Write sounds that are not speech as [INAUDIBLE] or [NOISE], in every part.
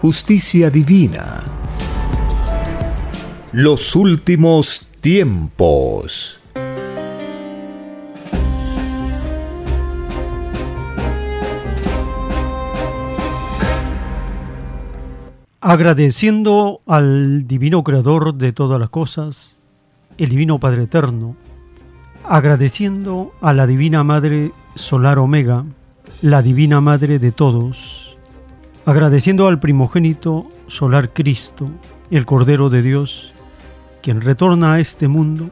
justicia divina. Los últimos tiempos. Agradeciendo al Divino Creador de todas las cosas, el Divino Padre Eterno, agradeciendo a la Divina Madre Solar Omega, la Divina Madre de todos, agradeciendo al primogénito solar Cristo, el Cordero de Dios, quien retorna a este mundo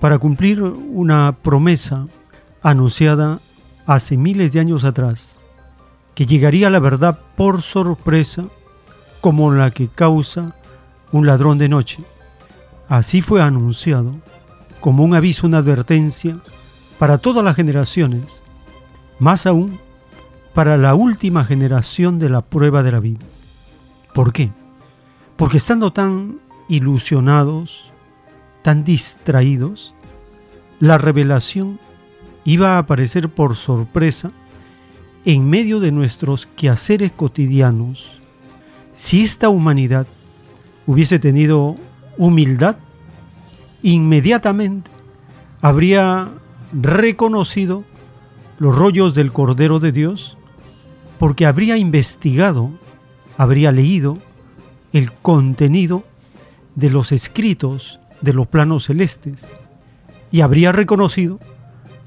para cumplir una promesa anunciada hace miles de años atrás, que llegaría la verdad por sorpresa como la que causa un ladrón de noche. Así fue anunciado como un aviso, una advertencia para todas las generaciones, más aún para la última generación de la prueba de la vida. ¿Por qué? Porque estando tan ilusionados, tan distraídos, la revelación iba a aparecer por sorpresa en medio de nuestros quehaceres cotidianos. Si esta humanidad hubiese tenido humildad, inmediatamente habría reconocido los rollos del Cordero de Dios porque habría investigado, habría leído el contenido de los escritos de los planos celestes y habría reconocido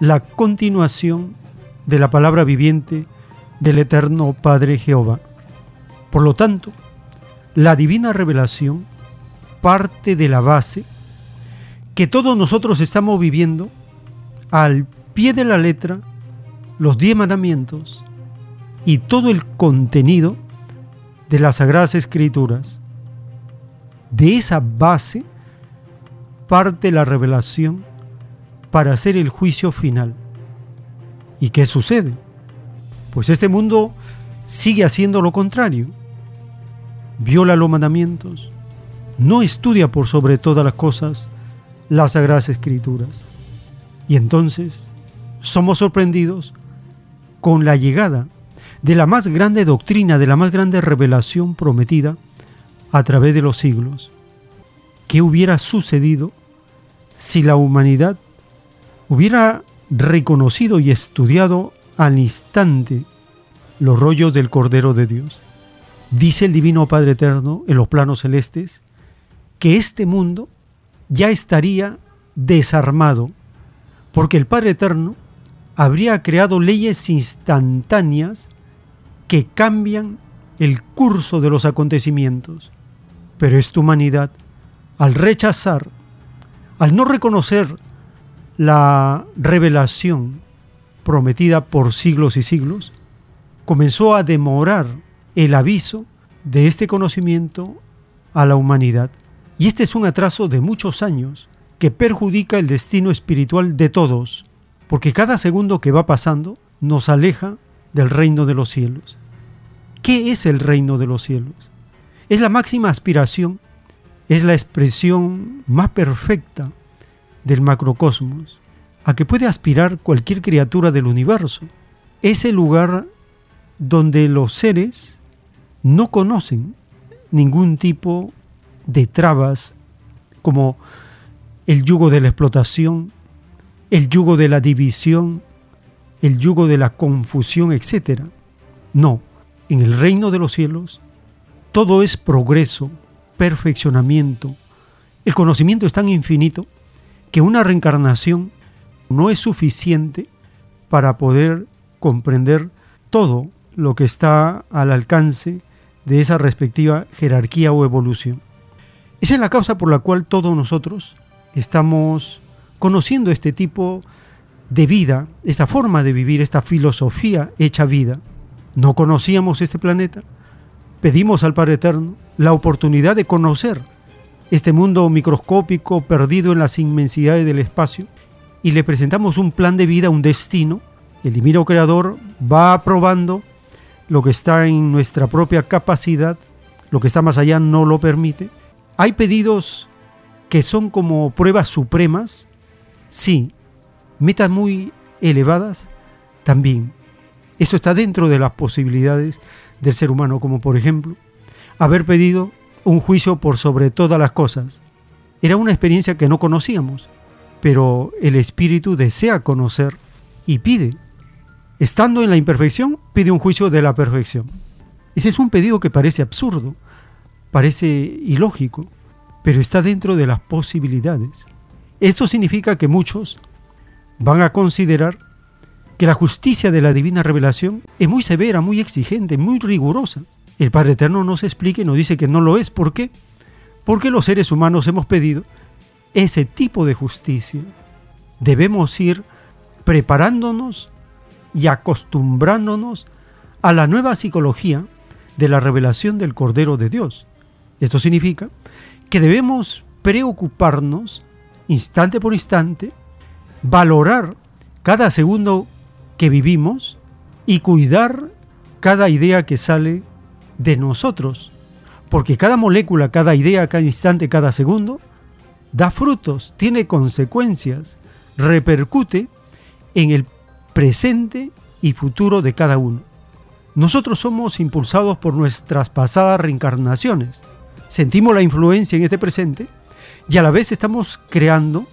la continuación de la palabra viviente del eterno Padre Jehová. Por lo tanto, la divina revelación parte de la base que todos nosotros estamos viviendo al pie de la letra los diez mandamientos y todo el contenido de las Sagradas Escrituras. De esa base parte la revelación para hacer el juicio final. ¿Y qué sucede? Pues este mundo sigue haciendo lo contrario. Viola los mandamientos, no estudia por sobre todas las cosas las Sagradas Escrituras. Y entonces somos sorprendidos con la llegada de la más grande doctrina, de la más grande revelación prometida a través de los siglos. ¿Qué hubiera sucedido si la humanidad hubiera reconocido y estudiado al instante los rollos del Cordero de Dios? Dice el Divino Padre Eterno en los planos celestes que este mundo ya estaría desarmado, porque el Padre Eterno habría creado leyes instantáneas que cambian el curso de los acontecimientos. Pero esta humanidad, al rechazar, al no reconocer la revelación prometida por siglos y siglos, comenzó a demorar el aviso de este conocimiento a la humanidad. Y este es un atraso de muchos años que perjudica el destino espiritual de todos, porque cada segundo que va pasando nos aleja del reino de los cielos. ¿Qué es el reino de los cielos? Es la máxima aspiración, es la expresión más perfecta del macrocosmos, a que puede aspirar cualquier criatura del universo. Es el lugar donde los seres no conocen ningún tipo de trabas como el yugo de la explotación, el yugo de la división, el yugo de la confusión, etc. No, en el reino de los cielos, todo es progreso, perfeccionamiento. El conocimiento es tan infinito que una reencarnación no es suficiente para poder comprender todo lo que está al alcance de esa respectiva jerarquía o evolución. Esa es la causa por la cual todos nosotros estamos conociendo este tipo de vida, esta forma de vivir, esta filosofía hecha vida. No conocíamos este planeta, pedimos al Padre Eterno la oportunidad de conocer este mundo microscópico perdido en las inmensidades del espacio y le presentamos un plan de vida, un destino. El divino creador va aprobando lo que está en nuestra propia capacidad, lo que está más allá no lo permite. Hay pedidos que son como pruebas supremas, sí. Metas muy elevadas, también. Eso está dentro de las posibilidades del ser humano, como por ejemplo haber pedido un juicio por sobre todas las cosas. Era una experiencia que no conocíamos, pero el Espíritu desea conocer y pide. Estando en la imperfección, pide un juicio de la perfección. Ese es un pedido que parece absurdo, parece ilógico, pero está dentro de las posibilidades. Esto significa que muchos van a considerar que la justicia de la divina revelación es muy severa, muy exigente, muy rigurosa. El Padre Eterno nos explica y nos dice que no lo es. ¿Por qué? Porque los seres humanos hemos pedido ese tipo de justicia. Debemos ir preparándonos y acostumbrándonos a la nueva psicología de la revelación del Cordero de Dios. Esto significa que debemos preocuparnos instante por instante, valorar cada segundo que vivimos y cuidar cada idea que sale de nosotros, porque cada molécula, cada idea, cada instante, cada segundo, da frutos, tiene consecuencias, repercute en el presente y futuro de cada uno. Nosotros somos impulsados por nuestras pasadas reencarnaciones, sentimos la influencia en este presente y a la vez estamos creando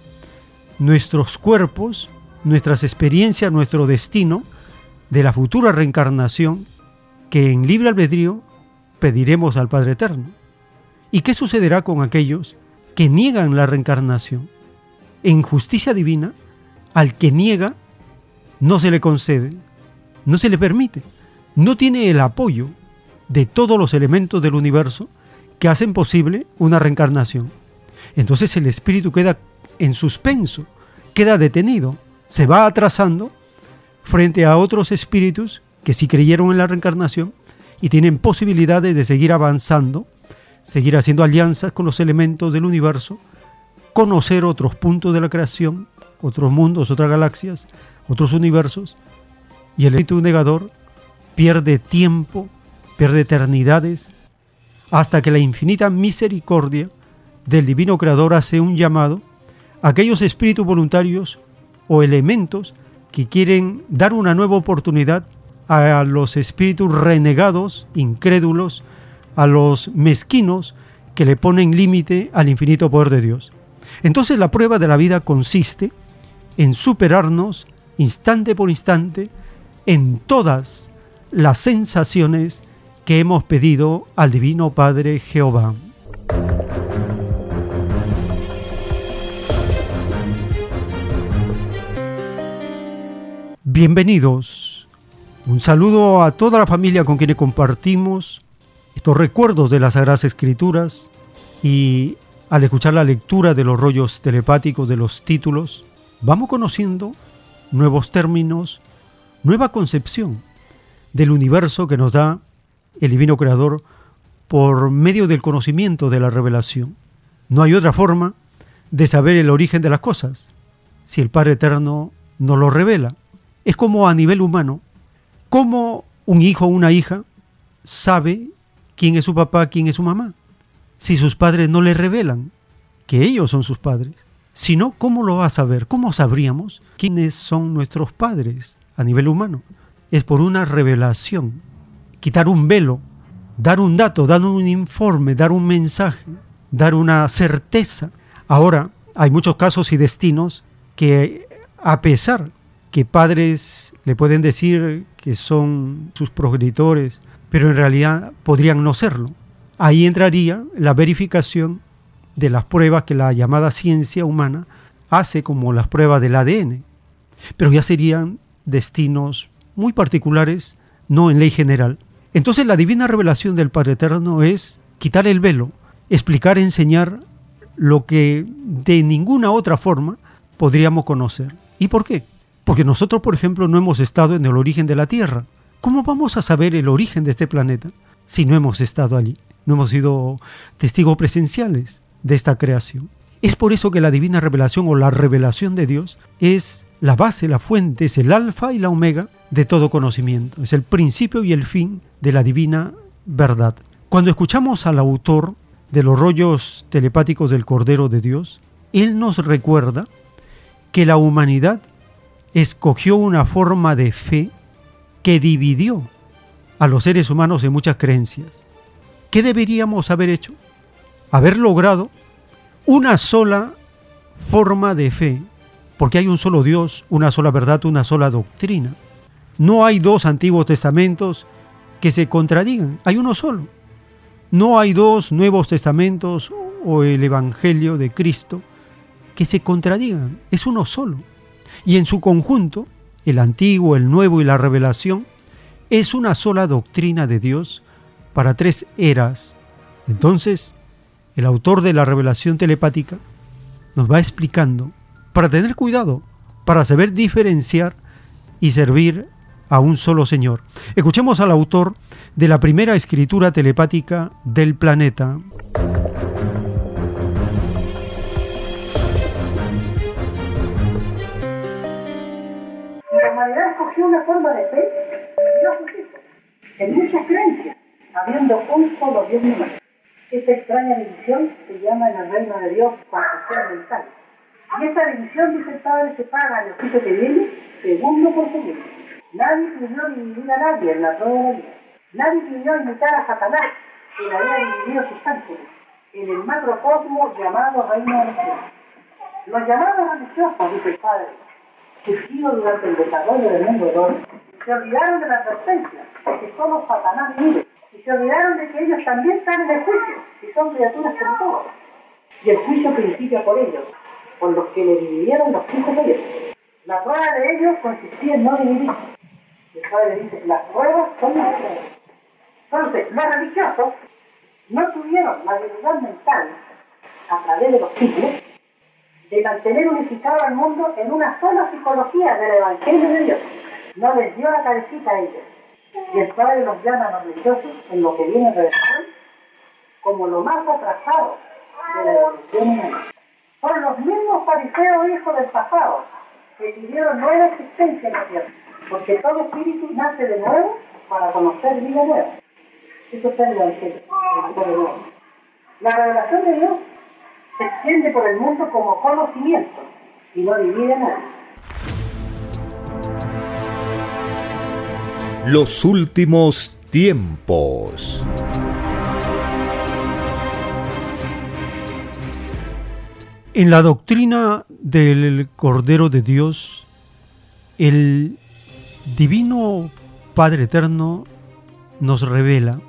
nuestros cuerpos, nuestras experiencias, nuestro destino de la futura reencarnación que en libre albedrío pediremos al Padre Eterno. ¿Y qué sucederá con aquellos que niegan la reencarnación? En justicia divina, al que niega, no se le concede, no se le permite, no tiene el apoyo de todos los elementos del universo que hacen posible una reencarnación. Entonces el espíritu queda en suspenso, queda detenido, se va atrasando frente a otros espíritus que sí creyeron en la reencarnación y tienen posibilidades de seguir avanzando, seguir haciendo alianzas con los elementos del universo, conocer otros puntos de la creación, otros mundos, otras galaxias, otros universos, y el espíritu negador pierde tiempo, pierde eternidades, hasta que la infinita misericordia del divino creador hace un llamado aquellos espíritus voluntarios o elementos que quieren dar una nueva oportunidad a los espíritus renegados, incrédulos, a los mezquinos que le ponen límite al infinito poder de Dios. Entonces la prueba de la vida consiste en superarnos instante por instante en todas las sensaciones que hemos pedido al Divino Padre Jehová. Bienvenidos un saludo a toda la familia con quienes compartimos estos recuerdos de las Sagradas Escrituras y al escuchar la lectura de los rollos telepáticos de los títulos, vamos conociendo nuevos términos, nueva concepción del universo que nos da el Divino Creador por medio del conocimiento de la revelación. No hay otra forma de saber el origen de las cosas si el Padre Eterno no lo revela. Es como a nivel humano ¿Cómo un hijo o una hija sabe quién es su papá, quién es su mamá? Si sus padres no le revelan que ellos son sus padres. Si no, ¿cómo lo va a saber? ¿Cómo sabríamos quiénes son nuestros padres a nivel humano? Es por una revelación. Quitar un velo, dar un dato, dar un informe, dar un mensaje, dar una certeza. Ahora, hay muchos casos y destinos que a pesar que padres le pueden decir que son sus progenitores, pero en realidad podrían no serlo. Ahí entraría la verificación de las pruebas que la llamada ciencia humana hace como las pruebas del ADN, pero ya serían destinos muy particulares, no en ley general. Entonces la divina revelación del Padre Eterno es quitar el velo, explicar, enseñar lo que de ninguna otra forma podríamos conocer. ¿Y por qué? Porque nosotros, por ejemplo, no hemos estado en el origen de la Tierra. ¿Cómo vamos a saber el origen de este planeta si no hemos estado allí? No hemos sido testigos presenciales de esta creación. Es por eso que la divina revelación o la revelación de Dios es la base, la fuente, es el alfa y la omega de todo conocimiento. Es el principio y el fin de la divina verdad. Cuando escuchamos al autor de los rollos telepáticos del Cordero de Dios, él nos recuerda que la humanidad escogió una forma de fe que dividió a los seres humanos en muchas creencias. ¿Qué deberíamos haber hecho? Haber logrado una sola forma de fe, porque hay un solo Dios, una sola verdad, una sola doctrina. No hay dos antiguos testamentos que se contradigan, hay uno solo. No hay dos nuevos testamentos o el Evangelio de Cristo que se contradigan, es uno solo. Y en su conjunto, el antiguo, el nuevo y la revelación, es una sola doctrina de Dios para tres eras. Entonces, el autor de la revelación telepática nos va explicando para tener cuidado, para saber diferenciar y servir a un solo Señor. Escuchemos al autor de la primera escritura telepática del planeta. En muchas creencias, habiendo un solo Dios humano. Esta extraña división se llama en el reino de Dios confusión mental. Y esta división, dice el Padre, se paga en el juicio que viene, segundo por segundo. Nadie pidió dividir a nadie en la prueba de la vida. Nadie pidió imitar a Satanás, que había dividido sus ángeles, en el macrocosmo llamado reino de Dios. Los llamados religiosos, dice el Padre, surgido durante el desarrollo del mundo de se olvidaron de la advertencia de que solo Satanás vive, y se olvidaron de que ellos también están en el juicio, y son criaturas como todos. Y el juicio principia por ellos, por los que le dividieron los hijos de ellos. La prueba de ellos consistía en no dividir. El padre dice, las pruebas son las pruebas. Entonces, los religiosos no tuvieron la habilidad mental, a través de los siglos, de mantener unificado al mundo en una sola psicología del Evangelio de Dios. No les dio la cabecita a ellos. Y el Padre los llama a los religiosos en lo que viene de después como lo más atrasado de la evolución humana. Son los mismos fariseos hijos del pasado que pidieron nueva existencia en la tierra, porque todo espíritu nace de nuevo para conocer vida nueva. Eso es el Evangelio. La revelación de Dios se extiende por el mundo como conocimiento y no divide nada. Los últimos tiempos. En la doctrina del Cordero de Dios, el Divino Padre Eterno nos revela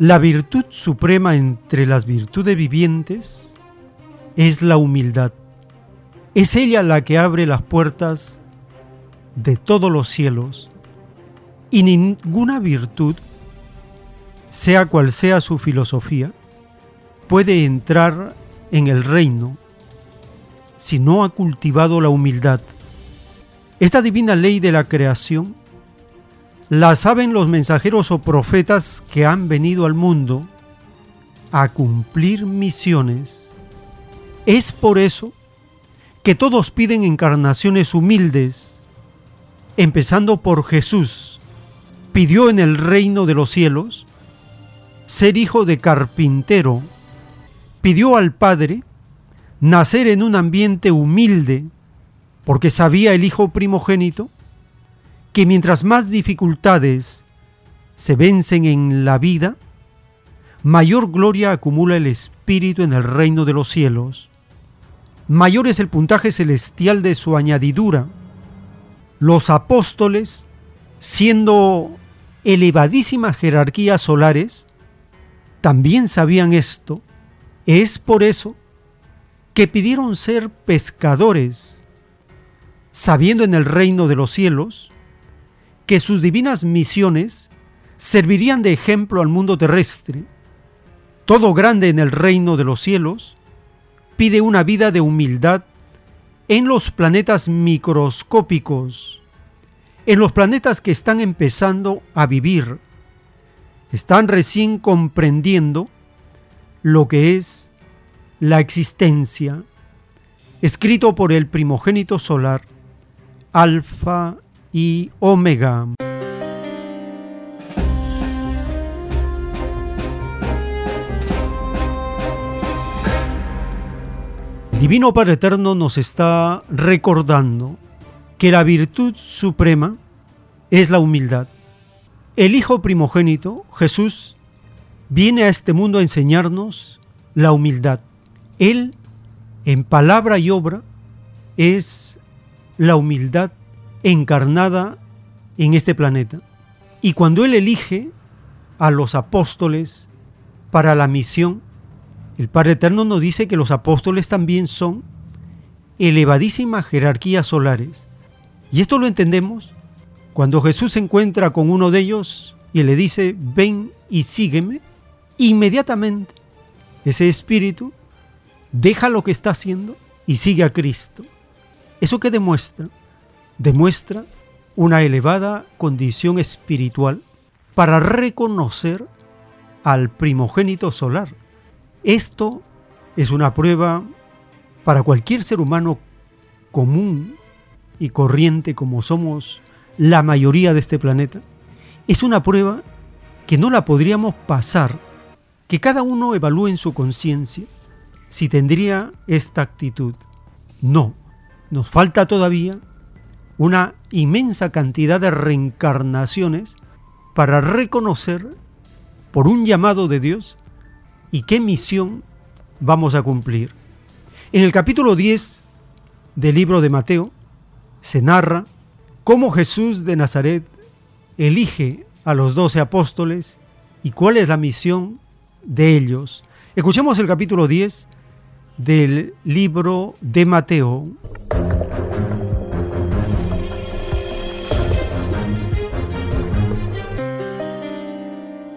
la virtud suprema entre las virtudes vivientes es la humildad. Es ella la que abre las puertas de todos los cielos y ninguna virtud, sea cual sea su filosofía, puede entrar en el reino si no ha cultivado la humildad. Esta divina ley de la creación la saben los mensajeros o profetas que han venido al mundo a cumplir misiones es por eso que todos piden encarnaciones humildes, empezando por Jesús. Pidió en el reino de los cielos ser hijo de carpintero. Pidió al Padre nacer en un ambiente humilde, porque sabía el hijo primogénito que mientras más dificultades se vencen en la vida, mayor gloria acumula el Espíritu en el reino de los cielos mayor es el puntaje celestial de su añadidura. Los apóstoles, siendo elevadísimas jerarquías solares también sabían esto. Es por eso que pidieron ser pescadores, sabiendo en el reino de los cielos que sus divinas misiones servirían de ejemplo al mundo terrestre. Todo grande en el reino de los cielos pide una vida de humildad en los planetas microscópicos, en los planetas que están empezando a vivir, están recién comprendiendo lo que es la existencia, escrito por el primogénito solar, Alfa y Omega. El Divino Padre Eterno nos está recordando que la virtud suprema es la humildad. El Hijo primogénito, Jesús, viene a este mundo a enseñarnos la humildad. Él, en palabra y obra, es la humildad encarnada en este planeta. Y cuando Él elige a los apóstoles para la misión, el Padre Eterno nos dice que los apóstoles también son elevadísimas jerarquías solares. Y esto lo entendemos cuando Jesús se encuentra con uno de ellos y le dice, ven y sígueme, inmediatamente ese espíritu deja lo que está haciendo y sigue a Cristo. ¿Eso qué demuestra? Demuestra una elevada condición espiritual para reconocer al primogénito solar. Esto es una prueba para cualquier ser humano común y corriente como somos la mayoría de este planeta, es una prueba que no la podríamos pasar, que cada uno evalúe en su conciencia si tendría esta actitud. No, nos falta todavía una inmensa cantidad de reencarnaciones para reconocer por un llamado de Dios y qué misión vamos a cumplir. En el capítulo 10 del libro de Mateo se narra cómo Jesús de Nazaret elige a los doce apóstoles y cuál es la misión de ellos. Escuchemos el capítulo 10 del libro de Mateo.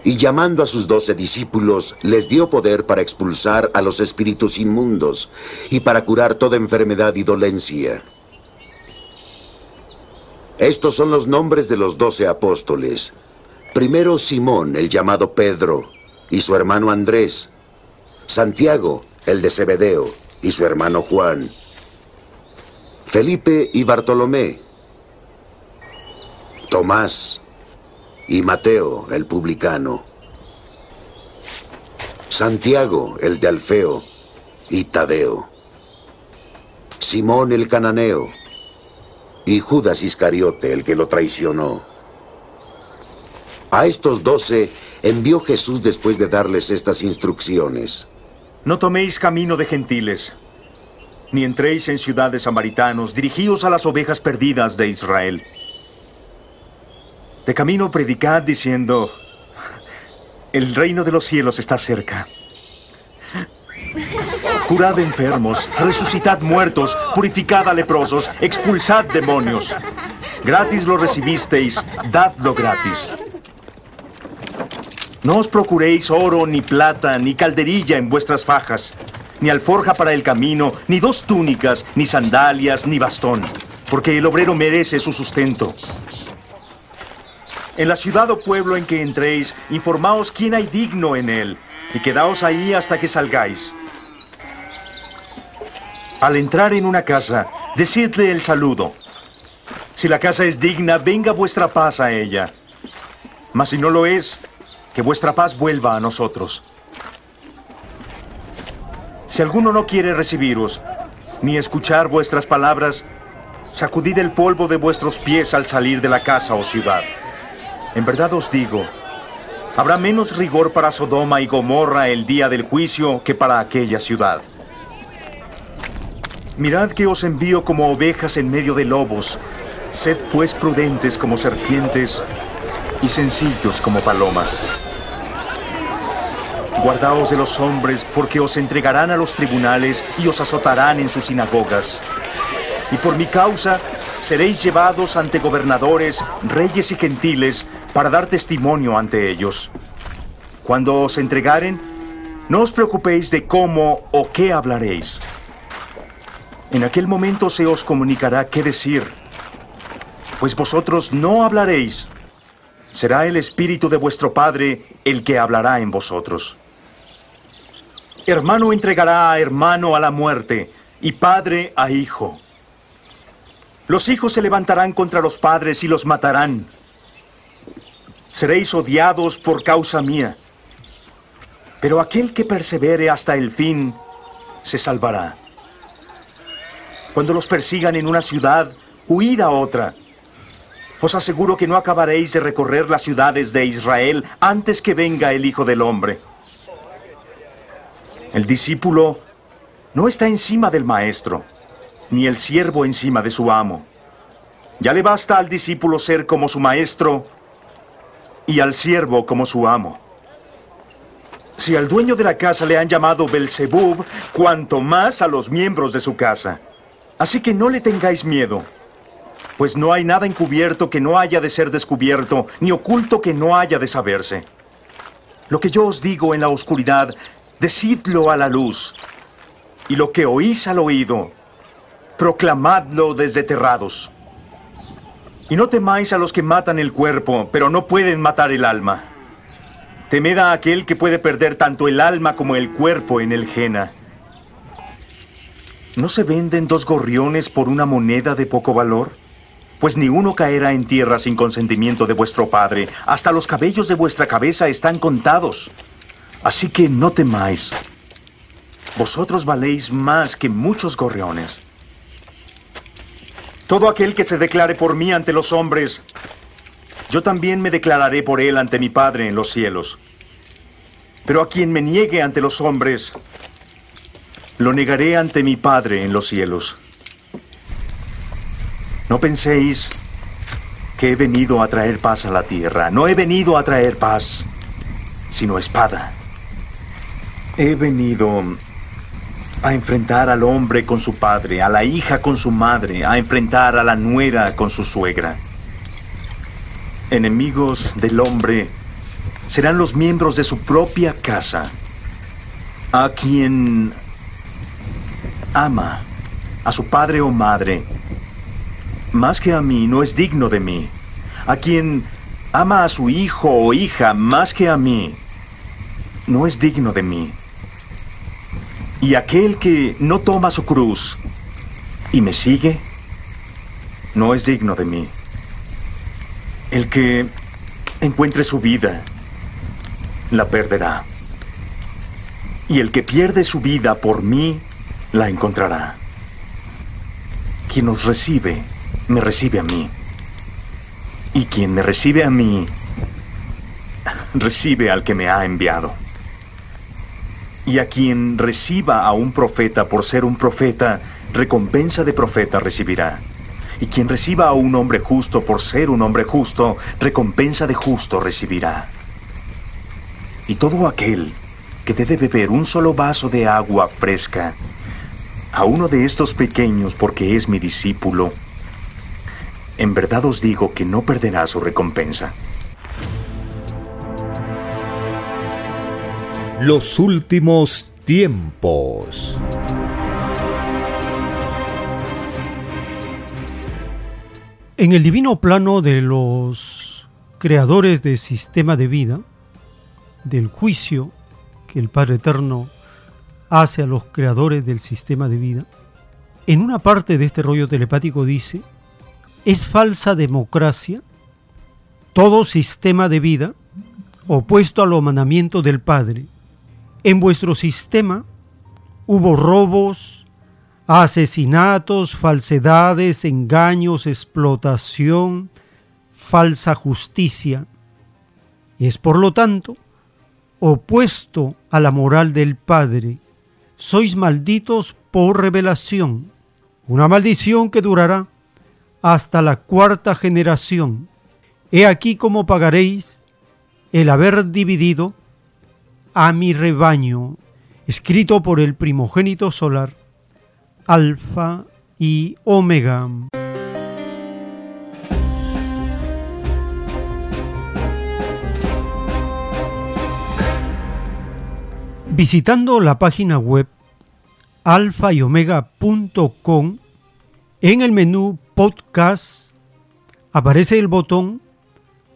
Y llamando a sus doce discípulos, les dio poder para expulsar a los espíritus inmundos y para curar toda enfermedad y dolencia. Estos son los nombres de los doce apóstoles. Primero Simón, el llamado Pedro, y su hermano Andrés. Santiago, el de Zebedeo, y su hermano Juan. Felipe y Bartolomé. Tomás y Mateo, el publicano. Santiago, el de Alfeo, y Tadeo. Simón el cananeo y Judas Iscariote, el que lo traicionó. A estos doce envió Jesús después de darles estas instrucciones. No toméis camino de gentiles, ni entréis en ciudades samaritanos, dirigíos a las ovejas perdidas de Israel. De camino predicad diciendo, el reino de los cielos está cerca. [LAUGHS] Curad enfermos, resucitad muertos, purificad a leprosos, expulsad demonios. Gratis lo recibisteis, dadlo gratis. No os procuréis oro, ni plata, ni calderilla en vuestras fajas, ni alforja para el camino, ni dos túnicas, ni sandalias, ni bastón, porque el obrero merece su sustento. En la ciudad o pueblo en que entréis, informaos quién hay digno en él, y quedaos ahí hasta que salgáis. Al entrar en una casa, decidle el saludo. Si la casa es digna, venga vuestra paz a ella. Mas si no lo es, que vuestra paz vuelva a nosotros. Si alguno no quiere recibiros, ni escuchar vuestras palabras, sacudid el polvo de vuestros pies al salir de la casa o ciudad. En verdad os digo, habrá menos rigor para Sodoma y Gomorra el día del juicio que para aquella ciudad. Mirad que os envío como ovejas en medio de lobos. Sed pues prudentes como serpientes y sencillos como palomas. Guardaos de los hombres, porque os entregarán a los tribunales y os azotarán en sus sinagogas. Y por mi causa seréis llevados ante gobernadores, reyes y gentiles para dar testimonio ante ellos. Cuando os entregaren, no os preocupéis de cómo o qué hablaréis. En aquel momento se os comunicará qué decir, pues vosotros no hablaréis. Será el Espíritu de vuestro Padre el que hablará en vosotros. Hermano entregará a hermano a la muerte y padre a hijo. Los hijos se levantarán contra los padres y los matarán. Seréis odiados por causa mía. Pero aquel que persevere hasta el fin se salvará. Cuando los persigan en una ciudad, huid a otra. Os aseguro que no acabaréis de recorrer las ciudades de Israel antes que venga el Hijo del Hombre. El discípulo no está encima del maestro, ni el siervo encima de su amo. Ya le basta al discípulo ser como su maestro y al siervo como su amo. Si al dueño de la casa le han llamado Belzebub, cuanto más a los miembros de su casa. Así que no le tengáis miedo, pues no hay nada encubierto que no haya de ser descubierto, ni oculto que no haya de saberse. Lo que yo os digo en la oscuridad, decidlo a la luz. Y lo que oís al oído, proclamadlo desde terrados. Y no temáis a los que matan el cuerpo, pero no pueden matar el alma. Temed a aquel que puede perder tanto el alma como el cuerpo en el Jena. ¿No se venden dos gorriones por una moneda de poco valor? Pues ni uno caerá en tierra sin consentimiento de vuestro Padre. Hasta los cabellos de vuestra cabeza están contados. Así que no temáis. Vosotros valéis más que muchos gorriones. Todo aquel que se declare por mí ante los hombres, yo también me declararé por él ante mi Padre en los cielos. Pero a quien me niegue ante los hombres, lo negaré ante mi Padre en los cielos. No penséis que he venido a traer paz a la tierra. No he venido a traer paz, sino espada. He venido a enfrentar al hombre con su padre, a la hija con su madre, a enfrentar a la nuera con su suegra. Enemigos del hombre serán los miembros de su propia casa, a quien ama a su padre o madre, más que a mí, no es digno de mí. A quien ama a su hijo o hija más que a mí, no es digno de mí. Y aquel que no toma su cruz y me sigue, no es digno de mí. El que encuentre su vida, la perderá. Y el que pierde su vida por mí, la encontrará. Quien nos recibe, me recibe a mí. Y quien me recibe a mí, recibe al que me ha enviado. Y a quien reciba a un profeta por ser un profeta, recompensa de profeta recibirá. Y quien reciba a un hombre justo por ser un hombre justo, recompensa de justo recibirá. Y todo aquel que debe beber un solo vaso de agua fresca, a uno de estos pequeños porque es mi discípulo, en verdad os digo que no perderá su recompensa. Los últimos tiempos. En el divino plano de los creadores del sistema de vida, del juicio que el Padre Eterno hace a los creadores del sistema de vida, en una parte de este rollo telepático dice, es falsa democracia todo sistema de vida opuesto al mandamiento del Padre en vuestro sistema hubo robos, asesinatos, falsedades, engaños, explotación, falsa justicia. Es por lo tanto opuesto a la moral del Padre. Sois malditos por revelación, una maldición que durará hasta la cuarta generación. He aquí cómo pagaréis el haber dividido a mi rebaño, escrito por el primogénito solar, Alfa y Omega. Visitando la página web alfa y omega.com, en el menú podcast aparece el botón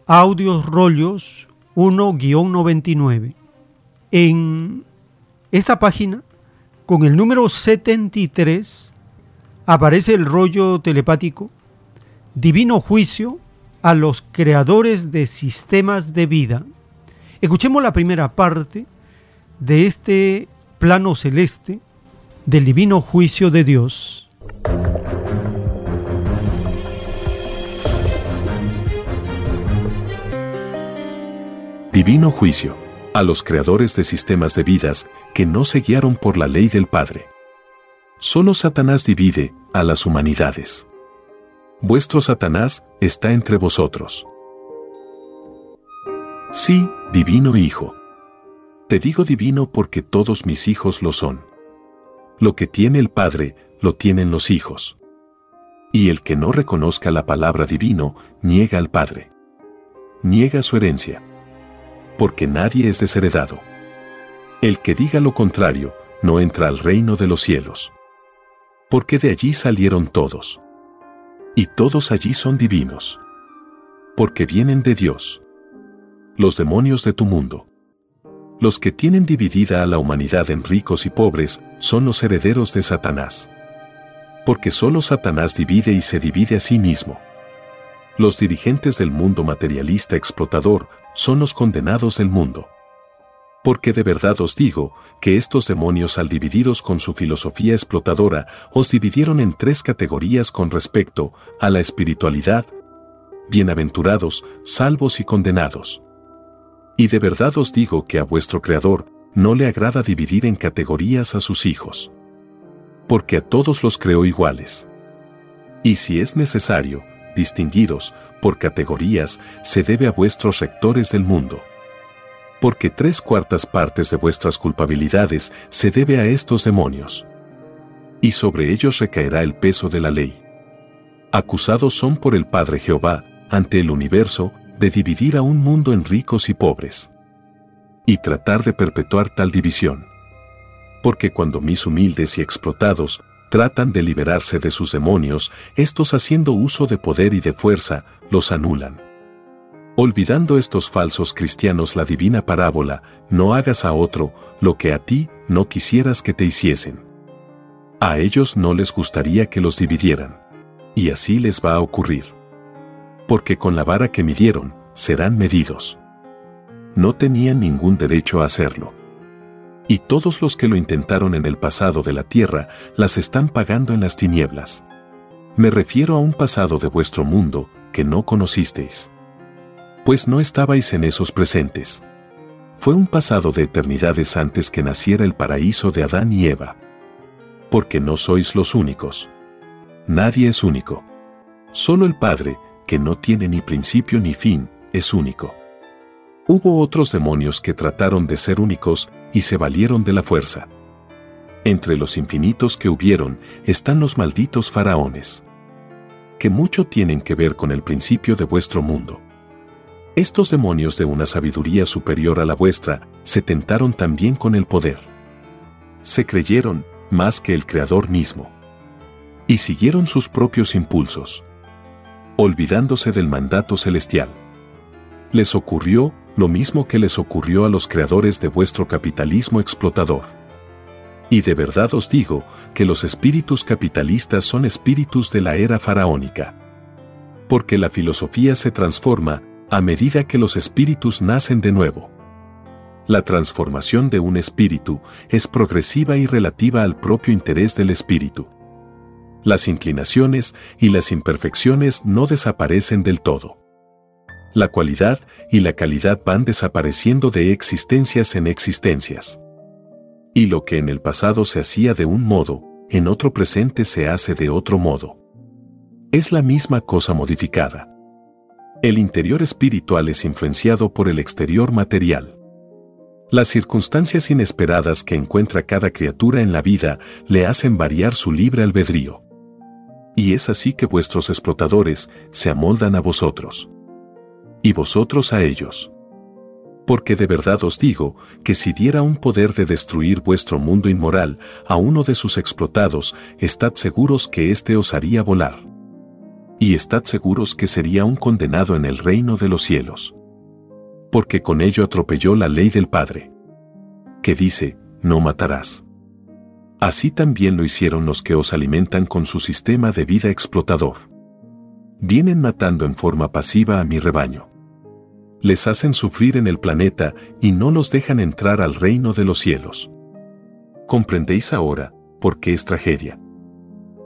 Audios Rollos 1-99. En esta página, con el número 73, aparece el rollo telepático Divino Juicio a los creadores de sistemas de vida. Escuchemos la primera parte de este plano celeste del divino juicio de Dios. Divino juicio a los creadores de sistemas de vidas que no se guiaron por la ley del Padre. Solo Satanás divide a las humanidades. Vuestro Satanás está entre vosotros. Sí, divino Hijo. Te digo divino porque todos mis hijos lo son. Lo que tiene el Padre, lo tienen los hijos. Y el que no reconozca la palabra divino, niega al Padre. Niega su herencia. Porque nadie es desheredado. El que diga lo contrario, no entra al reino de los cielos. Porque de allí salieron todos. Y todos allí son divinos. Porque vienen de Dios. Los demonios de tu mundo. Los que tienen dividida a la humanidad en ricos y pobres son los herederos de Satanás. Porque solo Satanás divide y se divide a sí mismo. Los dirigentes del mundo materialista explotador son los condenados del mundo. Porque de verdad os digo que estos demonios al dividiros con su filosofía explotadora os dividieron en tres categorías con respecto a la espiritualidad, bienaventurados, salvos y condenados. Y de verdad os digo que a vuestro Creador no le agrada dividir en categorías a sus hijos. Porque a todos los creó iguales. Y si es necesario, distinguiros por categorías se debe a vuestros rectores del mundo. Porque tres cuartas partes de vuestras culpabilidades se debe a estos demonios. Y sobre ellos recaerá el peso de la ley. Acusados son por el Padre Jehová ante el universo de dividir a un mundo en ricos y pobres. Y tratar de perpetuar tal división. Porque cuando mis humildes y explotados tratan de liberarse de sus demonios, estos haciendo uso de poder y de fuerza, los anulan. Olvidando estos falsos cristianos la divina parábola, no hagas a otro lo que a ti no quisieras que te hiciesen. A ellos no les gustaría que los dividieran. Y así les va a ocurrir porque con la vara que midieron, serán medidos. No tenían ningún derecho a hacerlo. Y todos los que lo intentaron en el pasado de la tierra, las están pagando en las tinieblas. Me refiero a un pasado de vuestro mundo que no conocisteis. Pues no estabais en esos presentes. Fue un pasado de eternidades antes que naciera el paraíso de Adán y Eva. Porque no sois los únicos. Nadie es único. Solo el Padre, que no tiene ni principio ni fin, es único. Hubo otros demonios que trataron de ser únicos y se valieron de la fuerza. Entre los infinitos que hubieron están los malditos faraones, que mucho tienen que ver con el principio de vuestro mundo. Estos demonios de una sabiduría superior a la vuestra se tentaron también con el poder. Se creyeron más que el Creador mismo. Y siguieron sus propios impulsos olvidándose del mandato celestial. Les ocurrió lo mismo que les ocurrió a los creadores de vuestro capitalismo explotador. Y de verdad os digo que los espíritus capitalistas son espíritus de la era faraónica. Porque la filosofía se transforma a medida que los espíritus nacen de nuevo. La transformación de un espíritu es progresiva y relativa al propio interés del espíritu las inclinaciones y las imperfecciones no desaparecen del todo. La cualidad y la calidad van desapareciendo de existencias en existencias. Y lo que en el pasado se hacía de un modo, en otro presente se hace de otro modo. Es la misma cosa modificada. El interior espiritual es influenciado por el exterior material. Las circunstancias inesperadas que encuentra cada criatura en la vida le hacen variar su libre albedrío. Y es así que vuestros explotadores se amoldan a vosotros. Y vosotros a ellos. Porque de verdad os digo que si diera un poder de destruir vuestro mundo inmoral a uno de sus explotados, estad seguros que éste os haría volar. Y estad seguros que sería un condenado en el reino de los cielos. Porque con ello atropelló la ley del Padre. Que dice, no matarás. Así también lo hicieron los que os alimentan con su sistema de vida explotador. Vienen matando en forma pasiva a mi rebaño les hacen sufrir en el planeta y no los dejan entrar al reino de los cielos. ¿Comprendéis ahora por qué es tragedia?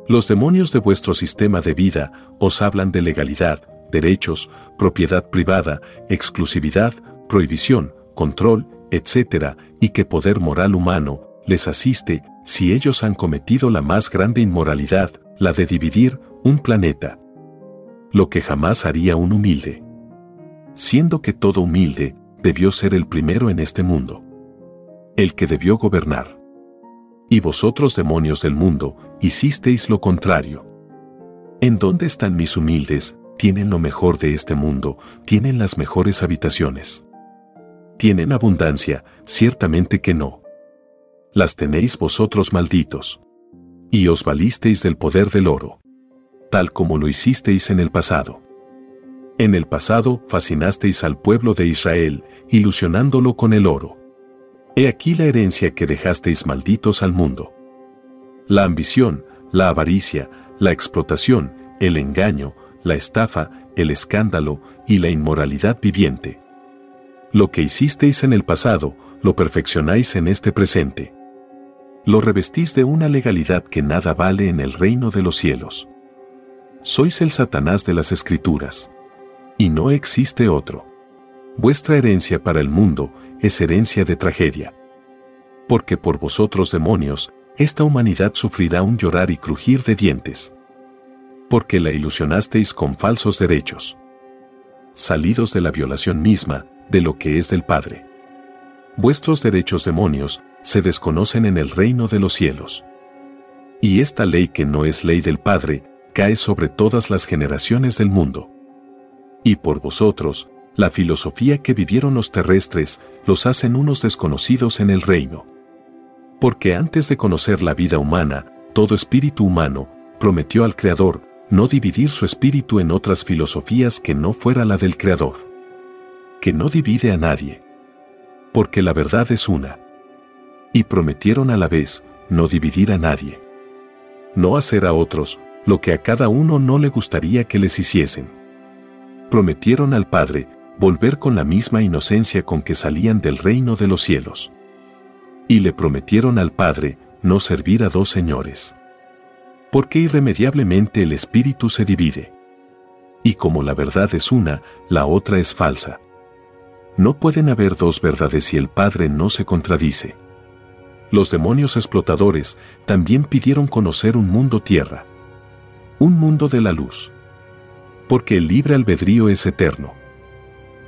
Los demonios de vuestro sistema de vida os hablan de legalidad, derechos, propiedad privada, exclusividad, prohibición, control, etc., y que poder moral humano les asiste si ellos han cometido la más grande inmoralidad, la de dividir un planeta. Lo que jamás haría un humilde siendo que todo humilde debió ser el primero en este mundo. El que debió gobernar. Y vosotros demonios del mundo, hicisteis lo contrario. ¿En dónde están mis humildes? Tienen lo mejor de este mundo, tienen las mejores habitaciones. ¿Tienen abundancia? Ciertamente que no. Las tenéis vosotros malditos. Y os valisteis del poder del oro. Tal como lo hicisteis en el pasado. En el pasado fascinasteis al pueblo de Israel, ilusionándolo con el oro. He aquí la herencia que dejasteis malditos al mundo. La ambición, la avaricia, la explotación, el engaño, la estafa, el escándalo y la inmoralidad viviente. Lo que hicisteis en el pasado, lo perfeccionáis en este presente. Lo revestís de una legalidad que nada vale en el reino de los cielos. Sois el Satanás de las Escrituras y no existe otro. Vuestra herencia para el mundo es herencia de tragedia. Porque por vosotros demonios, esta humanidad sufrirá un llorar y crujir de dientes. Porque la ilusionasteis con falsos derechos. Salidos de la violación misma de lo que es del Padre. Vuestros derechos demonios se desconocen en el reino de los cielos. Y esta ley que no es ley del Padre, cae sobre todas las generaciones del mundo y por vosotros, la filosofía que vivieron los terrestres los hacen unos desconocidos en el reino. Porque antes de conocer la vida humana, todo espíritu humano prometió al Creador no dividir su espíritu en otras filosofías que no fuera la del Creador. Que no divide a nadie. Porque la verdad es una. Y prometieron a la vez no dividir a nadie. No hacer a otros lo que a cada uno no le gustaría que les hiciesen prometieron al Padre volver con la misma inocencia con que salían del reino de los cielos. Y le prometieron al Padre no servir a dos señores. Porque irremediablemente el espíritu se divide. Y como la verdad es una, la otra es falsa. No pueden haber dos verdades si el Padre no se contradice. Los demonios explotadores también pidieron conocer un mundo tierra. Un mundo de la luz porque el libre albedrío es eterno.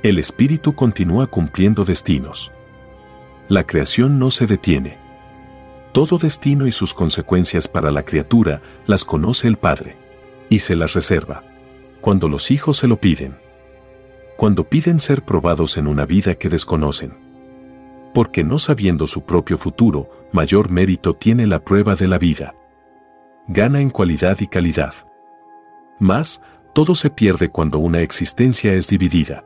El espíritu continúa cumpliendo destinos. La creación no se detiene. Todo destino y sus consecuencias para la criatura las conoce el Padre, y se las reserva, cuando los hijos se lo piden. Cuando piden ser probados en una vida que desconocen. Porque no sabiendo su propio futuro, mayor mérito tiene la prueba de la vida. Gana en cualidad y calidad. Más, todo se pierde cuando una existencia es dividida.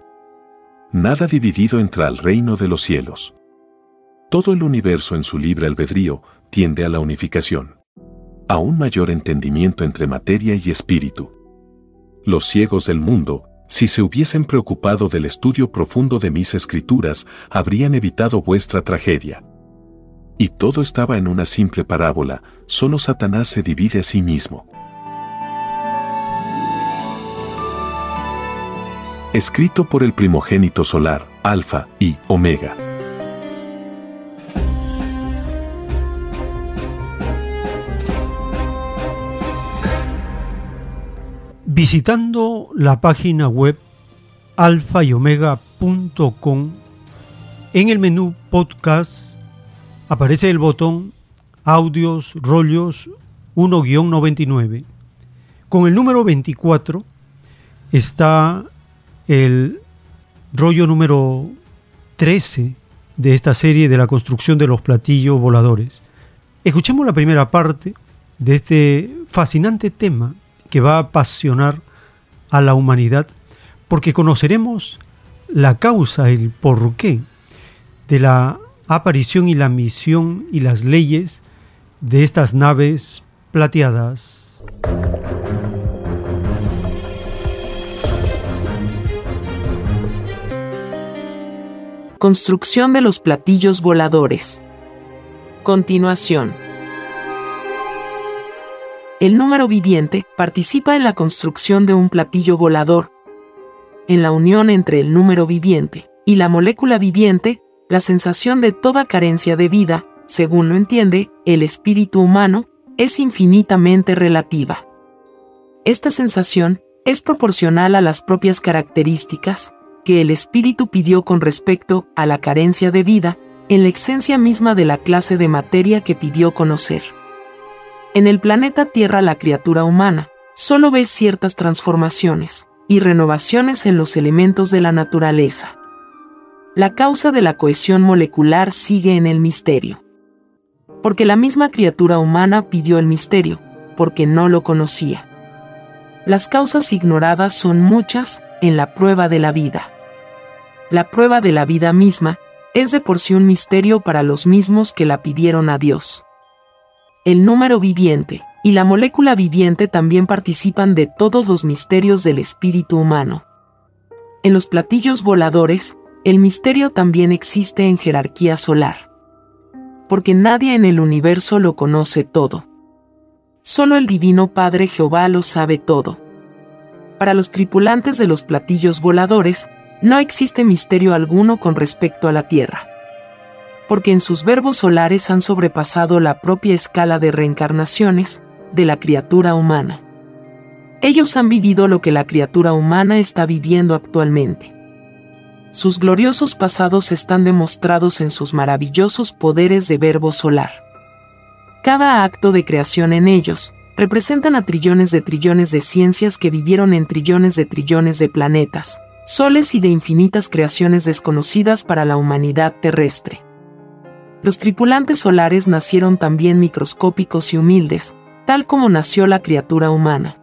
Nada dividido entra al reino de los cielos. Todo el universo en su libre albedrío tiende a la unificación. A un mayor entendimiento entre materia y espíritu. Los ciegos del mundo, si se hubiesen preocupado del estudio profundo de mis escrituras, habrían evitado vuestra tragedia. Y todo estaba en una simple parábola, solo Satanás se divide a sí mismo. escrito por el primogénito solar, Alfa y Omega. Visitando la página web alfa y omega.com, en el menú podcast aparece el botón audios rollos 1-99. Con el número 24 está el rollo número 13 de esta serie de la construcción de los platillos voladores. Escuchemos la primera parte de este fascinante tema que va a apasionar a la humanidad porque conoceremos la causa, el porqué de la aparición y la misión y las leyes de estas naves plateadas. Construcción de los platillos voladores. Continuación. El número viviente participa en la construcción de un platillo volador. En la unión entre el número viviente y la molécula viviente, la sensación de toda carencia de vida, según lo entiende el espíritu humano, es infinitamente relativa. Esta sensación es proporcional a las propias características que el espíritu pidió con respecto a la carencia de vida, en la esencia misma de la clase de materia que pidió conocer. En el planeta Tierra la criatura humana solo ve ciertas transformaciones y renovaciones en los elementos de la naturaleza. La causa de la cohesión molecular sigue en el misterio. Porque la misma criatura humana pidió el misterio, porque no lo conocía. Las causas ignoradas son muchas en la prueba de la vida. La prueba de la vida misma es de por sí un misterio para los mismos que la pidieron a Dios. El número viviente y la molécula viviente también participan de todos los misterios del espíritu humano. En los platillos voladores, el misterio también existe en jerarquía solar. Porque nadie en el universo lo conoce todo. Solo el Divino Padre Jehová lo sabe todo. Para los tripulantes de los platillos voladores, no existe misterio alguno con respecto a la Tierra. Porque en sus verbos solares han sobrepasado la propia escala de reencarnaciones de la criatura humana. Ellos han vivido lo que la criatura humana está viviendo actualmente. Sus gloriosos pasados están demostrados en sus maravillosos poderes de verbo solar. Cada acto de creación en ellos representan a trillones de trillones de ciencias que vivieron en trillones de trillones de planetas, soles y de infinitas creaciones desconocidas para la humanidad terrestre. Los tripulantes solares nacieron también microscópicos y humildes, tal como nació la criatura humana.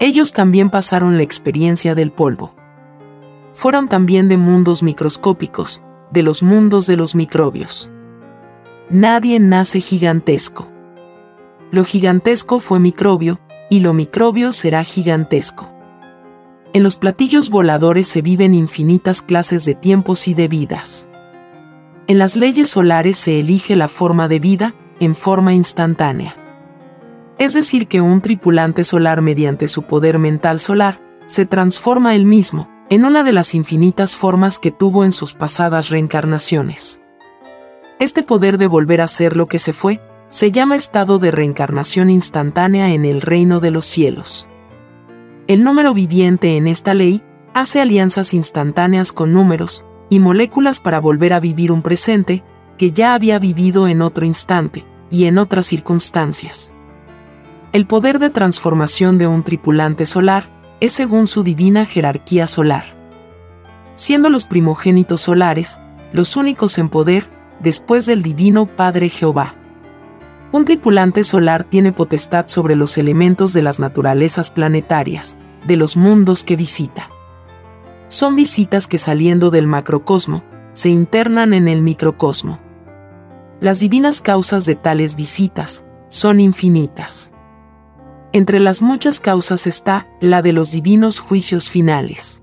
Ellos también pasaron la experiencia del polvo. Fueron también de mundos microscópicos, de los mundos de los microbios. Nadie nace gigantesco. Lo gigantesco fue microbio, y lo microbio será gigantesco. En los platillos voladores se viven infinitas clases de tiempos y de vidas. En las leyes solares se elige la forma de vida en forma instantánea. Es decir, que un tripulante solar mediante su poder mental solar se transforma él mismo en una de las infinitas formas que tuvo en sus pasadas reencarnaciones. Este poder de volver a ser lo que se fue se llama estado de reencarnación instantánea en el reino de los cielos. El número viviente en esta ley hace alianzas instantáneas con números y moléculas para volver a vivir un presente que ya había vivido en otro instante y en otras circunstancias. El poder de transformación de un tripulante solar es según su divina jerarquía solar. Siendo los primogénitos solares los únicos en poder después del divino Padre Jehová. Un tripulante solar tiene potestad sobre los elementos de las naturalezas planetarias, de los mundos que visita. Son visitas que saliendo del macrocosmo, se internan en el microcosmo. Las divinas causas de tales visitas son infinitas. Entre las muchas causas está la de los divinos juicios finales.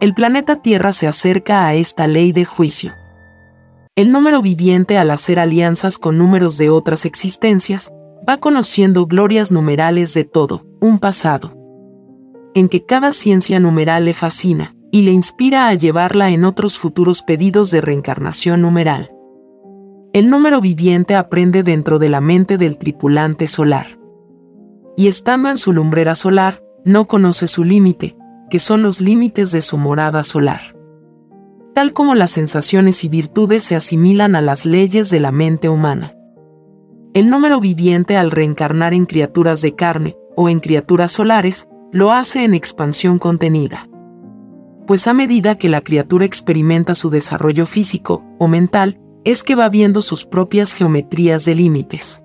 El planeta Tierra se acerca a esta ley de juicio. El número viviente al hacer alianzas con números de otras existencias, va conociendo glorias numerales de todo, un pasado. En que cada ciencia numeral le fascina, y le inspira a llevarla en otros futuros pedidos de reencarnación numeral. El número viviente aprende dentro de la mente del tripulante solar. Y estando en su lumbrera solar, no conoce su límite, que son los límites de su morada solar. Tal como las sensaciones y virtudes se asimilan a las leyes de la mente humana. El número viviente al reencarnar en criaturas de carne o en criaturas solares, lo hace en expansión contenida. Pues a medida que la criatura experimenta su desarrollo físico o mental, es que va viendo sus propias geometrías de límites.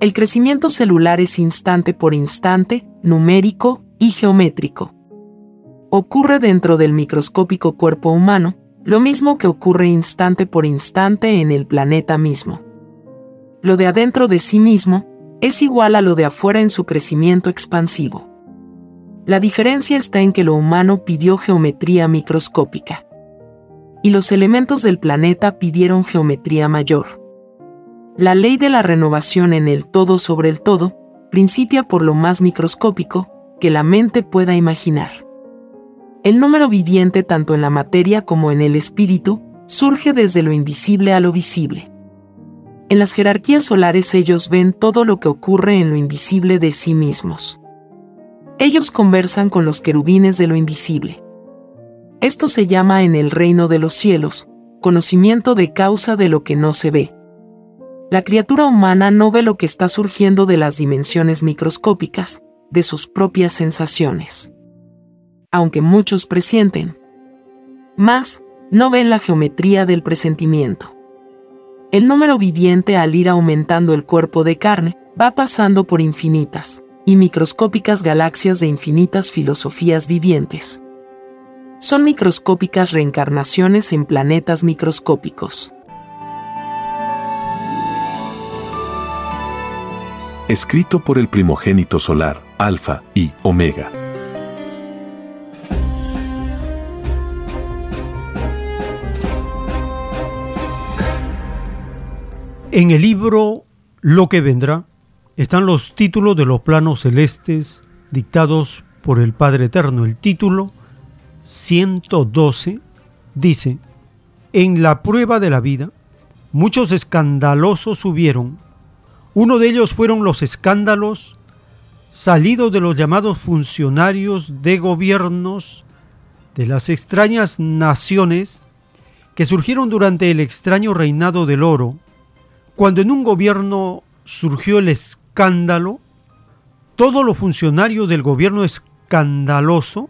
El crecimiento celular es instante por instante, numérico y geométrico. Ocurre dentro del microscópico cuerpo humano, lo mismo que ocurre instante por instante en el planeta mismo. Lo de adentro de sí mismo es igual a lo de afuera en su crecimiento expansivo. La diferencia está en que lo humano pidió geometría microscópica. Y los elementos del planeta pidieron geometría mayor. La ley de la renovación en el todo sobre el todo principia por lo más microscópico que la mente pueda imaginar. El número viviente tanto en la materia como en el espíritu surge desde lo invisible a lo visible. En las jerarquías solares ellos ven todo lo que ocurre en lo invisible de sí mismos. Ellos conversan con los querubines de lo invisible. Esto se llama en el reino de los cielos, conocimiento de causa de lo que no se ve la criatura humana no ve lo que está surgiendo de las dimensiones microscópicas, de sus propias sensaciones. Aunque muchos presienten. Más, no ven la geometría del presentimiento. El número viviente al ir aumentando el cuerpo de carne, va pasando por infinitas y microscópicas galaxias de infinitas filosofías vivientes. Son microscópicas reencarnaciones en planetas microscópicos. escrito por el primogénito solar, Alfa y Omega. En el libro Lo que vendrá están los títulos de los planos celestes dictados por el Padre Eterno. El título 112 dice, En la prueba de la vida, muchos escandalosos subieron uno de ellos fueron los escándalos salidos de los llamados funcionarios de gobiernos de las extrañas naciones que surgieron durante el extraño reinado del oro, cuando en un gobierno surgió el escándalo, todos los funcionarios del gobierno escandaloso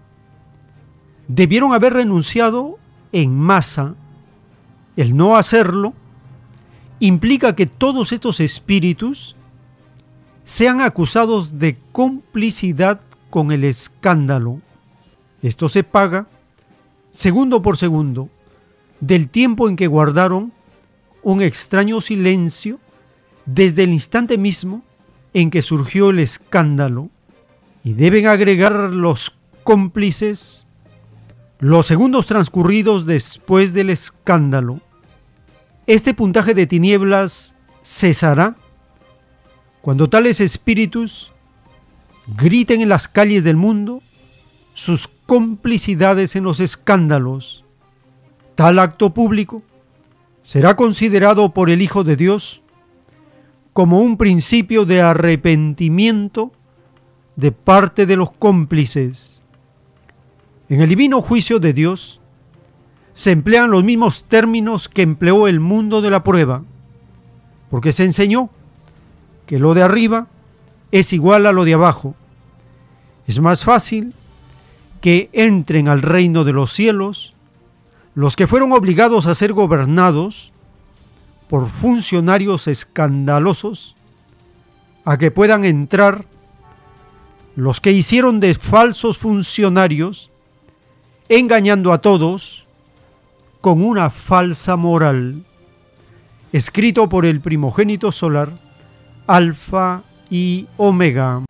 debieron haber renunciado en masa. El no hacerlo implica que todos estos espíritus sean acusados de complicidad con el escándalo. Esto se paga segundo por segundo del tiempo en que guardaron un extraño silencio desde el instante mismo en que surgió el escándalo y deben agregar los cómplices los segundos transcurridos después del escándalo este puntaje de tinieblas cesará cuando tales espíritus griten en las calles del mundo sus complicidades en los escándalos. Tal acto público será considerado por el Hijo de Dios como un principio de arrepentimiento de parte de los cómplices. En el divino juicio de Dios, se emplean los mismos términos que empleó el mundo de la prueba, porque se enseñó que lo de arriba es igual a lo de abajo. Es más fácil que entren al reino de los cielos los que fueron obligados a ser gobernados por funcionarios escandalosos, a que puedan entrar los que hicieron de falsos funcionarios, engañando a todos, con una falsa moral, escrito por el primogénito solar, Alfa y Omega.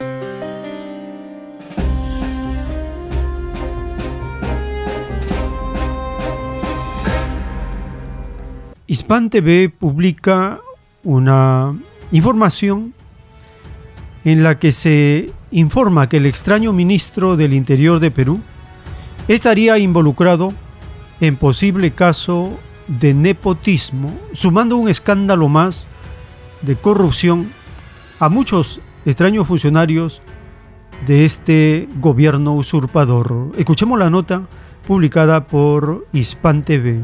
Hispan TV publica una información en la que se informa que el extraño ministro del Interior de Perú estaría involucrado en posible caso de nepotismo, sumando un escándalo más de corrupción a muchos extraños funcionarios de este gobierno usurpador. Escuchemos la nota publicada por Hispan TV.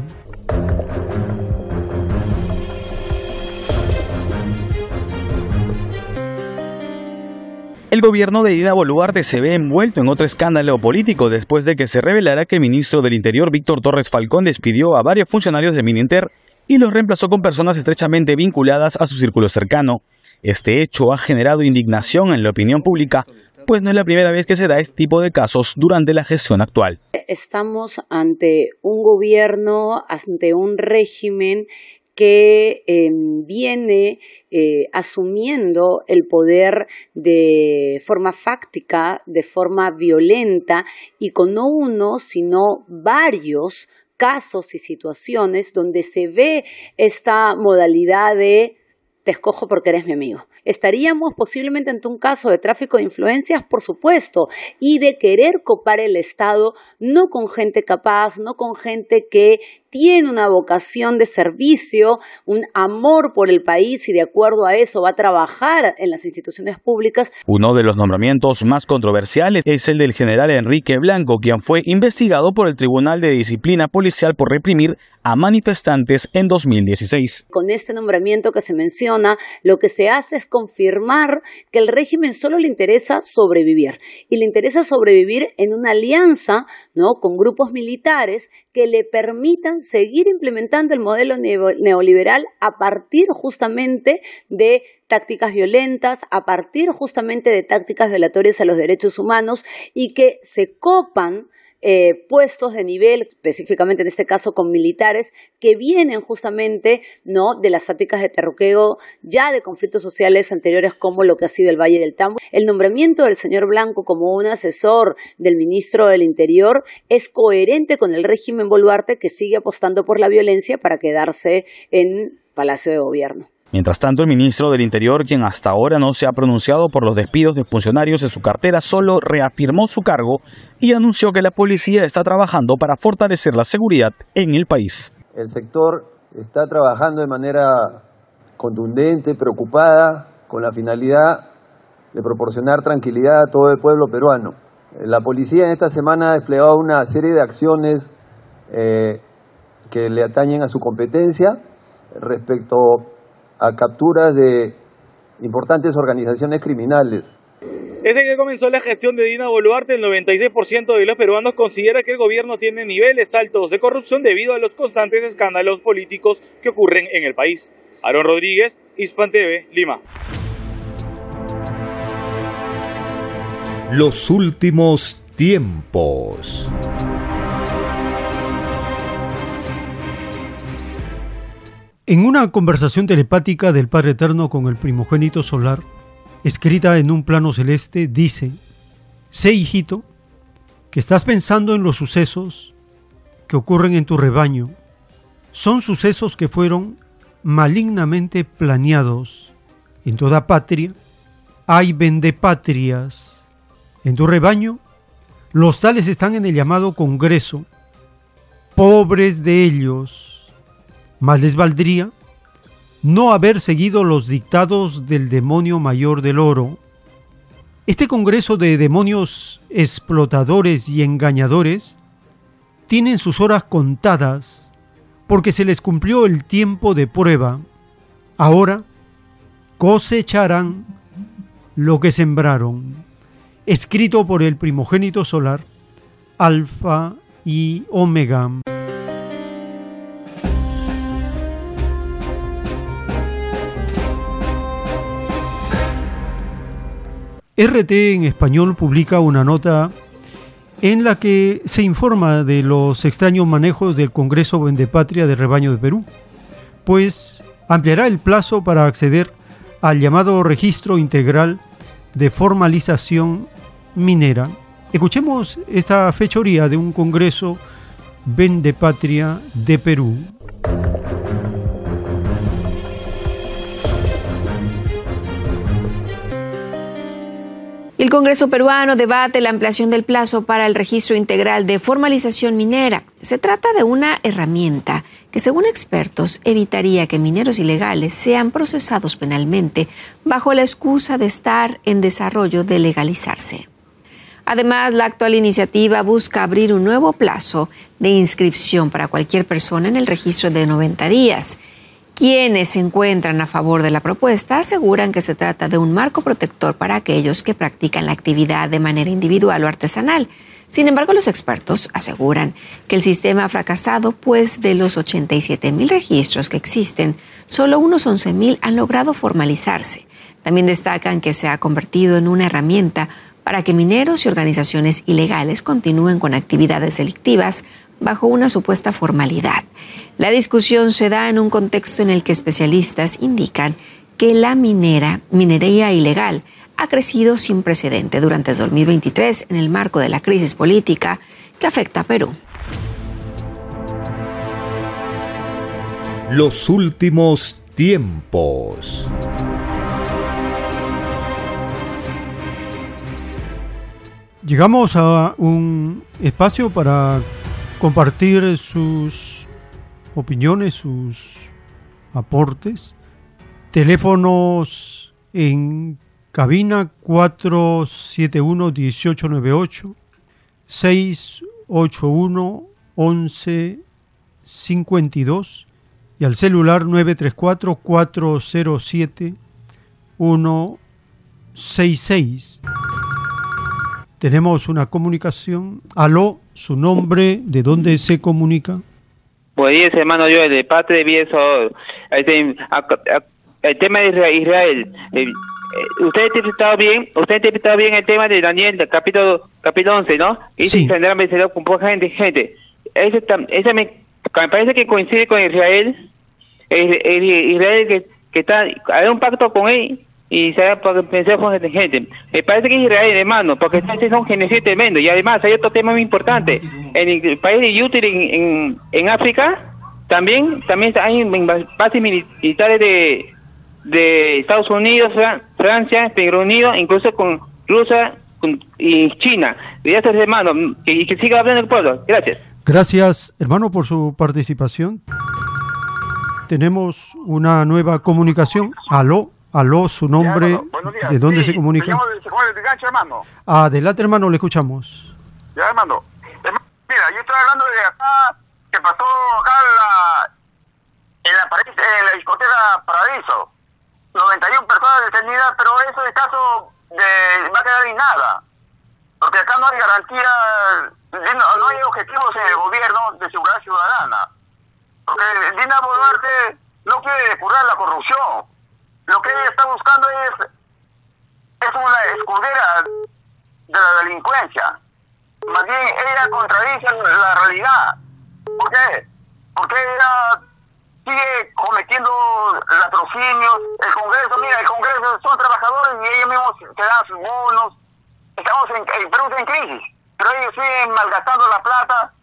El gobierno de Dina Boluarte se ve envuelto en otro escándalo político después de que se revelara que el ministro del Interior, Víctor Torres Falcón, despidió a varios funcionarios de Mininter y los reemplazó con personas estrechamente vinculadas a su círculo cercano. Este hecho ha generado indignación en la opinión pública, pues no es la primera vez que se da este tipo de casos durante la gestión actual. Estamos ante un gobierno, ante un régimen que em, viene eh, asumiendo el poder de forma fáctica, de forma violenta y con no uno, sino varios casos y situaciones donde se ve esta modalidad de te escojo porque eres mi amigo. Estaríamos posiblemente ante un caso de tráfico de influencias, por supuesto, y de querer copar el Estado, no con gente capaz, no con gente que tiene una vocación de servicio, un amor por el país y de acuerdo a eso va a trabajar en las instituciones públicas. Uno de los nombramientos más controversiales es el del general Enrique Blanco, quien fue investigado por el Tribunal de Disciplina Policial por reprimir a manifestantes en 2016. Con este nombramiento que se menciona, lo que se hace es confirmar que el régimen solo le interesa sobrevivir y le interesa sobrevivir en una alianza, ¿no? con grupos militares que le permitan seguir implementando el modelo neoliberal a partir justamente de tácticas violentas, a partir justamente de tácticas violatorias a los derechos humanos y que se copan eh, puestos de nivel, específicamente en este caso con militares, que vienen justamente ¿no? de las tácticas de terruqueo, ya de conflictos sociales anteriores como lo que ha sido el Valle del Tambo. El nombramiento del señor Blanco como un asesor del ministro del Interior es coherente con el régimen Boluarte que sigue apostando por la violencia para quedarse en Palacio de Gobierno. Mientras tanto, el ministro del Interior, quien hasta ahora no se ha pronunciado por los despidos de funcionarios de su cartera, solo reafirmó su cargo y anunció que la policía está trabajando para fortalecer la seguridad en el país. El sector está trabajando de manera contundente, preocupada, con la finalidad de proporcionar tranquilidad a todo el pueblo peruano. La policía en esta semana ha desplegado una serie de acciones eh, que le atañen a su competencia respecto a capturas de importantes organizaciones criminales. Desde que comenzó la gestión de Dina Boluarte, el 96% de los peruanos considera que el gobierno tiene niveles altos de corrupción debido a los constantes escándalos políticos que ocurren en el país. Aaron Rodríguez, Hispan TV, Lima. Los últimos tiempos. En una conversación telepática del Padre Eterno con el primogénito solar, escrita en un plano celeste, dice, sé hijito, que estás pensando en los sucesos que ocurren en tu rebaño. Son sucesos que fueron malignamente planeados. En toda patria hay vendepatrias. En tu rebaño, los tales están en el llamado Congreso. Pobres de ellos más les valdría no haber seguido los dictados del demonio mayor del oro. Este Congreso de demonios explotadores y engañadores tienen sus horas contadas porque se les cumplió el tiempo de prueba. Ahora cosecharán lo que sembraron. Escrito por el primogénito solar, Alfa y Omega. RT en español publica una nota en la que se informa de los extraños manejos del Congreso Vendepatria de Rebaño de Perú, pues ampliará el plazo para acceder al llamado registro integral de formalización minera. Escuchemos esta fechoría de un Congreso Vendepatria de Perú. El Congreso peruano debate la ampliación del plazo para el registro integral de formalización minera. Se trata de una herramienta que, según expertos, evitaría que mineros ilegales sean procesados penalmente bajo la excusa de estar en desarrollo de legalizarse. Además, la actual iniciativa busca abrir un nuevo plazo de inscripción para cualquier persona en el registro de 90 días. Quienes se encuentran a favor de la propuesta aseguran que se trata de un marco protector para aquellos que practican la actividad de manera individual o artesanal. Sin embargo, los expertos aseguran que el sistema ha fracasado, pues de los 87 mil registros que existen, solo unos 11 mil han logrado formalizarse. También destacan que se ha convertido en una herramienta para que mineros y organizaciones ilegales continúen con actividades delictivas bajo una supuesta formalidad. La discusión se da en un contexto en el que especialistas indican que la minera, minería ilegal, ha crecido sin precedente durante el 2023 en el marco de la crisis política que afecta a Perú. Los últimos tiempos. Llegamos a un espacio para compartir sus opiniones, sus aportes. Teléfonos en cabina 471-1898, 681-1152 y al celular 934-407-166. Tenemos una comunicación. Aló, su nombre, de dónde se comunica. Buenos hermano yo de parte de. Este, el tema de Israel. Eh, usted ha interpretado bien, usted ha interpretado bien el tema de Daniel, capítulo, capítulo 11, ¿no? Y sí. tendrá vencedor con poca gente. gente. Ese, ese me, me, parece que coincide con Israel. Israel que, que está, hay un pacto con él y se para pensar con gente. Me parece que es Israel, hermano, porque este es un genocidio tremendo. Y además hay otro tema muy importante. En el país de Utah, en, en, África, también también hay bases militares de, de Estados Unidos, Francia, Reino Unido, incluso con Rusia y China. Gracias, hermano, y siga hablando el pueblo. Gracias. Gracias, hermano, por su participación. Tenemos una nueva comunicación. Aló. Aló, su nombre, ¿de dónde se comunica? Se llama de Gancho, hermano. Adelante, hermano, le escuchamos. Ya, hermano. Mira, yo estoy hablando de acá, que pasó acá la, en, la, en la discoteca Paradiso. 91 personas detenidas, pero eso es caso de, va a quedar en nada. Porque acá no hay garantía, no, no hay objetivos en el gobierno de seguridad ciudadana. Porque Dina Boluarte no quiere depurar la corrupción lo que ella está buscando es, es una escudera de la delincuencia. Más bien, ella contradice la realidad. ¿Por qué? Porque ella sigue cometiendo latrocinios. El Congreso, mira, el Congreso son trabajadores y ellos mismos se dan sus bonos. Estamos en, en Perú en crisis, pero ellos siguen malgastando la plata.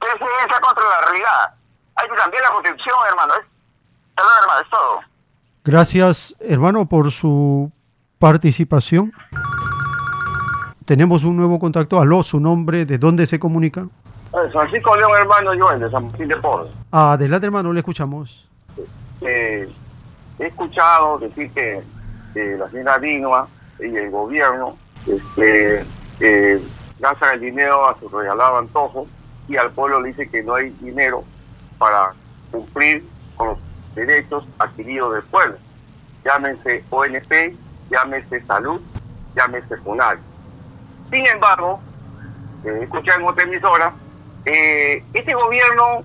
Que es contra la realidad. Hay que cambiar la constitución, hermano. Es, hermano, es todo. Gracias, hermano, por su participación. Tenemos un nuevo contacto. Aló, su nombre, ¿de dónde se comunica? Eh, Francisco León, hermano Joel, de San Martín de Porres. Adelante, hermano, le escuchamos. Eh, he escuchado decir que la señora Dinoa y el gobierno este, eh, gastan el dinero a su regalado antojo y al pueblo le dice que no hay dinero para cumplir con los derechos adquiridos del pueblo. Llámense ONP, llámese salud, llámese FUNAL. Sin embargo, eh, otra emisora, eh, este gobierno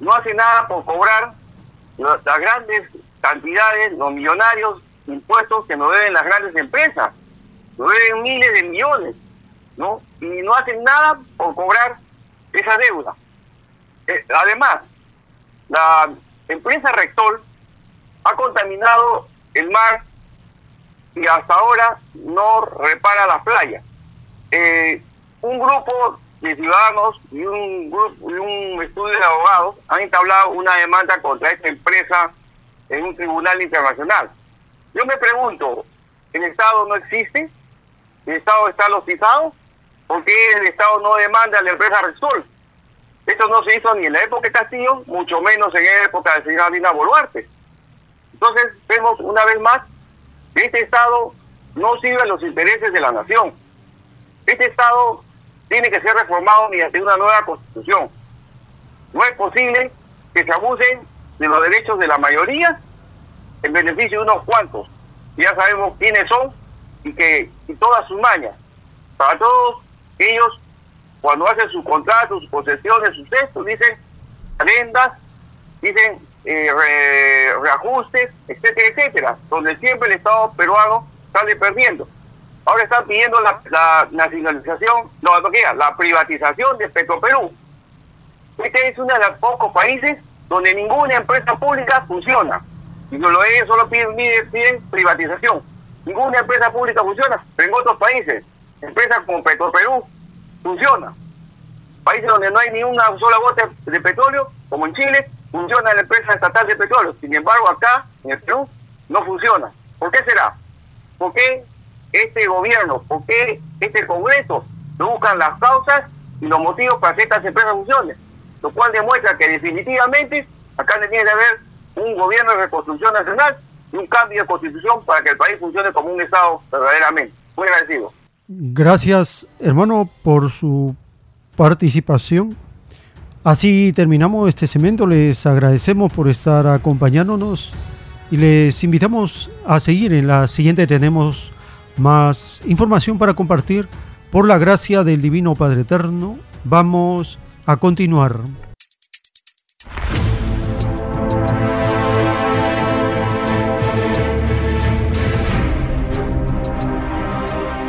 no hace nada por cobrar las grandes cantidades, los millonarios impuestos que nos deben las grandes empresas. Nos deben miles de millones, ¿no? Y no hacen nada por cobrar esa deuda. Eh, además, la empresa Rector ha contaminado el mar y hasta ahora no repara las playas. Eh, un grupo de ciudadanos y un, grupo, y un estudio de abogados han entablado una demanda contra esta empresa en un tribunal internacional. Yo me pregunto, ¿el Estado no existe? ¿El Estado está locizado? ¿Por qué el Estado no demanda a la empresa Repsol? Esto no se hizo ni en la época de Castillo, mucho menos en la época de señora Dina Boluarte. Entonces, vemos una vez más que este Estado no sirve a los intereses de la nación. Este Estado tiene que ser reformado mediante una nueva constitución. No es posible que se abusen de los derechos de la mayoría en beneficio de unos cuantos. Ya sabemos quiénes son y que y todas sus mañas. Para todos ellos, cuando hacen sus contratos, sus posesiones, sus textos, dicen arendas, dicen eh, reajustes, etcétera, etcétera, donde siempre el Estado peruano sale perdiendo. Ahora están pidiendo la, nacionalización, no, no la privatización de Petroperú. Este es uno de los pocos países donde ninguna empresa pública funciona. Y lo ellos solo piden, piden, privatización. Ninguna empresa pública funciona. Pero en otros países, empresas como Petroperú, funciona. Países donde no hay ni una sola gota de petróleo, como en Chile, funciona la empresa estatal de petróleo. Sin embargo, acá, en el Perú, no funciona. ¿Por qué será? ¿Por qué este gobierno, por qué este Congreso no buscan las causas y los motivos para que estas empresas funcionen? Lo cual demuestra que definitivamente acá tiene que haber un gobierno de reconstrucción nacional y un cambio de constitución para que el país funcione como un Estado verdaderamente. Muy agradecido. Gracias, hermano, por su participación. Así terminamos este segmento. Les agradecemos por estar acompañándonos y les invitamos a seguir. En la siguiente tenemos más información para compartir. Por la gracia del Divino Padre Eterno, vamos a continuar.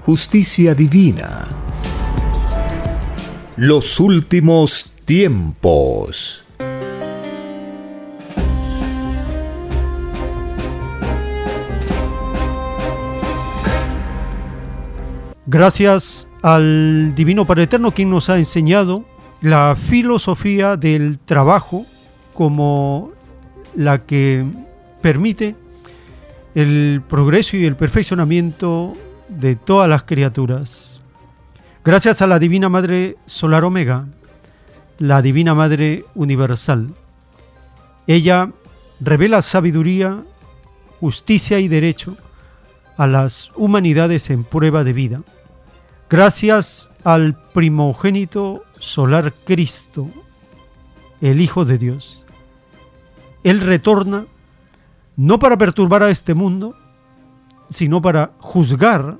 justicia divina. Los últimos tiempos. Gracias al Divino Padre Eterno quien nos ha enseñado la filosofía del trabajo como la que permite el progreso y el perfeccionamiento de todas las criaturas. Gracias a la Divina Madre Solar Omega, la Divina Madre Universal. Ella revela sabiduría, justicia y derecho a las humanidades en prueba de vida. Gracias al primogénito solar Cristo, el Hijo de Dios. Él retorna no para perturbar a este mundo, sino para juzgar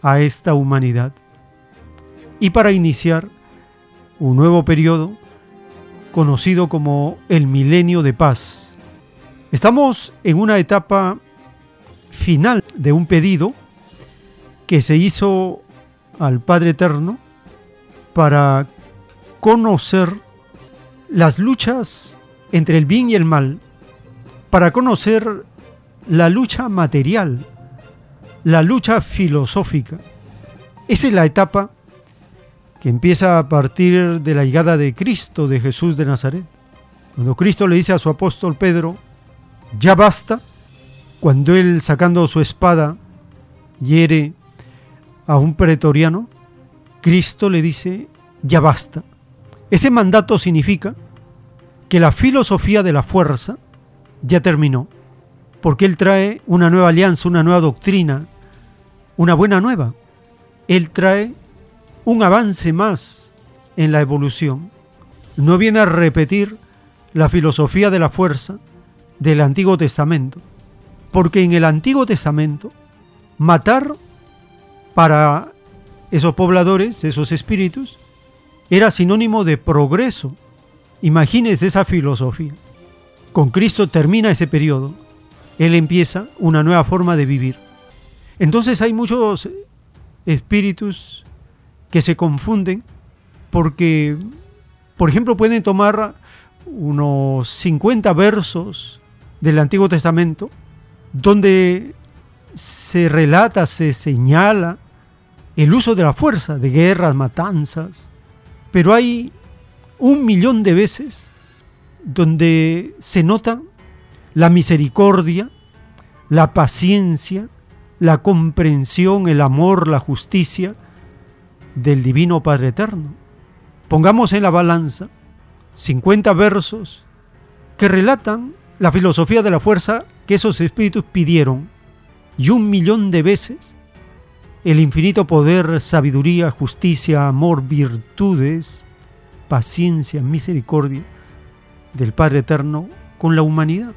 a esta humanidad y para iniciar un nuevo periodo conocido como el milenio de paz. Estamos en una etapa final de un pedido que se hizo al Padre Eterno para conocer las luchas entre el bien y el mal, para conocer la lucha material, la lucha filosófica. Esa es la etapa que empieza a partir de la llegada de Cristo, de Jesús de Nazaret. Cuando Cristo le dice a su apóstol Pedro, ya basta, cuando él sacando su espada hiere a un pretoriano, Cristo le dice, ya basta. Ese mandato significa que la filosofía de la fuerza ya terminó, porque Él trae una nueva alianza, una nueva doctrina, una buena nueva. Él trae un avance más en la evolución. No viene a repetir la filosofía de la fuerza del Antiguo Testamento, porque en el Antiguo Testamento matar para esos pobladores, esos espíritus, era sinónimo de progreso. Imagínense esa filosofía. Con Cristo termina ese periodo. Él empieza una nueva forma de vivir. Entonces hay muchos espíritus que se confunden porque, por ejemplo, pueden tomar unos 50 versos del Antiguo Testamento donde se relata, se señala el uso de la fuerza, de guerras, matanzas, pero hay un millón de veces donde se nota la misericordia, la paciencia, la comprensión, el amor, la justicia del Divino Padre Eterno. Pongamos en la balanza 50 versos que relatan la filosofía de la fuerza que esos espíritus pidieron y un millón de veces el infinito poder, sabiduría, justicia, amor, virtudes, paciencia, misericordia del Padre Eterno con la humanidad.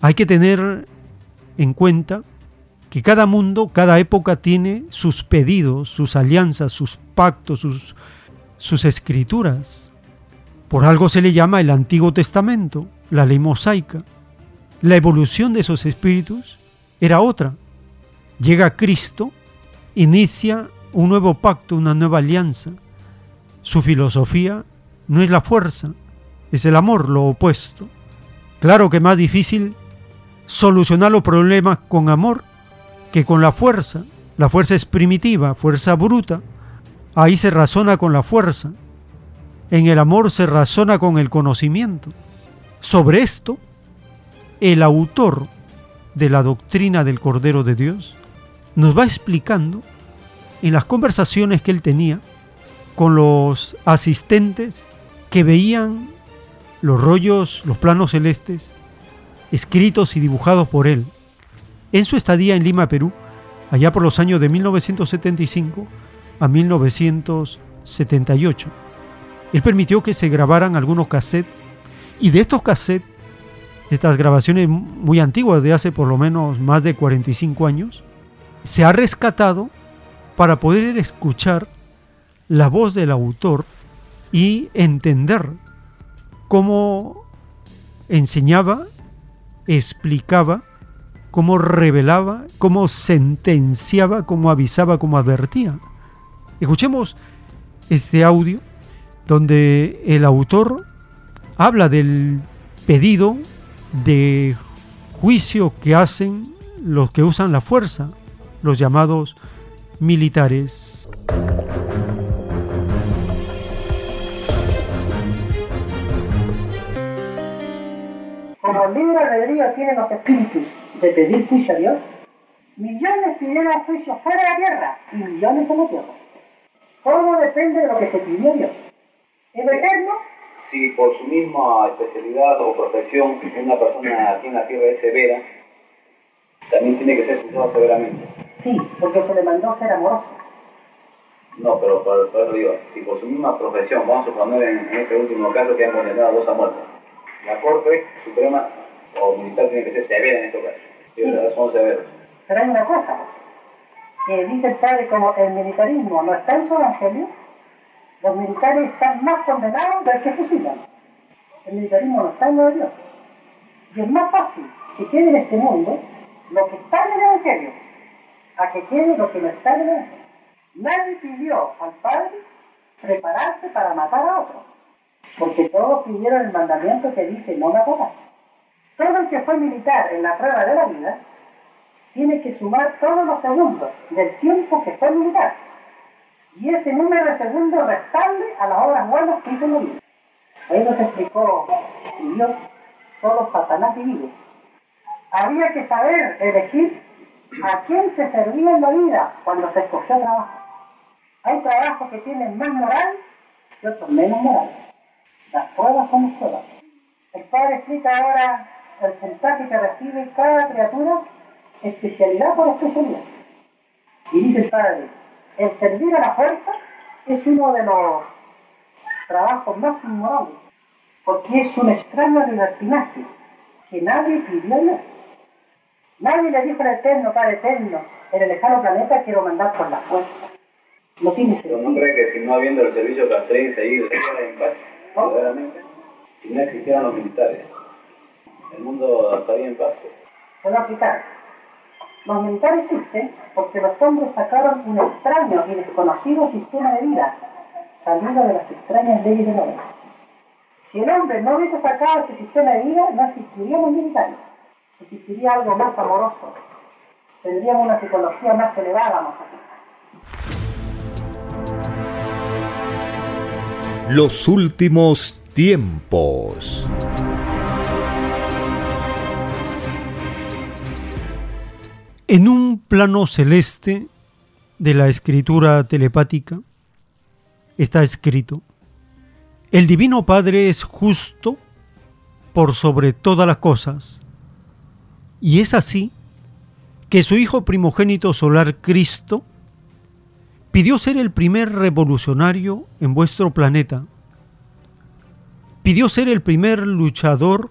Hay que tener en cuenta que cada mundo, cada época tiene sus pedidos, sus alianzas, sus pactos, sus, escrituras. Por algo se le llama el Antiguo Testamento, la ley mosaica. La evolución de esos espíritus era otra. Llega Cristo, inicia un nuevo pacto, una nueva alianza. Su filosofía no es la fuerza, es el amor, lo opuesto. Claro que más difícil solucionar los problemas con amor que con la fuerza. La fuerza es primitiva, fuerza bruta. Ahí se razona con la fuerza. En el amor se razona con el conocimiento. Sobre esto, el autor de la doctrina del Cordero de Dios, nos va explicando en las conversaciones que él tenía con los asistentes que veían los rollos, los planos celestes, escritos y dibujados por él en su estadía en Lima, Perú, allá por los años de 1975 a 1978. Él permitió que se grabaran algunos cassettes y de estos cassettes, estas grabaciones muy antiguas de hace por lo menos más de 45 años, se ha rescatado para poder escuchar la voz del autor y entender cómo enseñaba, explicaba, cómo revelaba, cómo sentenciaba, cómo avisaba, cómo advertía. Escuchemos este audio donde el autor habla del pedido de juicio que hacen los que usan la fuerza, los llamados militares. Como el libre albedrío tiene los espíritus de pedir juicio a Dios, millones pidieron juicio fuera de la tierra y millones en la tierra. Todo depende de lo que se pidió Dios. El eterno, si por su misma especialidad o profesión una persona aquí en la tierra es severa, también tiene que ser juzgado severamente. sí, porque se le mandó ser amoroso. No, pero por, por eso digo, si por su misma profesión, vamos a suponer en, en este último caso que han condenado a dos a muerte, la Corte Suprema o Militar tiene que ser severa en este caso. Sí, Sí. Pero hay una cosa, que dice el padre como el militarismo no está en su evangelio, los militares están más condenados del que fusilan. El militarismo no está en lo de Dios. Y es más fácil que quede en este mundo lo que está en el evangelio, a que quede lo que no está en el evangelio. Nadie pidió al padre prepararse para matar a otro, porque todos pidieron el mandamiento que dice no matarás. Todo el que fue militar en la prueba de la vida tiene que sumar todos los segundos del tiempo que fue militar. Y ese número de segundos restarle a las obras buenas que hizo vida. Ahí nos explicó Dios, solo Satanás divide. Había que saber elegir a quién se servía en la vida cuando se escogió trabajo. Hay trabajos que tienen más moral y otros menos moral. Las pruebas son pruebas. El Padre explica ahora el puntaje que recibe cada criatura, especialidad por especialidad. Y dice el Padre, el servir a la fuerza es uno de los trabajos más inmorales, porque es un extraño libertinaje que nadie pidió. Nadie le dijo al Eterno, Padre Eterno, en el lejano planeta quiero mandar por la fuerza. No tiene Pero no sentido. cree que si no habiendo el servicio castrense ahí, ¿estaría en paz? Verdaderamente. Si no existieran los militares, el mundo estaría en paz. A aplicar. Los militares existen porque los hombres sacaron un extraño y desconocido sistema de vida, salido de las extrañas leyes del hombre. Si el hombre no hubiese sacado ese sistema de vida, no existirían los militares. Existiría algo más amoroso. Tendríamos una psicología más elevada, más Los últimos tiempos. En un plano celeste de la escritura telepática está escrito, el Divino Padre es justo por sobre todas las cosas, y es así que su Hijo primogénito solar Cristo pidió ser el primer revolucionario en vuestro planeta, pidió ser el primer luchador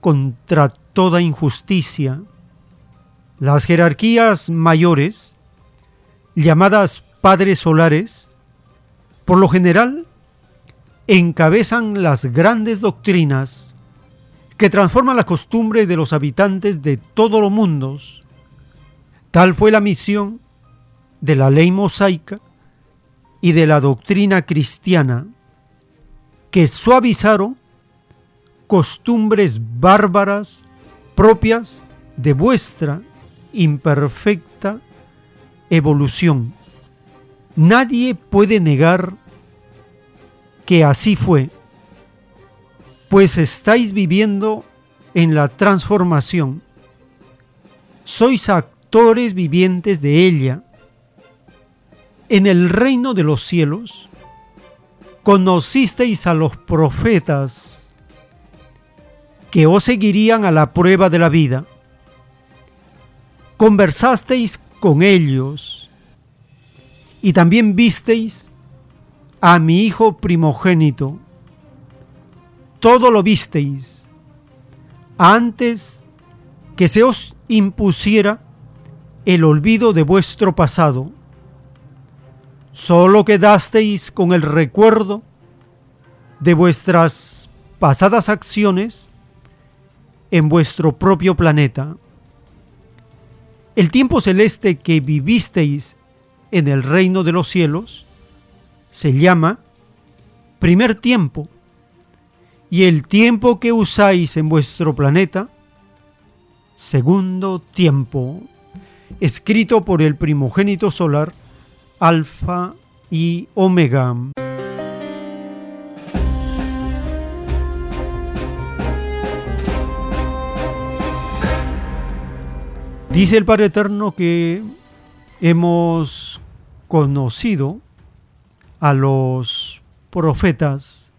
contra toda injusticia, las jerarquías mayores, llamadas padres solares, por lo general encabezan las grandes doctrinas que transforman la costumbre de los habitantes de todos los mundos. Tal fue la misión de la ley mosaica y de la doctrina cristiana, que suavizaron costumbres bárbaras propias de vuestra imperfecta evolución. Nadie puede negar que así fue, pues estáis viviendo en la transformación. Sois actores vivientes de ella. En el reino de los cielos conocisteis a los profetas que os seguirían a la prueba de la vida. Conversasteis con ellos y también visteis a mi hijo primogénito. Todo lo visteis antes que se os impusiera el olvido de vuestro pasado. Solo quedasteis con el recuerdo de vuestras pasadas acciones en vuestro propio planeta. El tiempo celeste que vivisteis en el reino de los cielos se llama primer tiempo y el tiempo que usáis en vuestro planeta, segundo tiempo, escrito por el primogénito solar, Alfa y Omega. Dice el Padre Eterno que hemos conocido a los profetas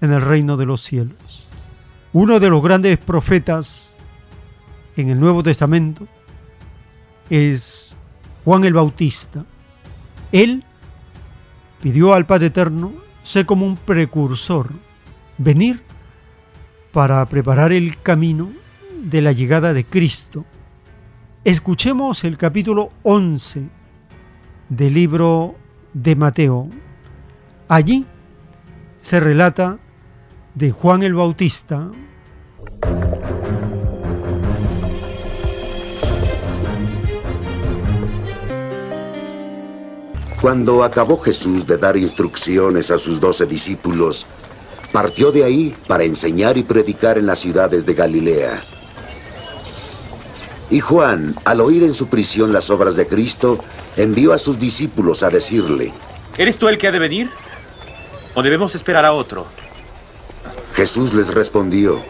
en el reino de los cielos. Uno de los grandes profetas en el Nuevo Testamento es Juan el Bautista. Él pidió al Padre Eterno ser como un precursor, venir para preparar el camino de la llegada de Cristo Escuchemos el capítulo 11 del libro de Mateo. Allí se relata de Juan el Bautista. Cuando acabó Jesús de dar instrucciones a sus doce discípulos, partió de ahí para enseñar y predicar en las ciudades de Galilea y Juan, al oír en su prisión las obras de Cristo, envió a sus discípulos a decirle, ¿Eres tú el que ha de venir? ¿O debemos esperar a otro? Jesús les respondió,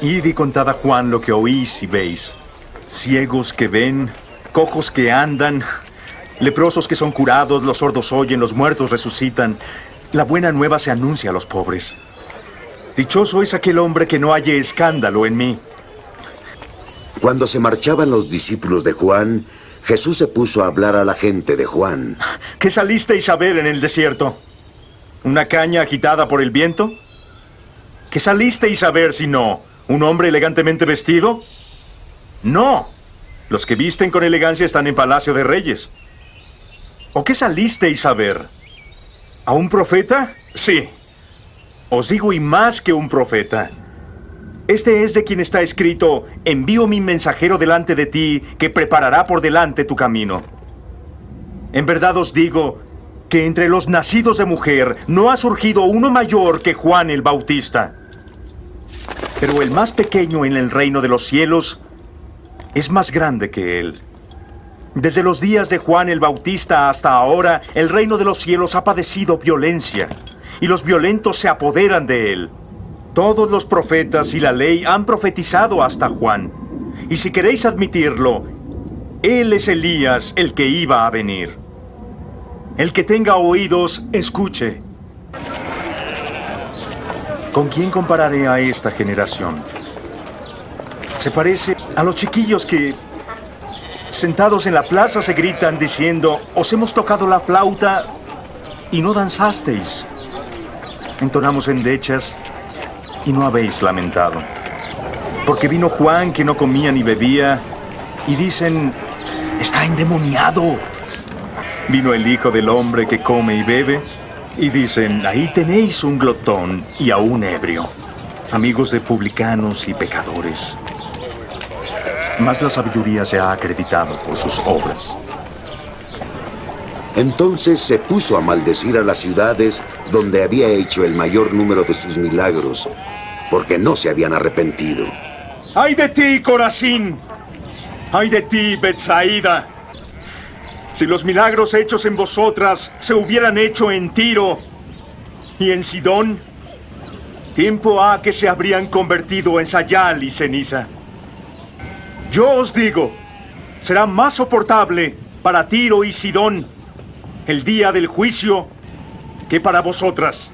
Id y contad a Juan lo que oís y veis. Ciegos que ven, cojos que andan, leprosos que son curados, los sordos oyen, los muertos resucitan. La buena nueva se anuncia a los pobres. Dichoso es aquel hombre que no halle escándalo en mí. Cuando se marchaban los discípulos de Juan, Jesús se puso a hablar a la gente de Juan. ¿Qué salisteis a ver en el desierto? ¿Una caña agitada por el viento? ¿Qué salisteis a ver si no? ¿Un hombre elegantemente vestido? No. Los que visten con elegancia están en palacio de reyes. ¿O qué salisteis a ver? ¿A un profeta? Sí. Os digo y más que un profeta. Este es de quien está escrito, envío mi mensajero delante de ti, que preparará por delante tu camino. En verdad os digo que entre los nacidos de mujer no ha surgido uno mayor que Juan el Bautista. Pero el más pequeño en el reino de los cielos es más grande que él. Desde los días de Juan el Bautista hasta ahora, el reino de los cielos ha padecido violencia, y los violentos se apoderan de él. Todos los profetas y la ley han profetizado hasta Juan. Y si queréis admitirlo, él es Elías el que iba a venir. El que tenga oídos, escuche. ¿Con quién compararé a esta generación? Se parece a los chiquillos que, sentados en la plaza, se gritan diciendo, os hemos tocado la flauta y no danzasteis. Entonamos endechas y no habéis lamentado. Porque vino Juan que no comía ni bebía y dicen, está endemoniado. Vino el Hijo del Hombre que come y bebe y dicen, ahí tenéis un glotón y a un ebrio, amigos de publicanos y pecadores. Mas la sabiduría se ha acreditado por sus obras. Entonces se puso a maldecir a las ciudades donde había hecho el mayor número de sus milagros, porque no se habían arrepentido. ¡Ay de ti, Corazín! ¡Ay de ti, Betsaida! Si los milagros hechos en vosotras se hubieran hecho en Tiro y en Sidón, tiempo ha que se habrían convertido en sayal y ceniza. Yo os digo, será más soportable para Tiro y Sidón el día del juicio que para vosotras.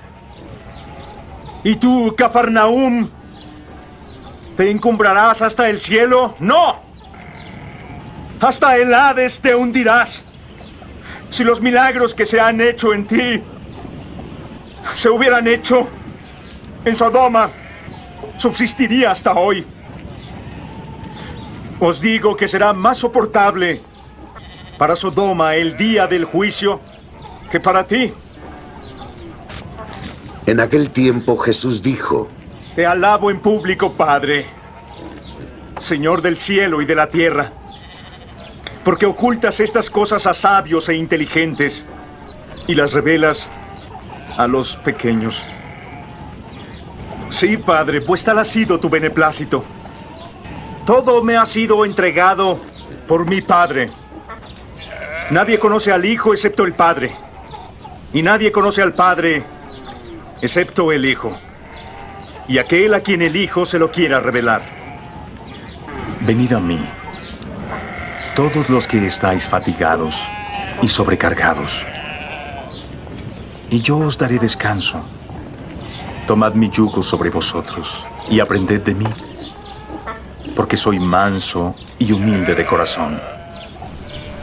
Y tú, Cafarnaum, ¿Te encumbrarás hasta el cielo? No. Hasta el Hades te hundirás. Si los milagros que se han hecho en ti se hubieran hecho en Sodoma, subsistiría hasta hoy. Os digo que será más soportable para Sodoma el día del juicio que para ti. En aquel tiempo Jesús dijo, Te alabo en público, Padre, Señor del cielo y de la tierra, porque ocultas estas cosas a sabios e inteligentes y las revelas a los pequeños. Sí, Padre, pues tal ha sido tu beneplácito. Todo me ha sido entregado por mi Padre. Nadie conoce al Hijo excepto el Padre. Y nadie conoce al Padre excepto el Hijo. Y aquel a quien el Hijo se lo quiera revelar. Venid a mí, todos los que estáis fatigados y sobrecargados, y yo os daré descanso. Tomad mi yugo sobre vosotros y aprended de mí, porque soy manso y humilde de corazón.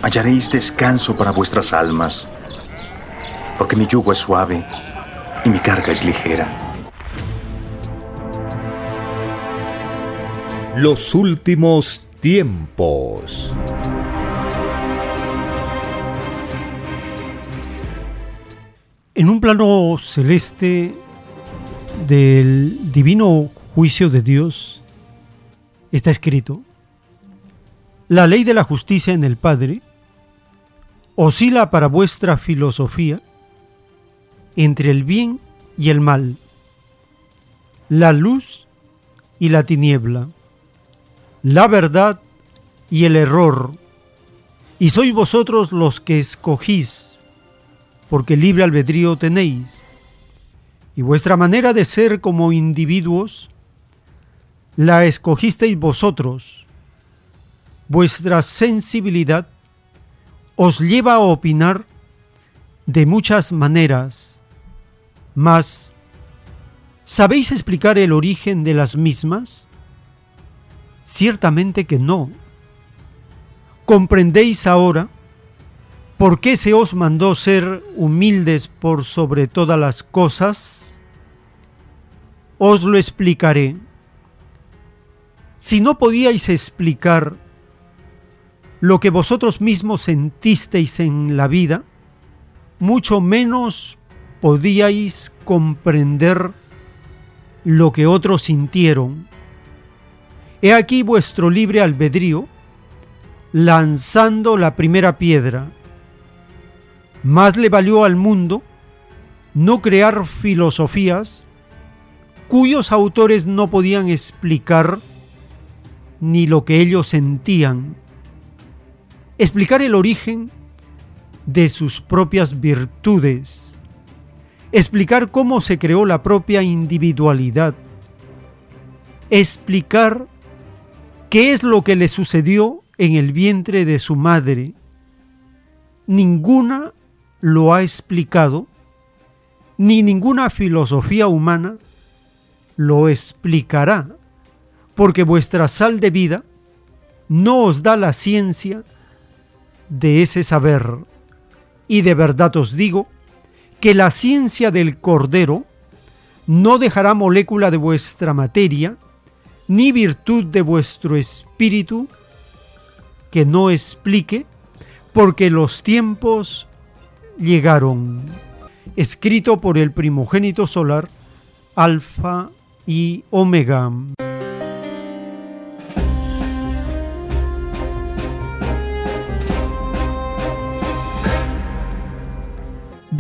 Hallaréis descanso para vuestras almas, porque mi yugo es suave y mi carga es ligera. Los últimos tiempos. En un plano celeste del divino juicio de Dios está escrito, la ley de la justicia en el Padre oscila para vuestra filosofía entre el bien y el mal, la luz y la tiniebla, la verdad y el error, y sois vosotros los que escogís, porque libre albedrío tenéis, y vuestra manera de ser como individuos la escogisteis vosotros. Vuestra sensibilidad os lleva a opinar de muchas maneras, mas ¿sabéis explicar el origen de las mismas? Ciertamente que no. ¿Comprendéis ahora por qué se os mandó ser humildes por sobre todas las cosas? Os lo explicaré. Si no podíais explicar lo que vosotros mismos sentisteis en la vida, mucho menos podíais comprender lo que otros sintieron. He aquí vuestro libre albedrío lanzando la primera piedra. Más le valió al mundo no crear filosofías cuyos autores no podían explicar ni lo que ellos sentían, explicar el origen de sus propias virtudes, explicar cómo se creó la propia individualidad, explicar qué es lo que le sucedió en el vientre de su madre. Ninguna lo ha explicado, ni ninguna filosofía humana lo explicará, porque vuestra sal de vida no os da la ciencia de ese saber. Y de verdad os digo que la ciencia del Cordero no dejará molécula de vuestra materia, ni virtud de vuestro espíritu que no explique, porque los tiempos llegaron. Escrito por el primogénito solar, Alfa y Omega.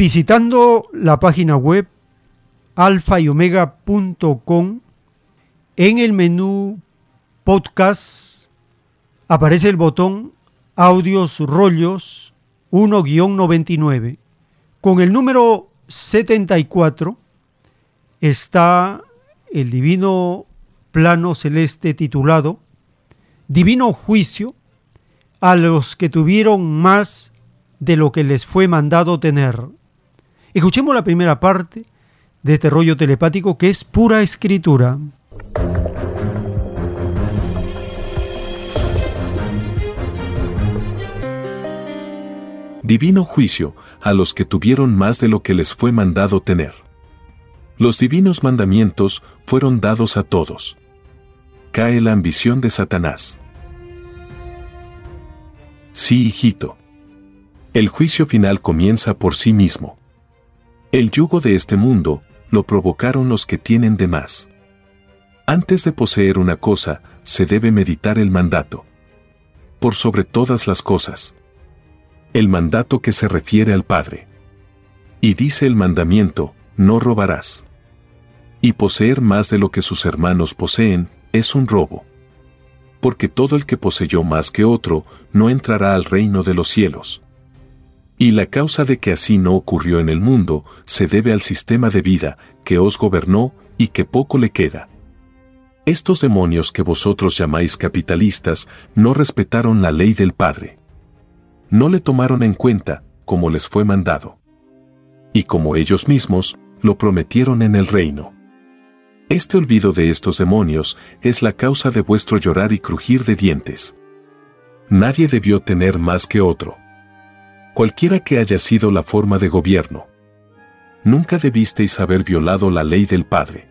Visitando la página web alfa y omega.com, en el menú podcast aparece el botón audios rollos 1-99. Con el número 74 está el divino plano celeste titulado Divino Juicio a los que tuvieron más de lo que les fue mandado tener. Escuchemos la primera parte de este rollo telepático que es pura escritura. Divino juicio a los que tuvieron más de lo que les fue mandado tener. Los divinos mandamientos fueron dados a todos. Cae la ambición de Satanás. Sí, hijito. El juicio final comienza por sí mismo. El yugo de este mundo lo provocaron los que tienen de más. Antes de poseer una cosa, se debe meditar el mandato. Por sobre todas las cosas. El mandato que se refiere al Padre. Y dice el mandamiento, no robarás. Y poseer más de lo que sus hermanos poseen, es un robo. Porque todo el que poseyó más que otro, no entrará al reino de los cielos. Y la causa de que así no ocurrió en el mundo, se debe al sistema de vida, que os gobernó, y que poco le queda. Estos demonios que vosotros llamáis capitalistas, no respetaron la ley del Padre. No le tomaron en cuenta, como les fue mandado. Y como ellos mismos, lo prometieron en el reino. Este olvido de estos demonios es la causa de vuestro llorar y crujir de dientes. Nadie debió tener más que otro. Cualquiera que haya sido la forma de gobierno. Nunca debisteis haber violado la ley del Padre.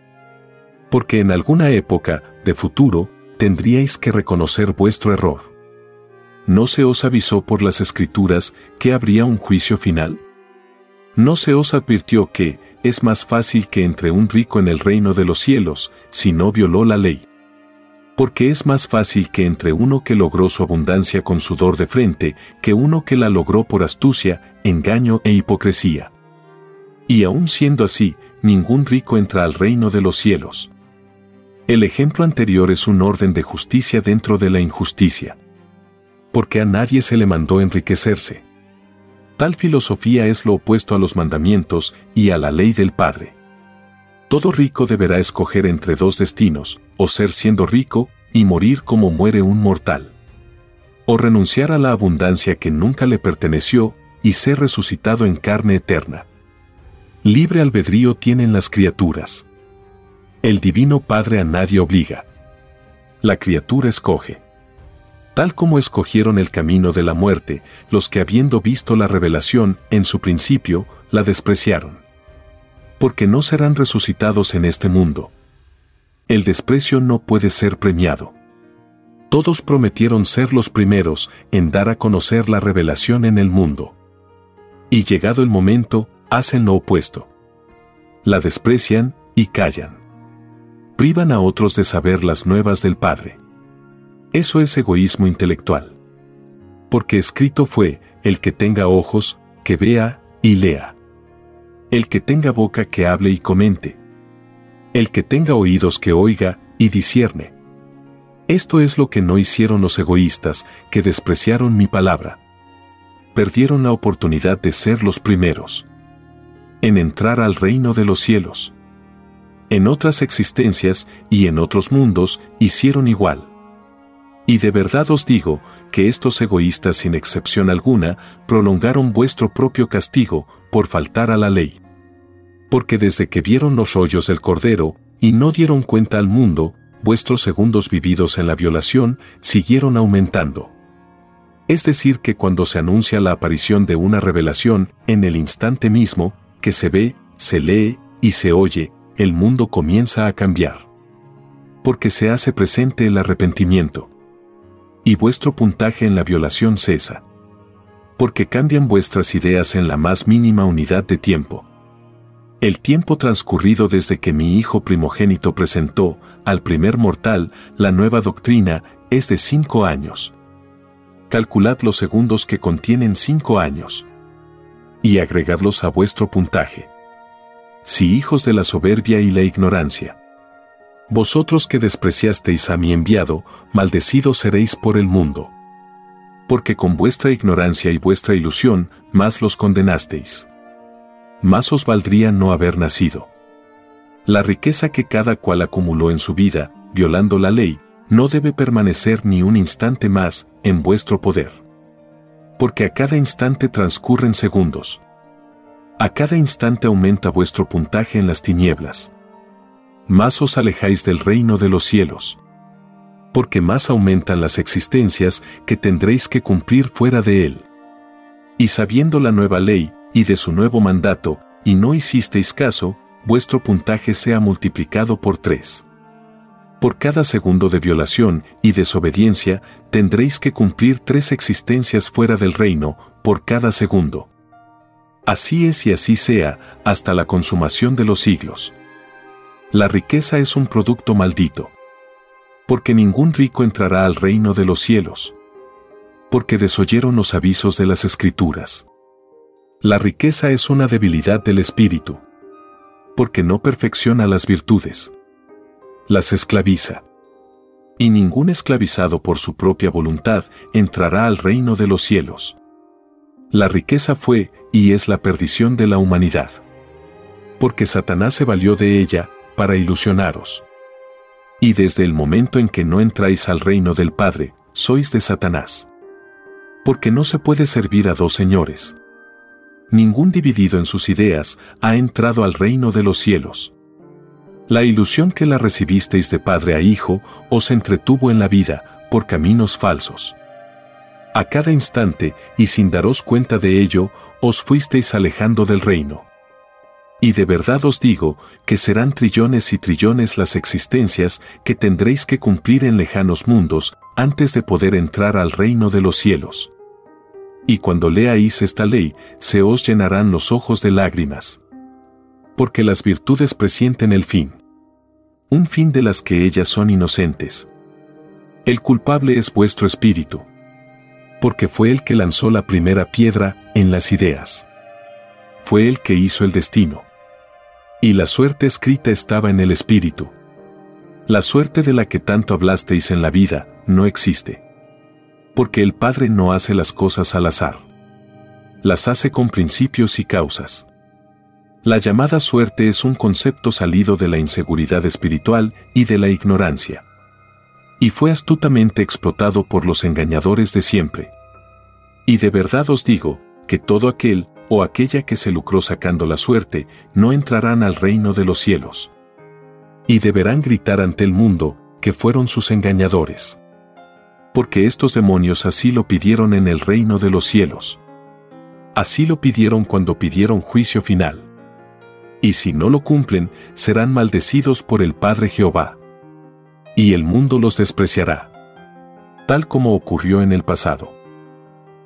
Porque en alguna época, de futuro, tendríais que reconocer vuestro error. ¿No se os avisó por las escrituras que habría un juicio final? ¿No se os advirtió que, es más fácil que entre un rico en el reino de los cielos, si no violó la ley. Porque es más fácil que entre uno que logró su abundancia con sudor de frente, que uno que la logró por astucia, engaño e hipocresía. Y aun siendo así, ningún rico entra al reino de los cielos. El ejemplo anterior es un orden de justicia dentro de la injusticia. Porque a nadie se le mandó enriquecerse Tal filosofía es lo opuesto a los mandamientos y a la ley del Padre. Todo rico deberá escoger entre dos destinos, o ser siendo rico y morir como muere un mortal. O renunciar a la abundancia que nunca le perteneció y ser resucitado en carne eterna. Libre albedrío tienen las criaturas. El Divino Padre a nadie obliga. La criatura escoge tal como escogieron el camino de la muerte, los que habiendo visto la revelación en su principio, la despreciaron. Porque no serán resucitados en este mundo. El desprecio no puede ser premiado. Todos prometieron ser los primeros en dar a conocer la revelación en el mundo. Y llegado el momento, hacen lo opuesto. La desprecian y callan. Privan a otros de saber las nuevas del Padre. Eso es egoísmo intelectual. Porque escrito fue, el que tenga ojos, que vea y lea. El que tenga boca que hable y comente. El que tenga oídos que oiga y discierne. Esto es lo que no hicieron los egoístas, que despreciaron mi palabra. Perdieron la oportunidad de ser los primeros. En entrar al reino de los cielos. En otras existencias y en otros mundos hicieron igual y de verdad os digo, que estos egoístas sin excepción alguna, prolongaron vuestro propio castigo, por faltar a la ley. Porque desde que vieron los rollos del Cordero, y no dieron cuenta al mundo, vuestros segundos vividos en la violación, siguieron aumentando. Es decir, que cuando se anuncia la aparición de una revelación, en el instante mismo, que se ve, se lee y se oye, el mundo comienza a cambiar. Porque se hace presente el arrepentimiento y vuestro puntaje en la violación cesa. Porque cambian vuestras ideas en la más mínima unidad de tiempo. El tiempo transcurrido desde que mi hijo primogénito presentó, al primer mortal, la nueva doctrina, es de cinco años. Calculad los segundos que contienen cinco años. Y agregadlos a vuestro puntaje. Si hijos de la soberbia y la ignorancia. Vosotros que despreciasteis a mi enviado, maldecidos seréis por el mundo. Porque con vuestra ignorancia y vuestra ilusión, más los condenasteis. Más os valdría no haber nacido. La riqueza que cada cual acumuló en su vida, violando la ley, no debe permanecer ni un instante más en vuestro poder. Porque a cada instante transcurren segundos. A cada instante aumenta vuestro puntaje en las tinieblas más os alejáis del reino de los cielos. Porque más aumentan las existencias que tendréis que cumplir fuera de él. Y sabiendo la nueva ley, y de su nuevo mandato, y no hicisteis caso, vuestro puntaje sea multiplicado por tres. Por cada segundo de violación y desobediencia, tendréis que cumplir tres existencias fuera del reino, por cada segundo. Así es y así sea, hasta la consumación de los siglos. La riqueza es un producto maldito. Porque ningún rico entrará al reino de los cielos. Porque desoyeron los avisos de las escrituras. La riqueza es una debilidad del espíritu. Porque no perfecciona las virtudes. Las esclaviza. Y ningún esclavizado por su propia voluntad entrará al reino de los cielos. La riqueza fue y es la perdición de la humanidad. Porque Satanás se valió de ella para ilusionaros. Y desde el momento en que no entráis al reino del Padre, sois de Satanás. Porque no se puede servir a dos señores. Ningún dividido en sus ideas ha entrado al reino de los cielos. La ilusión que la recibisteis de padre a hijo os entretuvo en la vida por caminos falsos. A cada instante, y sin daros cuenta de ello, os fuisteis alejando del reino. Y de verdad os digo que serán trillones y trillones las existencias que tendréis que cumplir en lejanos mundos antes de poder entrar al reino de los cielos. Y cuando leáis esta ley, se os llenarán los ojos de lágrimas. Porque las virtudes presienten el fin. Un fin de las que ellas son inocentes. El culpable es vuestro espíritu porque fue el que lanzó la primera piedra en las ideas. Fue el que hizo el destino. Y la suerte escrita estaba en el espíritu. La suerte de la que tanto hablasteis en la vida no existe. Porque el Padre no hace las cosas al azar. Las hace con principios y causas. La llamada suerte es un concepto salido de la inseguridad espiritual y de la ignorancia y fue astutamente explotado por los engañadores de siempre. Y de verdad os digo, que todo aquel o aquella que se lucró sacando la suerte, no entrarán al reino de los cielos. Y deberán gritar ante el mundo, que fueron sus engañadores. Porque estos demonios así lo pidieron en el reino de los cielos. Así lo pidieron cuando pidieron juicio final. Y si no lo cumplen, serán maldecidos por el Padre Jehová y el mundo los despreciará. Tal como ocurrió en el pasado.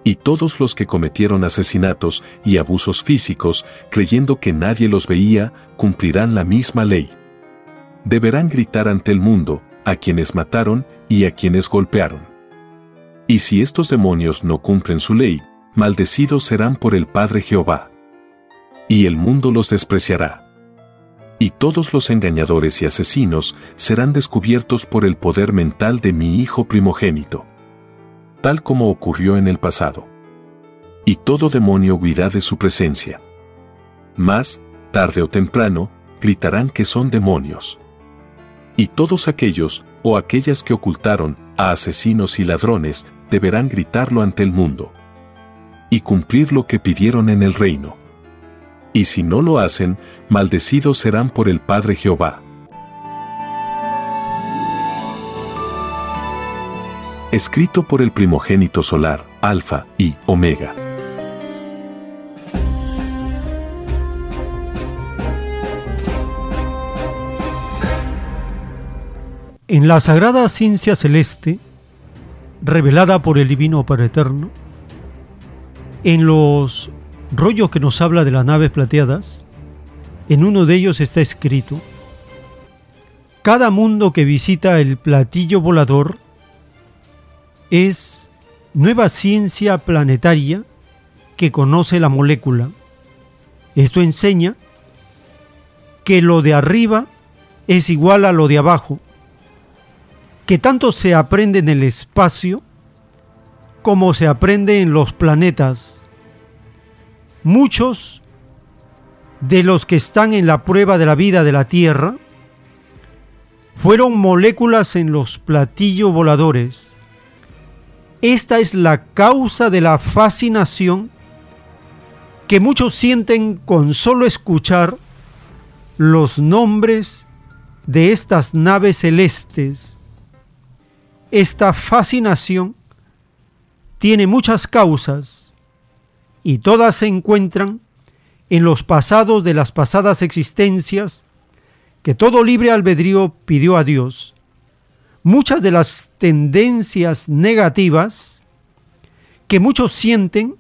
Y todos los que cometieron asesinatos y abusos físicos, creyendo que nadie los veía, cumplirán la misma ley. Deberán gritar ante el mundo, a quienes mataron y a quienes golpearon. Y si estos demonios no cumplen su ley, maldecidos serán por el Padre Jehová. Y el mundo los despreciará y todos los engañadores y asesinos serán descubiertos por el poder mental de mi Hijo primogénito. Tal como ocurrió en el pasado. Y todo demonio huirá de su presencia. Más, tarde o temprano, gritarán que son demonios. Y todos aquellos, o aquellas que ocultaron, a asesinos y ladrones, deberán gritarlo ante el mundo. Y cumplir lo que pidieron en el reino y si no lo hacen, maldecidos serán por el Padre Jehová. Escrito por el primogénito solar, Alfa y Omega. En la sagrada ciencia celeste, revelada por el Divino Padre Eterno, en los rollo que nos habla de las naves plateadas, en uno de ellos está escrito, cada mundo que visita el platillo volador es nueva ciencia planetaria que conoce la molécula. Esto enseña que lo de arriba es igual a lo de abajo, que tanto se aprende en el espacio como se aprende en los planetas muchos de los que están en la prueba de la vida de la Tierra fueron moléculas en los platillos voladores. Esta es la causa de la fascinación que muchos sienten con solo escuchar los nombres de estas naves celestes. Esta fascinación tiene muchas causas y todas se encuentran en los pasados de las pasadas existencias que todo libre albedrío pidió a Dios. Muchas de las tendencias negativas que muchos sienten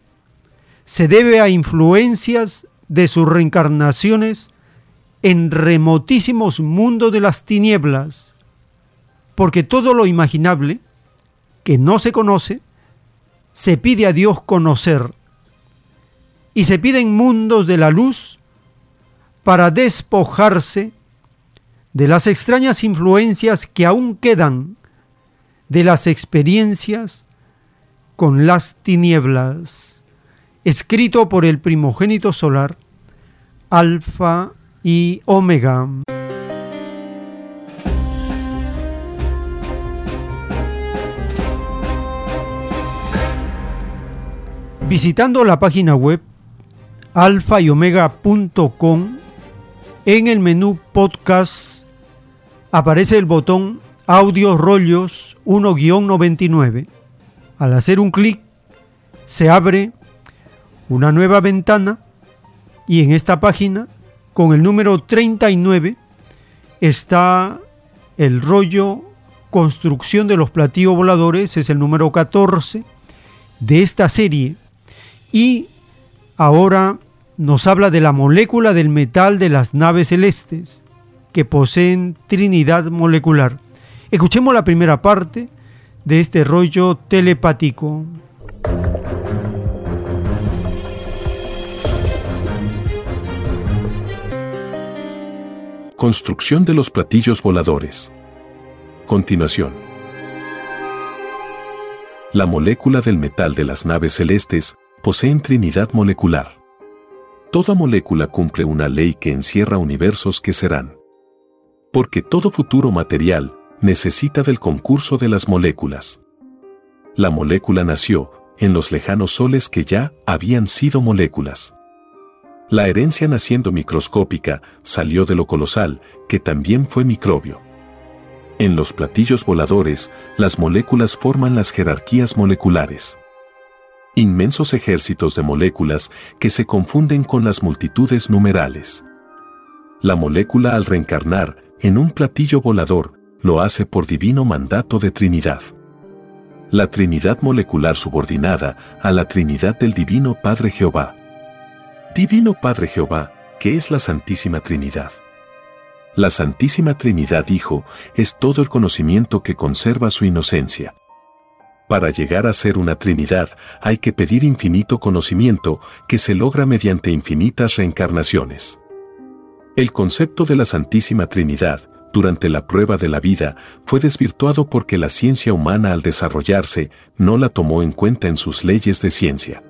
se debe a influencias de sus reencarnaciones en remotísimos mundos de las tinieblas, porque todo lo imaginable que no se conoce, se pide a Dios conocer, y se piden mundos de la luz para despojarse de las extrañas influencias que aún quedan de las experiencias con las tinieblas, escrito por el primogénito solar, Alfa y Omega. Visitando la página web alfa y omega.com, en el menú podcast aparece el botón Audio Rollos 1-99. Al hacer un clic, se abre una nueva ventana y en esta página, con el número 39, está el rollo Construcción de los platillos voladores, es el número 14 de esta serie. Y ahora nos habla de la molécula del metal de las naves celestes que poseen trinidad molecular. Escuchemos la primera parte de este rollo telepático. Construcción de los platillos voladores. Continuación. La molécula del metal de las naves celestes poseen trinidad molecular. Toda molécula cumple una ley que encierra universos que serán. Porque todo futuro material necesita del concurso de las moléculas. La molécula nació en los lejanos soles que ya habían sido moléculas. La herencia naciendo microscópica salió de lo colosal, que también fue microbio. En los platillos voladores, las moléculas forman las jerarquías moleculares inmensos ejércitos de moléculas que se confunden con las multitudes numerales. La molécula al reencarnar en un platillo volador lo hace por divino mandato de Trinidad. La Trinidad molecular subordinada a la Trinidad del Divino Padre Jehová. Divino Padre Jehová, que es la Santísima Trinidad. La Santísima Trinidad Hijo es todo el conocimiento que conserva su inocencia. Para llegar a ser una Trinidad hay que pedir infinito conocimiento que se logra mediante infinitas reencarnaciones. El concepto de la Santísima Trinidad, durante la prueba de la vida, fue desvirtuado porque la ciencia humana al desarrollarse no la tomó en cuenta en sus leyes de ciencia.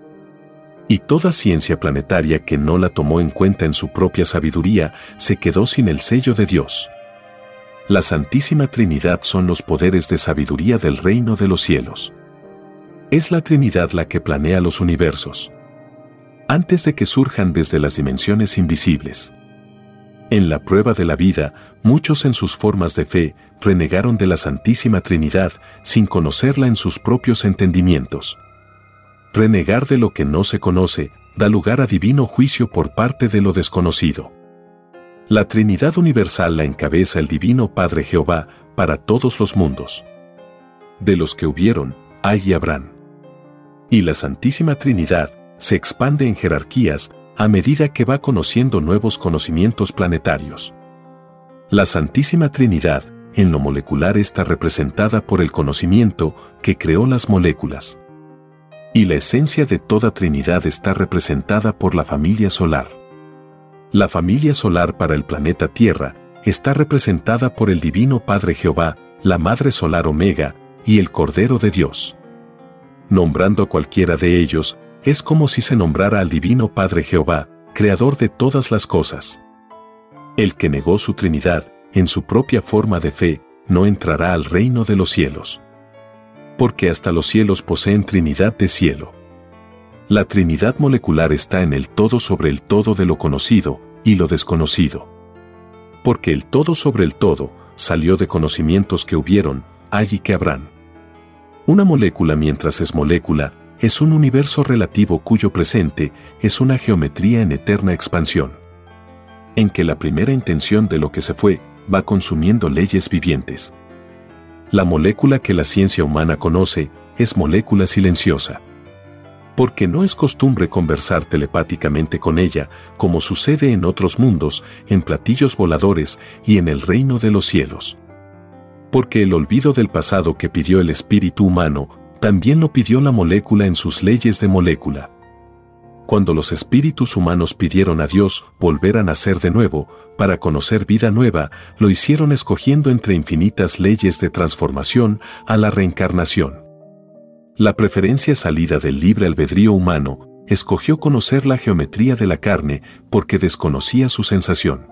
Y toda ciencia planetaria que no la tomó en cuenta en su propia sabiduría se quedó sin el sello de Dios. La Santísima Trinidad son los poderes de sabiduría del reino de los cielos. Es la Trinidad la que planea los universos. Antes de que surjan desde las dimensiones invisibles. En la prueba de la vida, muchos en sus formas de fe renegaron de la Santísima Trinidad sin conocerla en sus propios entendimientos. Renegar de lo que no se conoce da lugar a divino juicio por parte de lo desconocido. La Trinidad Universal la encabeza el Divino Padre Jehová para todos los mundos. De los que hubieron, hay y habrán. Y la Santísima Trinidad se expande en jerarquías a medida que va conociendo nuevos conocimientos planetarios. La Santísima Trinidad, en lo molecular, está representada por el conocimiento que creó las moléculas. Y la esencia de toda Trinidad está representada por la familia solar. La familia solar para el planeta Tierra está representada por el Divino Padre Jehová, la Madre Solar Omega y el Cordero de Dios. Nombrando a cualquiera de ellos, es como si se nombrara al Divino Padre Jehová, Creador de todas las cosas. El que negó su Trinidad, en su propia forma de fe, no entrará al reino de los cielos. Porque hasta los cielos poseen Trinidad de cielo. La Trinidad molecular está en el todo sobre el todo de lo conocido y lo desconocido. Porque el todo sobre el todo salió de conocimientos que hubieron, hay y que habrán. Una molécula mientras es molécula, es un universo relativo cuyo presente es una geometría en eterna expansión. En que la primera intención de lo que se fue va consumiendo leyes vivientes. La molécula que la ciencia humana conoce es molécula silenciosa. Porque no es costumbre conversar telepáticamente con ella, como sucede en otros mundos, en platillos voladores y en el reino de los cielos. Porque el olvido del pasado que pidió el espíritu humano, también lo pidió la molécula en sus leyes de molécula. Cuando los espíritus humanos pidieron a Dios volver a nacer de nuevo, para conocer vida nueva, lo hicieron escogiendo entre infinitas leyes de transformación a la reencarnación. La preferencia salida del libre albedrío humano escogió conocer la geometría de la carne porque desconocía su sensación.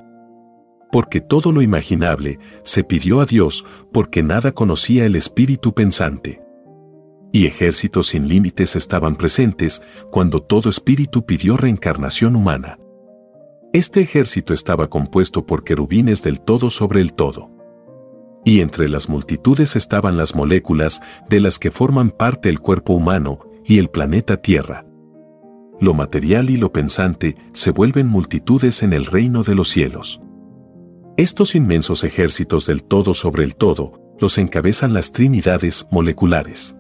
Porque todo lo imaginable se pidió a Dios porque nada conocía el espíritu pensante y ejércitos sin límites estaban presentes cuando todo espíritu pidió reencarnación humana. Este ejército estaba compuesto por querubines del todo sobre el todo. Y entre las multitudes estaban las moléculas de las que forman parte el cuerpo humano y el planeta Tierra. Lo material y lo pensante se vuelven multitudes en el reino de los cielos. Estos inmensos ejércitos del todo sobre el todo los encabezan las trinidades moleculares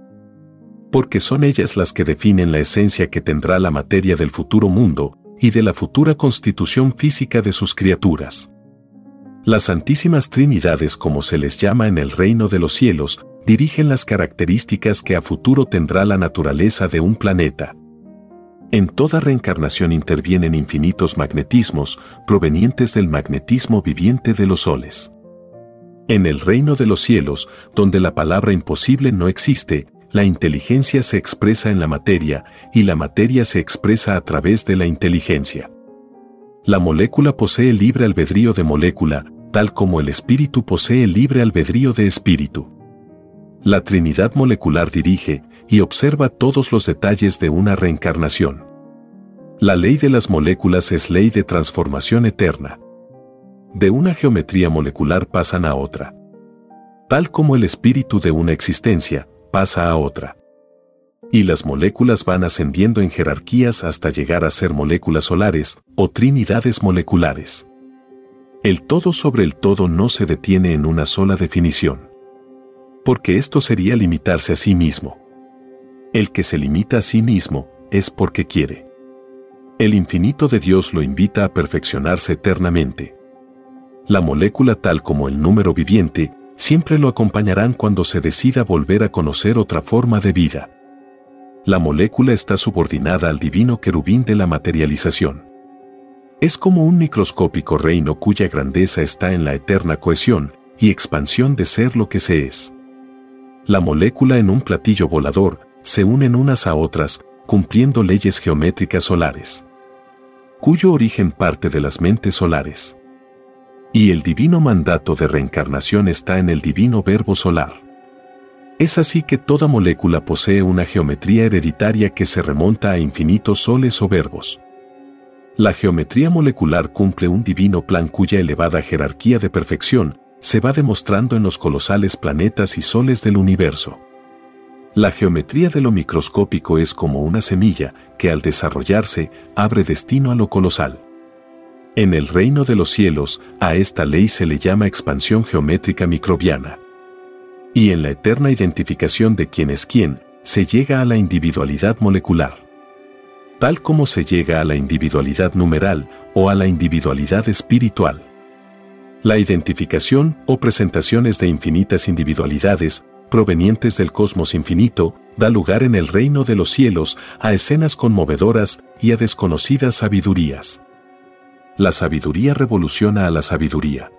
porque son ellas las que definen la esencia que tendrá la materia del futuro mundo y de la futura constitución física de sus criaturas. Las Santísimas Trinidades, como se les llama en el reino de los cielos, dirigen las características que a futuro tendrá la naturaleza de un planeta. En toda reencarnación intervienen infinitos magnetismos provenientes del magnetismo viviente de los soles. En el reino de los cielos, donde la palabra imposible no existe, la inteligencia se expresa en la materia y la materia se expresa a través de la inteligencia. La molécula posee libre albedrío de molécula, tal como el espíritu posee libre albedrío de espíritu. La Trinidad molecular dirige y observa todos los detalles de una reencarnación. La ley de las moléculas es ley de transformación eterna. De una geometría molecular pasan a otra. Tal como el espíritu de una existencia, pasa a otra. Y las moléculas van ascendiendo en jerarquías hasta llegar a ser moléculas solares o trinidades moleculares. El todo sobre el todo no se detiene en una sola definición. Porque esto sería limitarse a sí mismo. El que se limita a sí mismo es porque quiere. El infinito de Dios lo invita a perfeccionarse eternamente. La molécula tal como el número viviente siempre lo acompañarán cuando se decida volver a conocer otra forma de vida. La molécula está subordinada al divino querubín de la materialización. Es como un microscópico reino cuya grandeza está en la eterna cohesión y expansión de ser lo que se es. La molécula en un platillo volador se unen unas a otras, cumpliendo leyes geométricas solares, cuyo origen parte de las mentes solares. Y el divino mandato de reencarnación está en el divino verbo solar. Es así que toda molécula posee una geometría hereditaria que se remonta a infinitos soles o verbos. La geometría molecular cumple un divino plan cuya elevada jerarquía de perfección se va demostrando en los colosales planetas y soles del universo. La geometría de lo microscópico es como una semilla que al desarrollarse abre destino a lo colosal. En el reino de los cielos, a esta ley se le llama expansión geométrica microbiana. Y en la eterna identificación de quién es quién, se llega a la individualidad molecular. Tal como se llega a la individualidad numeral o a la individualidad espiritual. La identificación o presentaciones de infinitas individualidades, provenientes del cosmos infinito, da lugar en el reino de los cielos a escenas conmovedoras y a desconocidas sabidurías la sabiduría revoluciona a la sabiduría.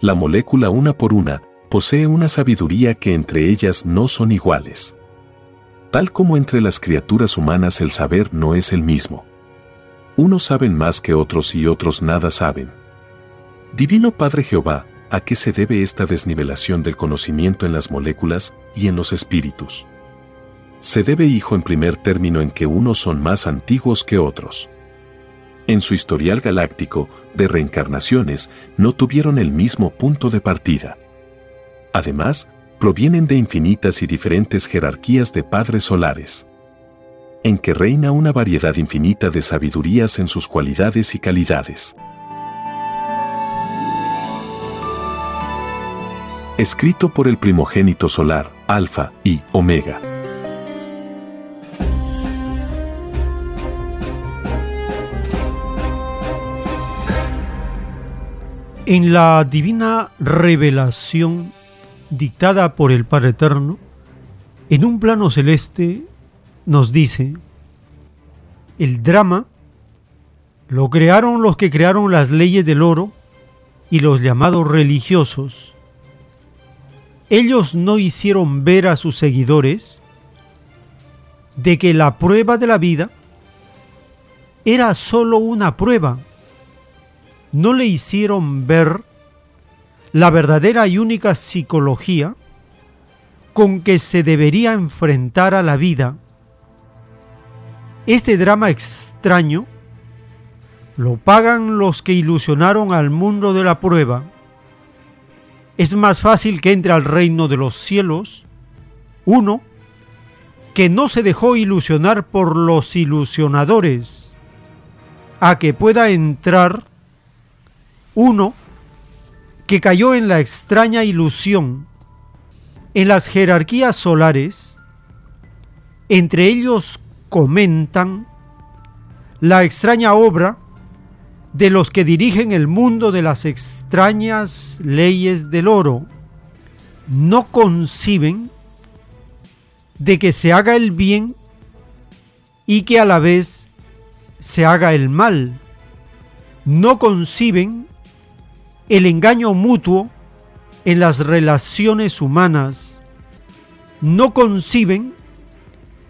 La molécula una por una posee una sabiduría que entre ellas no son iguales. Tal como entre las criaturas humanas el saber no es el mismo. Unos saben más que otros y otros nada saben. Divino Padre Jehová, ¿a qué se debe esta desnivelación del conocimiento en las moléculas y en los espíritus? Se debe, hijo, en primer término en que unos son más antiguos que otros en su historial galáctico de reencarnaciones no tuvieron el mismo punto de partida. Además, provienen de infinitas y diferentes jerarquías de padres solares. en que reina una variedad infinita de sabidurías en sus cualidades y calidades. Escrito por el primogénito solar, Alfa y Omega. En la divina revelación dictada por el Padre Eterno, en un plano celeste nos dice, el drama lo crearon los que crearon las leyes del oro y los llamados religiosos. Ellos no hicieron ver a sus seguidores de que la prueba de la vida era sólo una prueba no le hicieron ver la verdadera y única psicología con que se debería enfrentar a la vida. Este drama extraño lo pagan los que ilusionaron al mundo de la prueba. Es más fácil que entre al reino de los cielos uno que no se dejó ilusionar por los ilusionadores, a que pueda entrar uno que cayó en la extraña ilusión en las jerarquías solares, entre ellos comentan la extraña obra de los que dirigen el mundo de las extrañas leyes del oro. No conciben de que se haga el bien y que a la vez se haga el mal. No conciben el engaño mutuo en las relaciones humanas. No conciben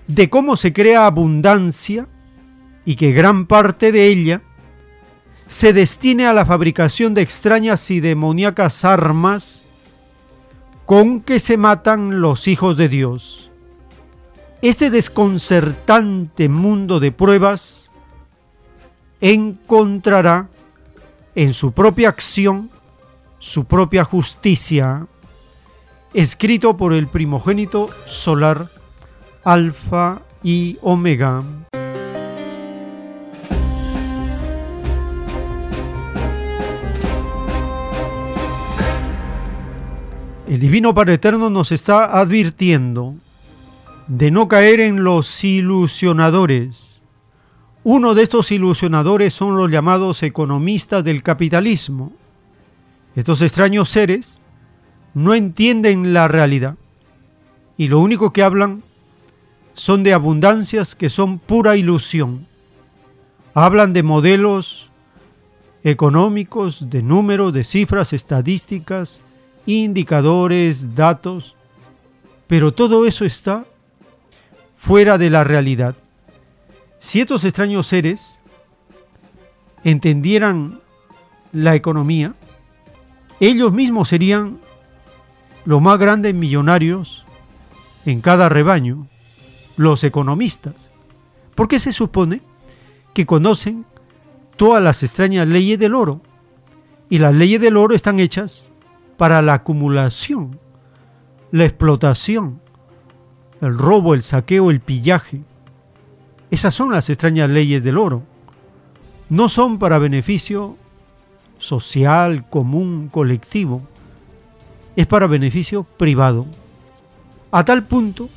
de cómo se crea abundancia y que gran parte de ella se destine a la fabricación de extrañas y demoníacas armas con que se matan los hijos de Dios. Este desconcertante mundo de pruebas encontrará en su propia acción, su propia justicia, escrito por el primogénito solar, Alfa y Omega. El Divino Padre Eterno nos está advirtiendo de no caer en los ilusionadores, uno de estos ilusionadores son los llamados economistas del capitalismo. Estos extraños seres no entienden la realidad y lo único que hablan son de abundancias que son pura ilusión. Hablan de modelos económicos, de números, de cifras, estadísticas, indicadores, datos, pero todo eso está fuera de la realidad. Si estos extraños seres entendieran la economía, ellos mismos serían los más grandes millonarios en cada rebaño, los economistas, porque se supone que conocen todas las extrañas leyes del oro, y las leyes del oro están hechas para la acumulación, la explotación, el robo, el saqueo, el pillaje. Esas son las extrañas leyes del oro. No son para beneficio social, común, colectivo. Es para beneficio privado. A tal punto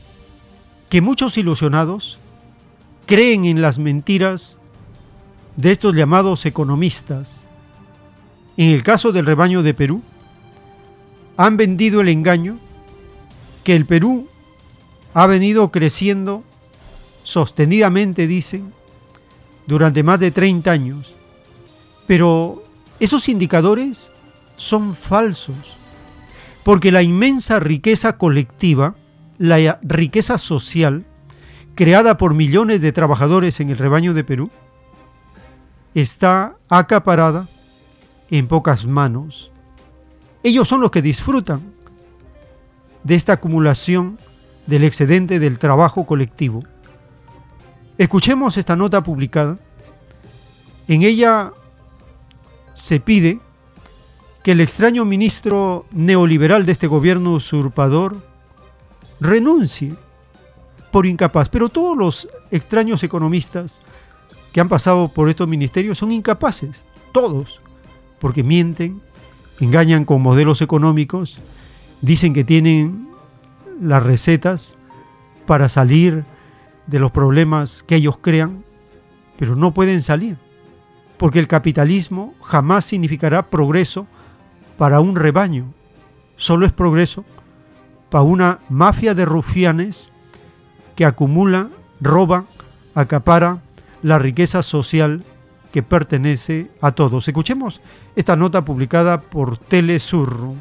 que muchos ilusionados creen en las mentiras de estos llamados economistas. En el caso del rebaño de Perú, han vendido el engaño que el Perú ha venido creciendo sostenidamente, dicen, durante más de 30 años. Pero esos indicadores son falsos, porque la inmensa riqueza colectiva, la riqueza social, creada por millones de trabajadores en el rebaño de Perú, está acaparada en pocas manos. Ellos son los que disfrutan de esta acumulación del excedente del trabajo colectivo. Escuchemos esta nota publicada. En ella se pide que el extraño ministro neoliberal de este gobierno usurpador renuncie por incapaz. Pero todos los extraños economistas que han pasado por estos ministerios son incapaces, todos, porque mienten, engañan con modelos económicos, dicen que tienen las recetas para salir de los problemas que ellos crean, pero no pueden salir, porque el capitalismo jamás significará progreso para un rebaño, solo es progreso para una mafia de rufianes que acumula, roba, acapara la riqueza social que pertenece a todos. Escuchemos esta nota publicada por Telesur.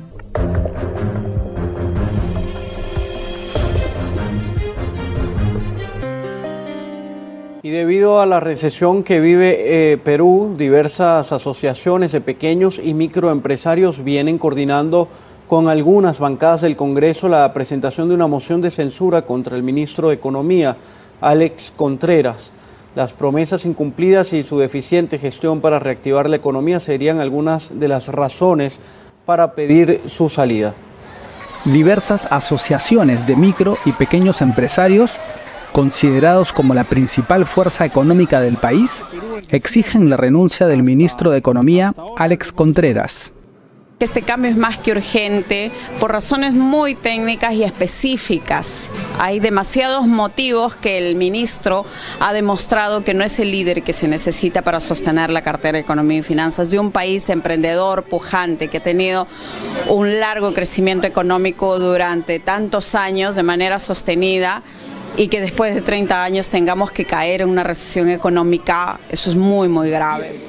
Y debido a la recesión que vive eh, Perú, diversas asociaciones de pequeños y microempresarios vienen coordinando con algunas bancadas del Congreso la presentación de una moción de censura contra el ministro de Economía, Alex Contreras. Las promesas incumplidas y su deficiente gestión para reactivar la economía serían algunas de las razones para pedir su salida. Diversas asociaciones de micro y pequeños empresarios considerados como la principal fuerza económica del país, exigen la renuncia del ministro de Economía, Alex Contreras. Este cambio es más que urgente por razones muy técnicas y específicas. Hay demasiados motivos que el ministro ha demostrado que no es el líder que se necesita para sostener la cartera de Economía y Finanzas de un país emprendedor, pujante, que ha tenido un largo crecimiento económico durante tantos años de manera sostenida y que después de 30 años tengamos que caer en una recesión económica, eso es muy, muy grave.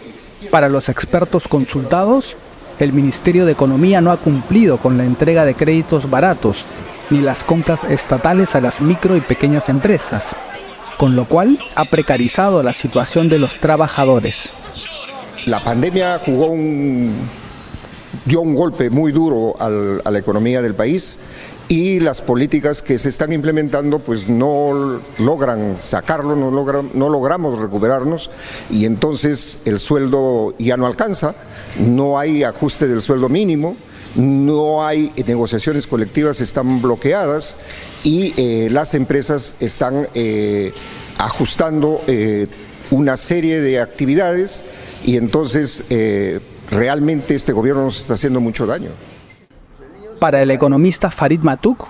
Para los expertos consultados, el Ministerio de Economía no ha cumplido con la entrega de créditos baratos ni las compras estatales a las micro y pequeñas empresas, con lo cual ha precarizado la situación de los trabajadores. La pandemia jugó un, dio un golpe muy duro al, a la economía del país y las políticas que se están implementando pues no logran sacarlo, no, no logramos recuperarnos y entonces el sueldo ya no alcanza, no hay ajuste del sueldo mínimo, no hay negociaciones colectivas, están bloqueadas y eh, las empresas están eh, ajustando eh, una serie de actividades y entonces realmente este gobierno nos está haciendo mucho daño. Para el economista Farid Matuk,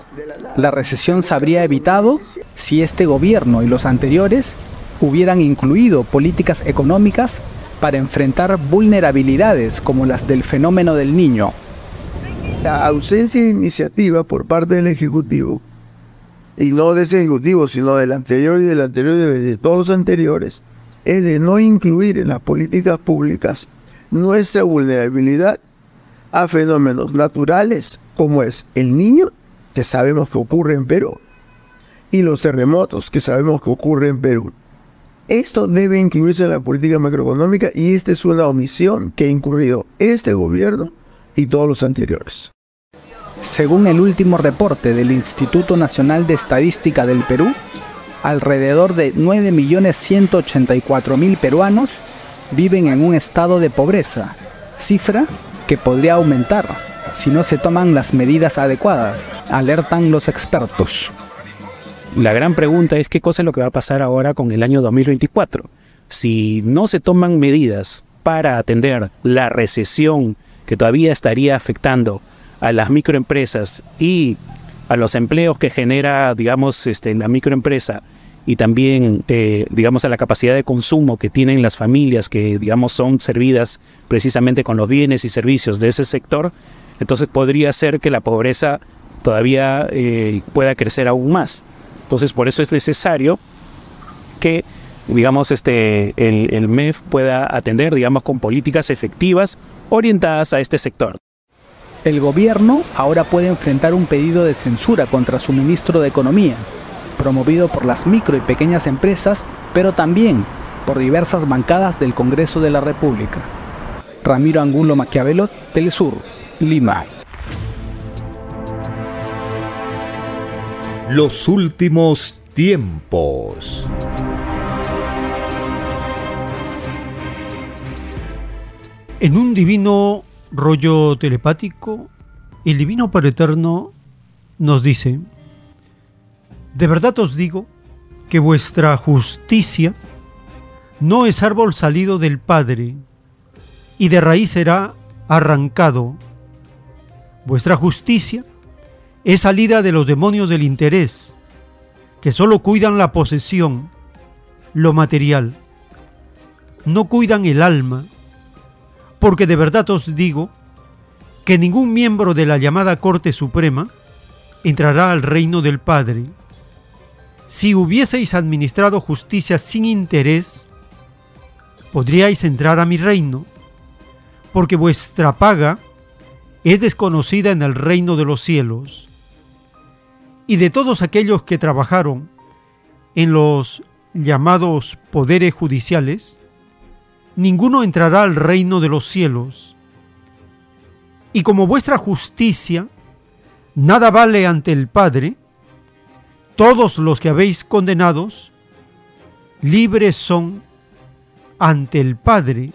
la recesión se habría evitado si este gobierno y los anteriores hubieran incluido políticas económicas para enfrentar vulnerabilidades como las del fenómeno del niño. La ausencia de iniciativa por parte del Ejecutivo, y no de ese Ejecutivo, sino del anterior y del anterior y de todos los anteriores, es de no incluir en las políticas públicas nuestra vulnerabilidad a fenómenos naturales como es el niño, que sabemos que ocurre en Perú, y los terremotos, que sabemos que ocurre en Perú. Esto debe incluirse en la política macroeconómica y esta es una omisión que ha incurrido este gobierno y todos los anteriores. Según el último reporte del Instituto Nacional de Estadística del Perú, alrededor de 9.184.000 peruanos viven en un estado de pobreza, cifra que podría aumentar si no se toman las medidas adecuadas, alertan los expertos. La gran pregunta es qué cosa es lo que va a pasar ahora con el año 2024. Si no se toman medidas para atender la recesión que todavía estaría afectando a las microempresas y a los empleos que genera, digamos, este, la microempresa y también, eh, digamos, a la capacidad de consumo que tienen las familias que, digamos, son servidas precisamente con los bienes y servicios de ese sector, entonces podría ser que la pobreza todavía eh, pueda crecer aún más. Entonces por eso es necesario que digamos, este, el, el MEF pueda atender, digamos, con políticas efectivas orientadas a este sector. El gobierno ahora puede enfrentar un pedido de censura contra su ministro de Economía, promovido por las micro y pequeñas empresas, pero también por diversas bancadas del Congreso de la República. Ramiro Angulo Maquiavelo, Telesur. Lima. Los últimos tiempos. En un divino rollo telepático, el divino Padre Eterno nos dice, de verdad os digo que vuestra justicia no es árbol salido del Padre, y de raíz será arrancado. Vuestra justicia es salida de los demonios del interés, que solo cuidan la posesión, lo material, no cuidan el alma, porque de verdad os digo que ningún miembro de la llamada Corte Suprema entrará al reino del Padre. Si hubieseis administrado justicia sin interés, podríais entrar a mi reino, porque vuestra paga es desconocida en el reino de los cielos. Y de todos aquellos que trabajaron en los llamados poderes judiciales, ninguno entrará al reino de los cielos. Y como vuestra justicia nada vale ante el Padre, todos los que habéis condenados, libres son ante el Padre,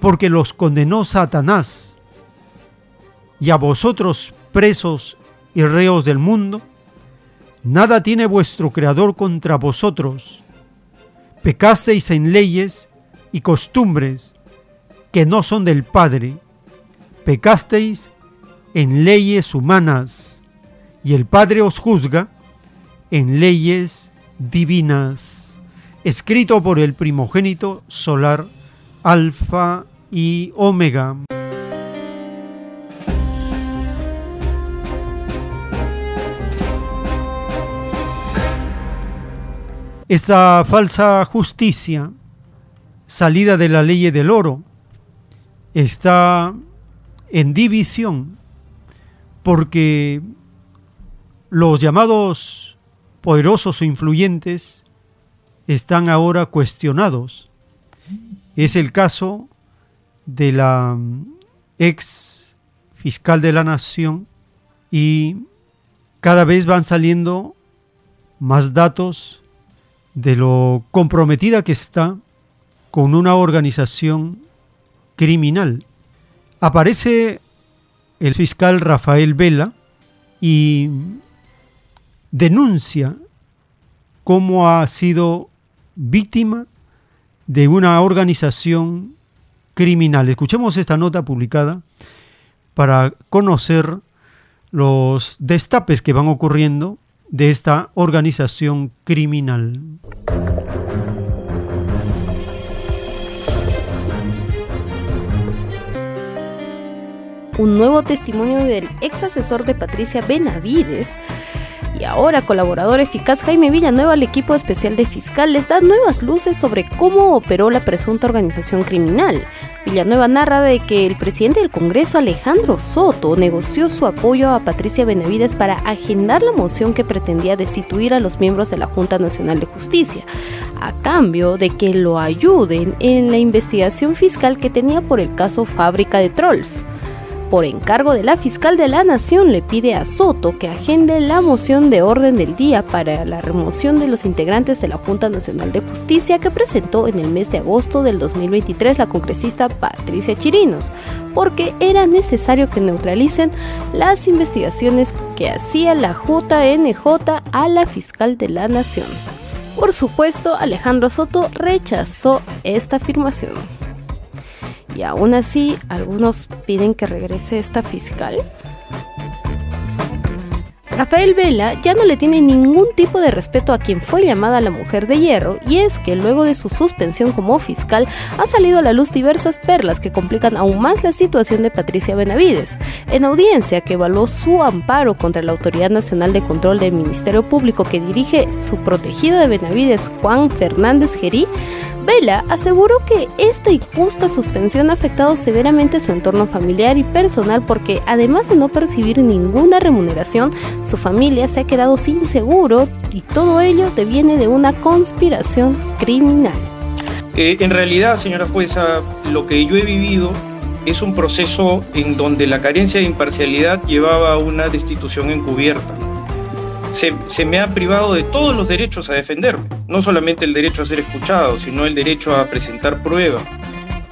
porque los condenó Satanás. Y a vosotros, presos y reos del mundo, nada tiene vuestro Creador contra vosotros. Pecasteis en leyes y costumbres que no son del Padre. Pecasteis en leyes humanas y el Padre os juzga en leyes divinas. Escrito por el primogénito solar Alfa y Omega. Esta falsa justicia, salida de la ley del oro, está en división porque los llamados poderosos o influyentes están ahora cuestionados. Es el caso de la ex fiscal de la nación y cada vez van saliendo más datos de lo comprometida que está con una organización criminal. Aparece el fiscal Rafael Vela y denuncia cómo ha sido víctima de una organización criminal. Escuchemos esta nota publicada para conocer los destapes que van ocurriendo de esta organización criminal. Un nuevo testimonio del ex asesor de Patricia Benavides y ahora colaborador eficaz Jaime Villanueva al equipo especial de fiscales da nuevas luces sobre cómo operó la presunta organización criminal. Villanueva narra de que el presidente del Congreso Alejandro Soto negoció su apoyo a Patricia Benavides para agendar la moción que pretendía destituir a los miembros de la Junta Nacional de Justicia, a cambio de que lo ayuden en la investigación fiscal que tenía por el caso Fábrica de Trolls por encargo de la fiscal de la Nación, le pide a Soto que agende la moción de orden del día para la remoción de los integrantes de la Junta Nacional de Justicia que presentó en el mes de agosto del 2023 la congresista Patricia Chirinos, porque era necesario que neutralicen las investigaciones que hacía la JNJ a la fiscal de la Nación. Por supuesto, Alejandro Soto rechazó esta afirmación. Y aún así, algunos piden que regrese esta fiscal. Rafael Vela ya no le tiene ningún tipo de respeto a quien fue llamada la mujer de hierro y es que luego de su suspensión como fiscal ha salido a la luz diversas perlas que complican aún más la situación de Patricia Benavides. En audiencia que evaluó su amparo contra la Autoridad Nacional de Control del Ministerio Público que dirige su protegido de Benavides, Juan Fernández Gerí, Vela aseguró que esta injusta suspensión ha afectado severamente su entorno familiar y personal porque además de no percibir ninguna remuneración, su familia se ha quedado sin seguro y todo ello deviene de una conspiración criminal. Eh, en realidad, señora jueza, lo que yo he vivido es un proceso en donde la carencia de imparcialidad llevaba a una destitución encubierta se, me ha privado de todos los derechos a defenderme, no solamente el derecho a ser escuchado, sino el derecho a presentar pruebas.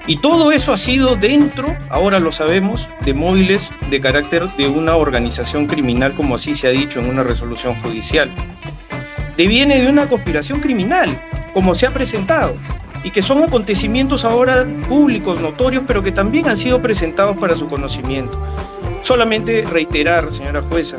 Y todo eso ha sido dentro, ahora lo sabemos, de móviles de carácter de una organización criminal, como así se ha dicho en una resolución judicial. deviene de una conspiración criminal, como se ha presentado, y que son acontecimientos ahora públicos, notorios, pero que también han sido presentados para su conocimiento. Solamente reiterar, señora jueza,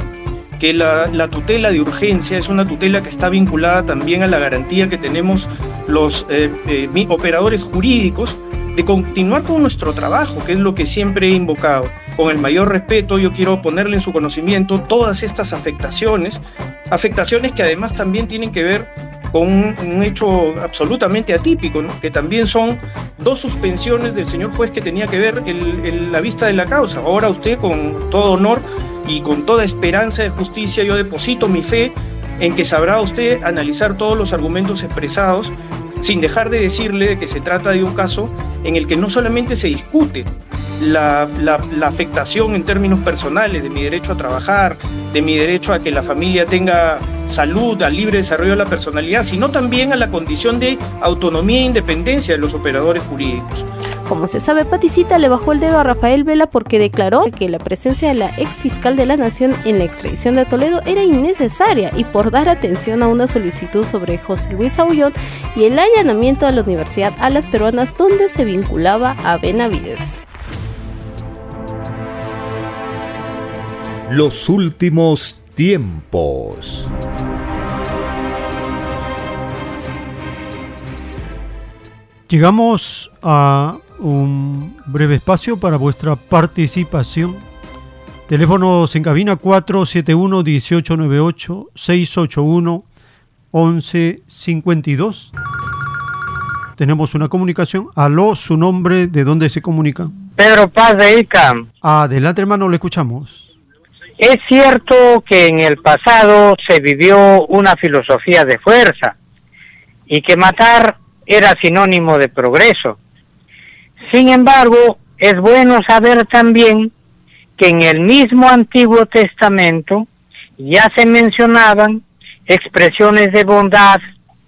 que la, la, tutela de urgencia es una tutela que está vinculada también a la garantía que tenemos los eh, eh, operadores jurídicos de continuar con nuestro trabajo, que es lo que siempre he invocado. Con el mayor respeto, yo quiero ponerle en su conocimiento todas estas afectaciones, afectaciones que además también tienen que ver con un, hecho absolutamente atípico, que también son dos suspensiones del señor juez que tenía que ver el, la vista de la causa. Ahora usted, con todo honor y con toda esperanza de justicia, yo deposito mi fe en que sabrá usted analizar todos los argumentos expresados sin dejar de decirle que se trata de un caso en el que no solamente se discute la, afectación en términos personales de mi derecho a trabajar, de mi derecho a que la familia tenga salud, al libre desarrollo de la personalidad, sino también a la condición de autonomía e independencia de los operadores jurídicos. Como se sabe, Paticita le bajó el dedo a Rafael Vela porque declaró que la presencia de la ex fiscal de la Nación en la extradición de Toledo era innecesaria y por dar atención a una solicitud sobre José Luis Aullón y el allanamiento a la Universidad Alas Peruanas donde se vinculaba a Benavides. Los últimos tiempos. Llegamos a un breve espacio para vuestra participación. Teléfonos en cabina 471-1898, 681-1152. Tenemos una comunicación. Aló, su nombre, ¿de dónde se comunica? Pedro Paz de ICAM. Adelante, hermano, le escuchamos. Es cierto que en el pasado se vivió una filosofía de fuerza y que matar era sinónimo de progreso. Sin embargo, es bueno saber también que en el mismo Antiguo Testamento ya se mencionaban expresiones de bondad,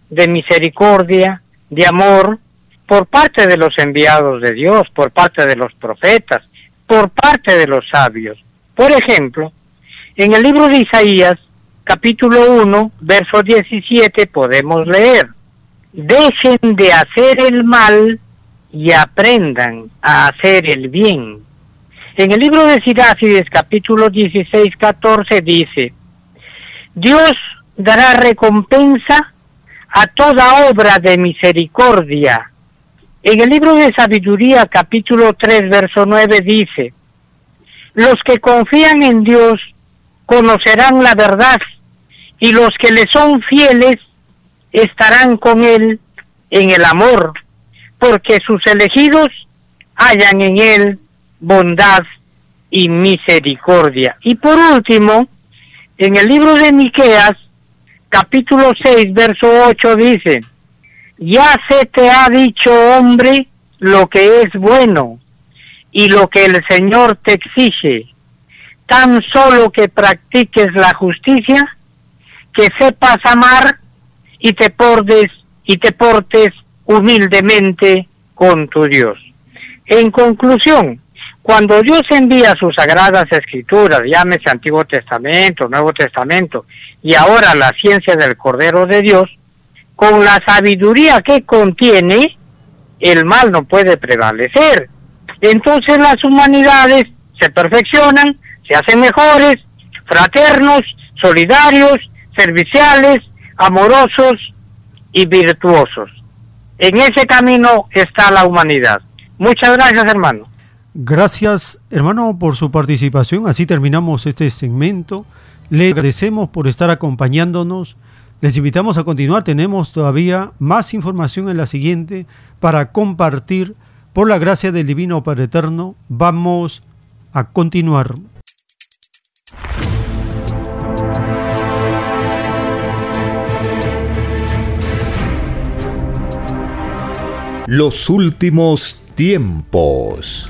de misericordia, de amor por parte de los enviados de Dios, por parte de los profetas, por parte de los sabios. Por ejemplo, en el libro de Isaías, capítulo 1, verso 17, podemos leer, dejen de hacer el mal y aprendan a hacer el bien. En el libro de Sirácides, capítulo 16, 14, dice, Dios dará recompensa a toda obra de misericordia. En el libro de Sabiduría, capítulo 3, verso 9, dice, los que confían en Dios conocerán la verdad y los que le son fieles estarán con él en el amor, porque sus elegidos hallan en él bondad y misericordia. Y por último, en el libro de Miqueas, capítulo 6, verso 8 dice, ya se te ha dicho, hombre, lo que es bueno y lo que el Señor te exige, tan solo que practiques la justicia, que sepas amar y te portes y te portes humildemente con tu Dios. En conclusión, cuando Dios envía sus sagradas escrituras, llámese Antiguo Testamento, Nuevo Testamento, y ahora la ciencia del Cordero de Dios, con la sabiduría que contiene, el mal no puede prevalecer. Entonces las humanidades se perfeccionan, se hacen mejores, fraternos, solidarios, serviciales, amorosos y virtuosos. En ese camino está la humanidad. Muchas gracias, hermano. Gracias, hermano, por su participación. Así terminamos este segmento. Le agradecemos por estar acompañándonos. Les invitamos a continuar. Tenemos todavía más información en la siguiente para compartir. Por la gracia del Divino Padre Eterno, vamos a continuar. Los últimos tiempos.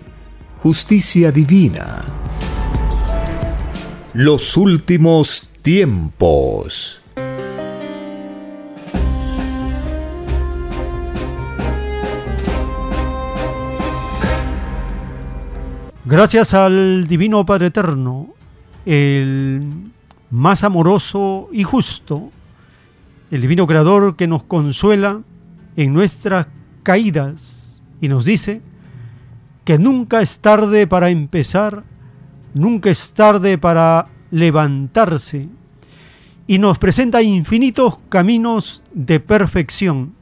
justicia divina. Los últimos tiempos. Gracias al Divino Padre Eterno, el más amoroso y justo, el Divino Creador que nos consuela en nuestras caídas y nos dice que nunca es tarde para empezar, nunca es tarde para levantarse y nos presenta infinitos caminos de perfección.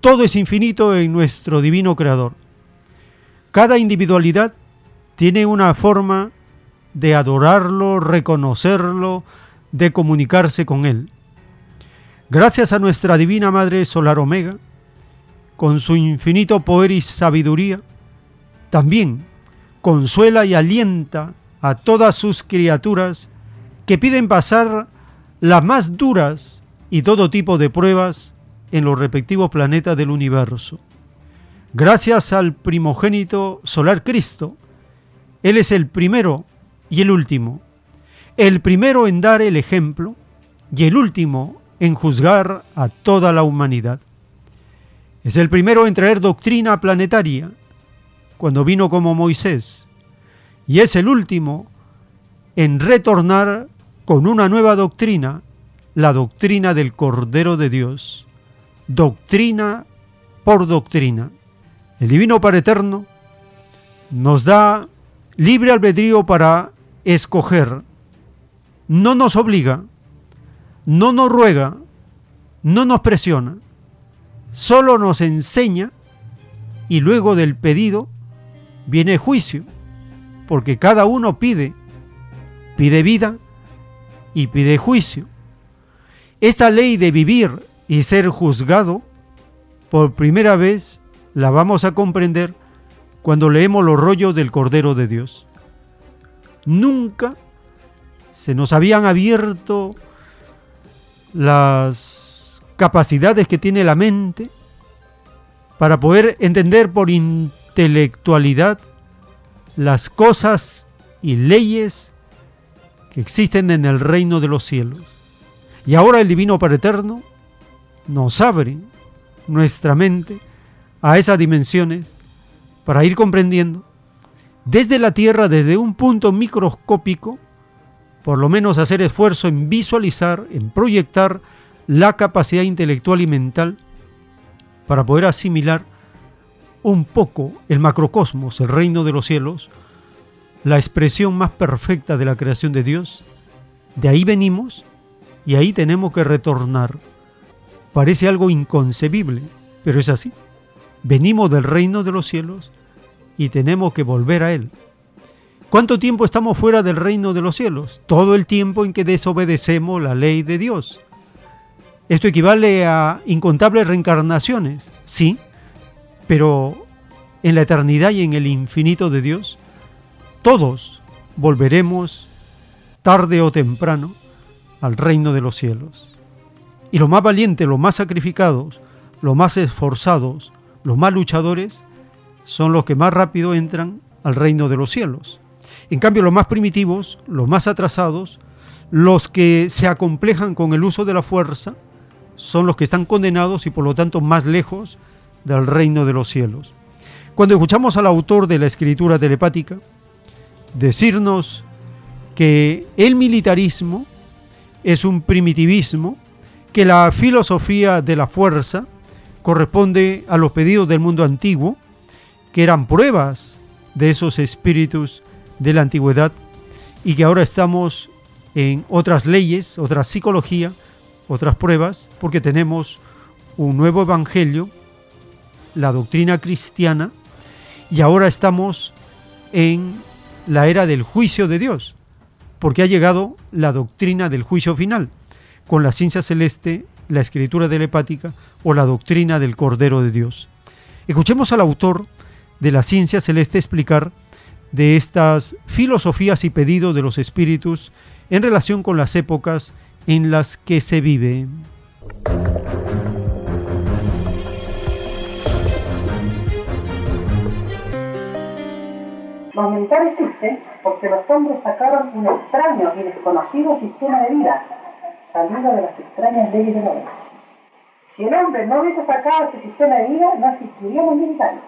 Todo es infinito en nuestro Divino Creador. Cada individualidad tiene una forma de adorarlo, reconocerlo, de comunicarse con Él. Gracias a nuestra Divina Madre Solar Omega, con su infinito poder y sabiduría, también consuela y alienta a todas sus criaturas que piden pasar las más duras y todo tipo de pruebas en los respectivos planetas del universo. Gracias al primogénito solar Cristo, Él es el primero y el último, el primero en dar el ejemplo y el último en juzgar a toda la humanidad. Es el primero en traer doctrina planetaria, cuando vino como Moisés, y es el último en retornar con una nueva doctrina, la doctrina del Cordero de Dios. Doctrina por doctrina. El Divino Padre Eterno nos da libre albedrío para escoger. No nos obliga, no nos ruega, no nos presiona, solo nos enseña y luego del pedido viene juicio, porque cada uno pide, pide vida y pide juicio. Esa ley de vivir y ser juzgado, por primera vez la vamos a comprender cuando leemos los rollos del Cordero de Dios. Nunca se nos habían abierto las capacidades que tiene la mente para poder entender por intelectualidad las cosas y leyes que existen en el reino de los cielos. Y ahora el Divino Padre Eterno nos abre nuestra mente a esas dimensiones para ir comprendiendo desde la Tierra, desde un punto microscópico, por lo menos hacer esfuerzo en visualizar, en proyectar la capacidad intelectual y mental para poder asimilar un poco el macrocosmos, el reino de los cielos, la expresión más perfecta de la creación de Dios. De ahí venimos y ahí tenemos que retornar. Parece algo inconcebible, pero es así. Venimos del reino de los cielos y tenemos que volver a Él. ¿Cuánto tiempo estamos fuera del reino de los cielos? Todo el tiempo en que desobedecemos la ley de Dios. Esto equivale a incontables reencarnaciones, sí, pero en la eternidad y en el infinito de Dios, todos volveremos tarde o temprano al reino de los cielos. Y los más valientes, los más sacrificados, los más esforzados, los más luchadores, son los que más rápido entran al reino de los cielos. En cambio, los más primitivos, los más atrasados, los que se acomplejan con el uso de la fuerza, son los que están condenados y por lo tanto más lejos del reino de los cielos. Cuando escuchamos al autor de la escritura telepática decirnos que el militarismo es un primitivismo, que la filosofía de la fuerza corresponde a los pedidos del mundo antiguo, que eran pruebas de esos espíritus de la antigüedad y que ahora estamos en otras leyes, otra psicología, otras pruebas, porque tenemos un nuevo evangelio, la doctrina cristiana, y ahora estamos en la era del juicio de Dios, porque ha llegado la doctrina del juicio final, con la ciencia celeste, la escritura telepática o la doctrina del Cordero de Dios. Escuchemos al autor de la ciencia celeste explicar de estas filosofías y pedidos de los espíritus en relación con las épocas en las que se vive. La humanidad existe porque los hombres sacaron un extraño y desconocido sistema de vida, salido de las extrañas leyes del hombre. Si el hombre no hubiese sacado ese sistema de vida, no existiríamos militares.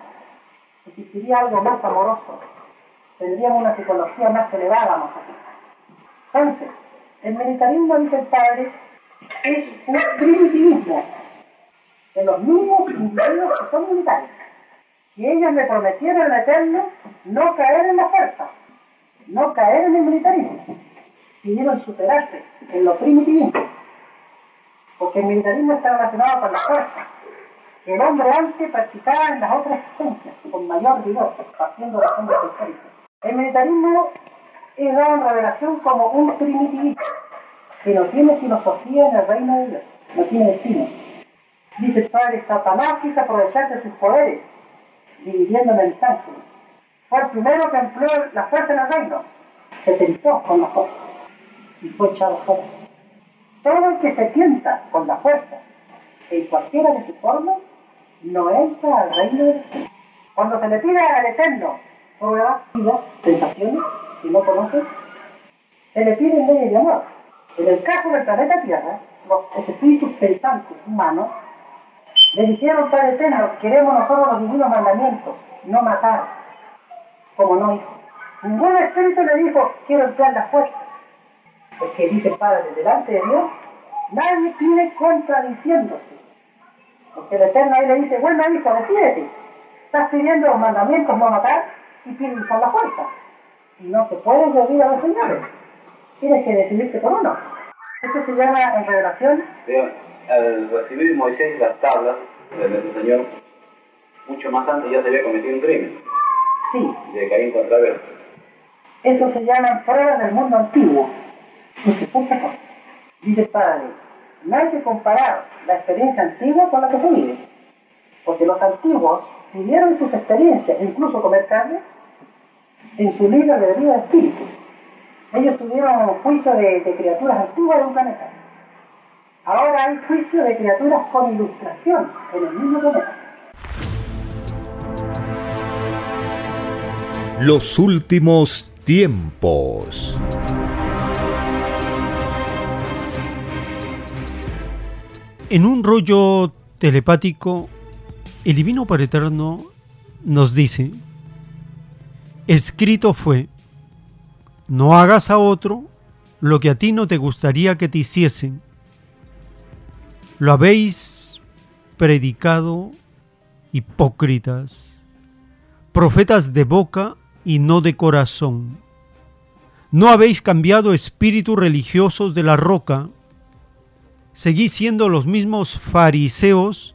Existiría algo más amoroso. Tendríamos una psicología más elevada, más aquí. Entonces, el militarismo, dice el padre, es un primitivismo de los mismos individuos que son militares. Y ellos me prometieron en eterno no caer en la fuerza, no caer en el militarismo. Pidieron superarse en lo primitivismo. Porque el militarismo está relacionado con la fuerza. El hombre antes practicaba en las otras ciencias, con mayor vigor, haciendo las ciencias históricas. El militarismo es dado en revelación como un primitivismo que no tiene filosofía en el reino de Dios, no tiene destino. Dice el padre, Satanás quiso aprovecharse de sus poderes, dividiendo en el instante. Fue el primero que empleó la fuerza en el reino. Se tentó con la fuerza y fue echado fuera. Todo el que se tienta con la fuerza, en cualquiera de sus formas, no entra al reino de Dios. Cuando se le pide al Eterno pruebas, tentaciones, si no conoces, se le pide leyes de amor. En el caso del planeta Tierra, los espíritus pensantes humanos le dijeron, Padre Eterno, queremos nosotros los divinos mandamientos, no matar, como no hijo. Ningún espíritu le dijo, quiero emplear la fuerza. el que dice Padre delante de Dios, nadie pide contradiciéndose. Porque el Eterno ahí le dice, bueno hijo, decídete. Estás pidiendo los mandamientos no matar y pides por la fuerza. Y no te puedes servir a los señores. Tienes que decidirte por uno. Esto se llama en revelación. Al recibir Moisés las tablas de nuestro Señor, mucho más antes ya se había cometido un crimen. Sí. De Caín contra Abel. Eso se llama pruebas del mundo antiguo. Cosa. Dice el Padre, no hay que comparar la experiencia antigua con la que se vive. Porque los antiguos vivieron sus experiencias, incluso comer carne, en su libro de vida de espíritu. Ellos tuvieron un juicio de, de criaturas antiguas de un planeta. Ahora hay juicio de criaturas con ilustración en el mismo planeta. Los últimos tiempos. En un rollo telepático, el Divino Padre Eterno nos dice, escrito fue, no hagas a otro lo que a ti no te gustaría que te hiciesen. Lo habéis predicado hipócritas, profetas de boca y no de corazón. No habéis cambiado espíritus religiosos de la roca, seguís siendo los mismos fariseos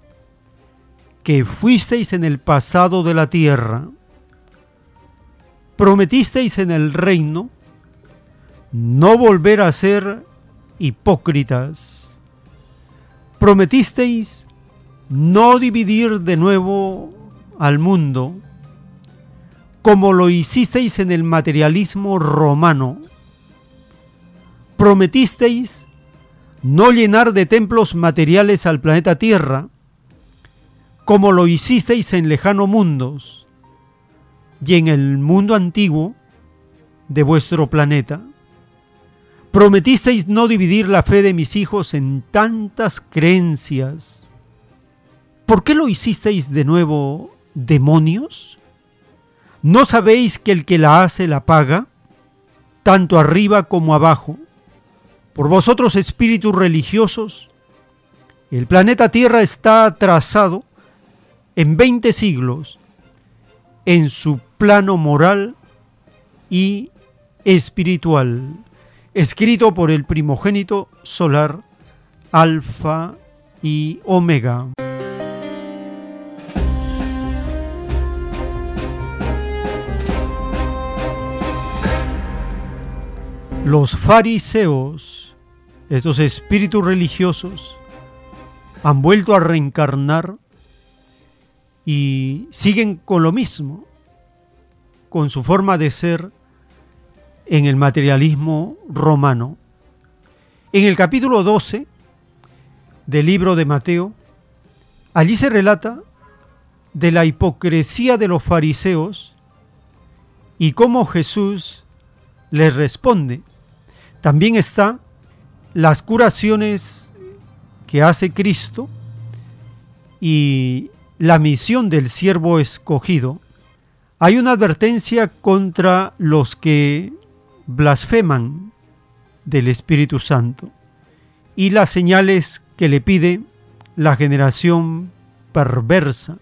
que fuisteis en el pasado de la tierra. Prometisteis en el reino no volver a ser hipócritas. Prometisteis no dividir de nuevo al mundo como lo hicisteis en el materialismo romano. Prometisteis no llenar de templos materiales al planeta Tierra, como lo hicisteis en lejano mundos y en el mundo antiguo de vuestro planeta. Prometisteis no dividir la fe de mis hijos en tantas creencias. ¿Por qué lo hicisteis de nuevo, demonios? ¿No sabéis que el que la hace la paga, tanto arriba como abajo? Por vosotros espíritus religiosos, el planeta Tierra está trazado en 20 siglos en su plano moral y espiritual, escrito por el primogénito solar, Alfa y Omega. Los fariseos, estos espíritus religiosos, han vuelto a reencarnar y siguen con lo mismo, con su forma de ser en el materialismo romano. En el capítulo 12 del libro de Mateo, allí se relata de la hipocresía de los fariseos y cómo Jesús les responde. También está las curaciones que hace Cristo y la misión del siervo escogido, hay una advertencia contra los que blasfeman del Espíritu Santo y las señales que le pide la generación perversa.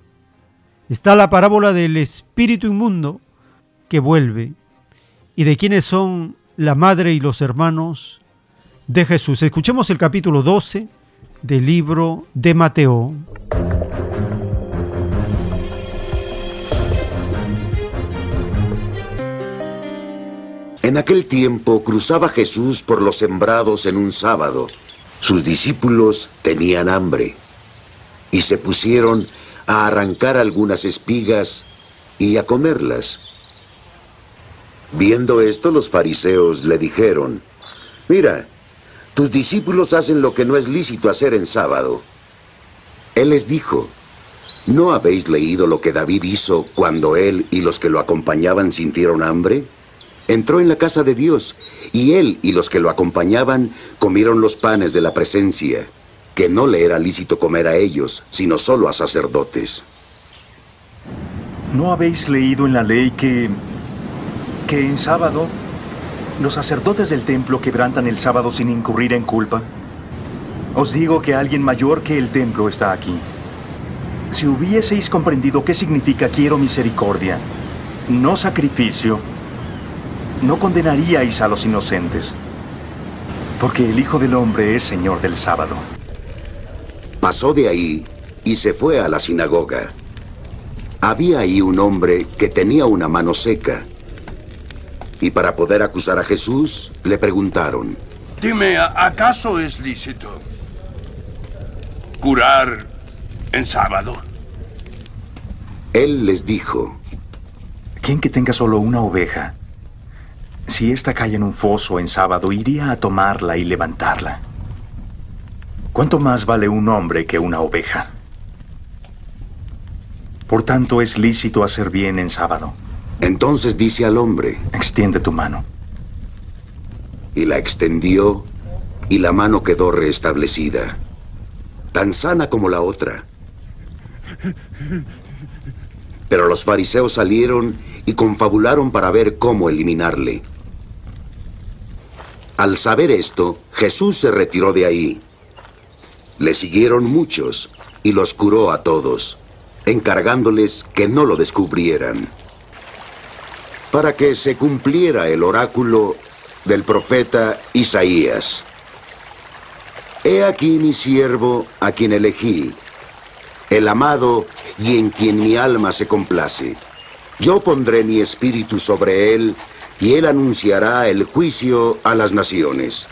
Está la parábola del espíritu inmundo que vuelve y de quienes son la madre y los hermanos de Jesús. Escuchemos el capítulo 12 del libro de Mateo. En aquel tiempo cruzaba Jesús por los sembrados en un sábado. Sus discípulos tenían hambre y se pusieron a arrancar algunas espigas y a comerlas. Viendo esto, los fariseos le dijeron, Mira, tus discípulos hacen lo que no es lícito hacer en sábado. Él les dijo, ¿no habéis leído lo que David hizo cuando él y los que lo acompañaban sintieron hambre? Entró en la casa de Dios y él y los que lo acompañaban comieron los panes de la presencia, que no le era lícito comer a ellos, sino solo a sacerdotes. ¿No habéis leído en la ley que, que en sábado ¿Los sacerdotes del templo quebrantan el sábado sin incurrir en culpa? Os digo que alguien mayor que el templo está aquí. Si hubieseis comprendido qué significa quiero misericordia, no sacrificio, no condenaríais a los inocentes, porque el Hijo del Hombre es Señor del sábado. Pasó de ahí y se fue a la sinagoga. Había ahí un hombre que tenía una mano seca. Y para poder acusar a Jesús, le preguntaron, Dime, ¿a- ¿acaso es lícito curar en sábado? Él les dijo, ¿Quién que tenga solo una oveja? Si ésta cae en un foso en sábado, iría a tomarla y levantarla. ¿Cuánto más vale un hombre que una oveja? Por tanto, es lícito hacer bien en sábado. Entonces dice al hombre, Extiende tu mano. y la extendió, y la mano quedó restablecida, tan sana como la otra. Pero los fariseos salieron y confabularon para ver cómo eliminarle. Al saber esto, Jesús se retiró de ahí. Le siguieron muchos y los curó a todos, encargándoles que no lo descubrieran. Para que se cumpliera el oráculo del profeta Isaías. He aquí mi siervo a quien elegí, el amado y en quien mi alma se complace. Yo pondré mi espíritu sobre él y él anunciará el juicio a las naciones.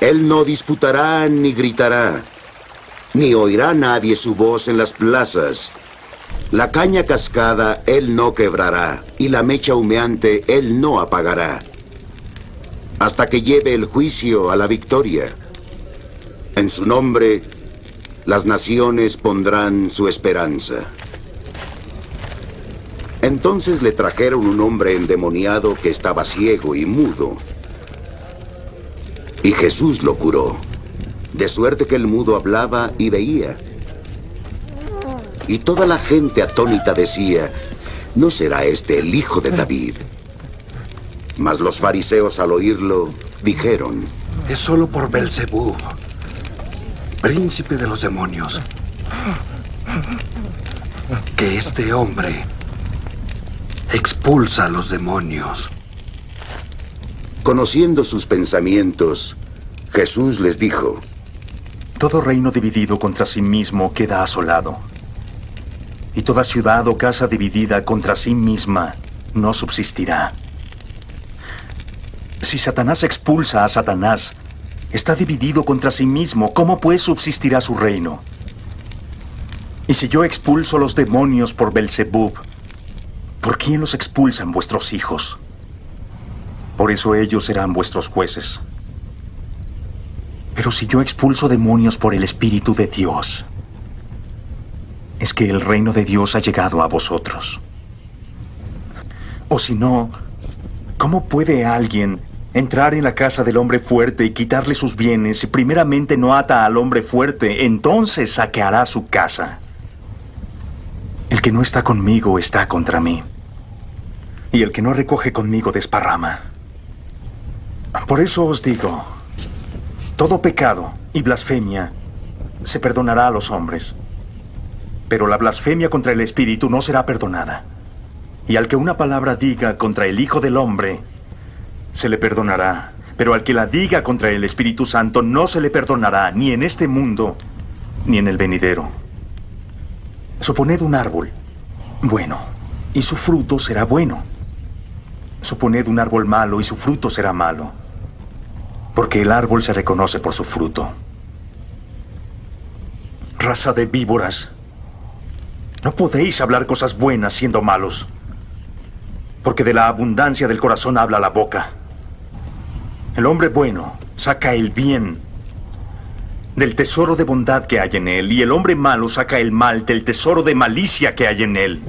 Él no disputará ni gritará, ni oirá nadie su voz en las plazas. La caña cascada él no quebrará, y la mecha humeante él no apagará, hasta que lleve el juicio a la victoria. En su nombre, las naciones pondrán su esperanza. Entonces le trajeron un hombre endemoniado que estaba ciego y mudo. Y Jesús lo curó, de suerte que el mudo hablaba y veía. Y toda la gente atónita decía, ¿no será este el hijo de David? Mas los fariseos al oírlo dijeron, Es solo por Belcebú, príncipe de los demonios, que este hombre expulsa a los demonios. Conociendo sus pensamientos, Jesús les dijo, Todo reino dividido contra sí mismo queda asolado. Y toda ciudad o casa dividida contra sí misma no subsistirá. Si Satanás expulsa a Satanás, está dividido contra sí mismo, ¿cómo pues subsistirá su reino? Y si yo expulso los demonios por Belzebub, ¿por quién los expulsan vuestros hijos? Por eso ellos serán vuestros jueces. Pero si yo expulso demonios por el Espíritu de Dios, es que el reino de Dios ha llegado a vosotros. O si no, ¿cómo puede alguien entrar en la casa del hombre fuerte y quitarle sus bienes si primeramente no ata al hombre fuerte, entonces saqueará su casa? El que no está conmigo está contra mí. Y el que no recoge conmigo desparrama. Por eso os digo, todo pecado y blasfemia se perdonará a los hombres. Pero la blasfemia contra el Espíritu no será perdonada. Y al que una palabra diga contra el Hijo del Hombre, se le perdonará. Pero al que la diga contra el Espíritu Santo no se le perdonará, ni en este mundo, ni en el venidero. Suponed un árbol bueno, y su fruto será bueno. Suponed un árbol malo y su fruto será malo. Porque el árbol se reconoce por su fruto. Raza de víboras. No podéis hablar cosas buenas siendo malos. Porque de la abundancia del corazón habla la boca. El hombre bueno saca el bien del tesoro de bondad que hay en él, y el hombre malo saca el mal del tesoro de malicia que hay en él.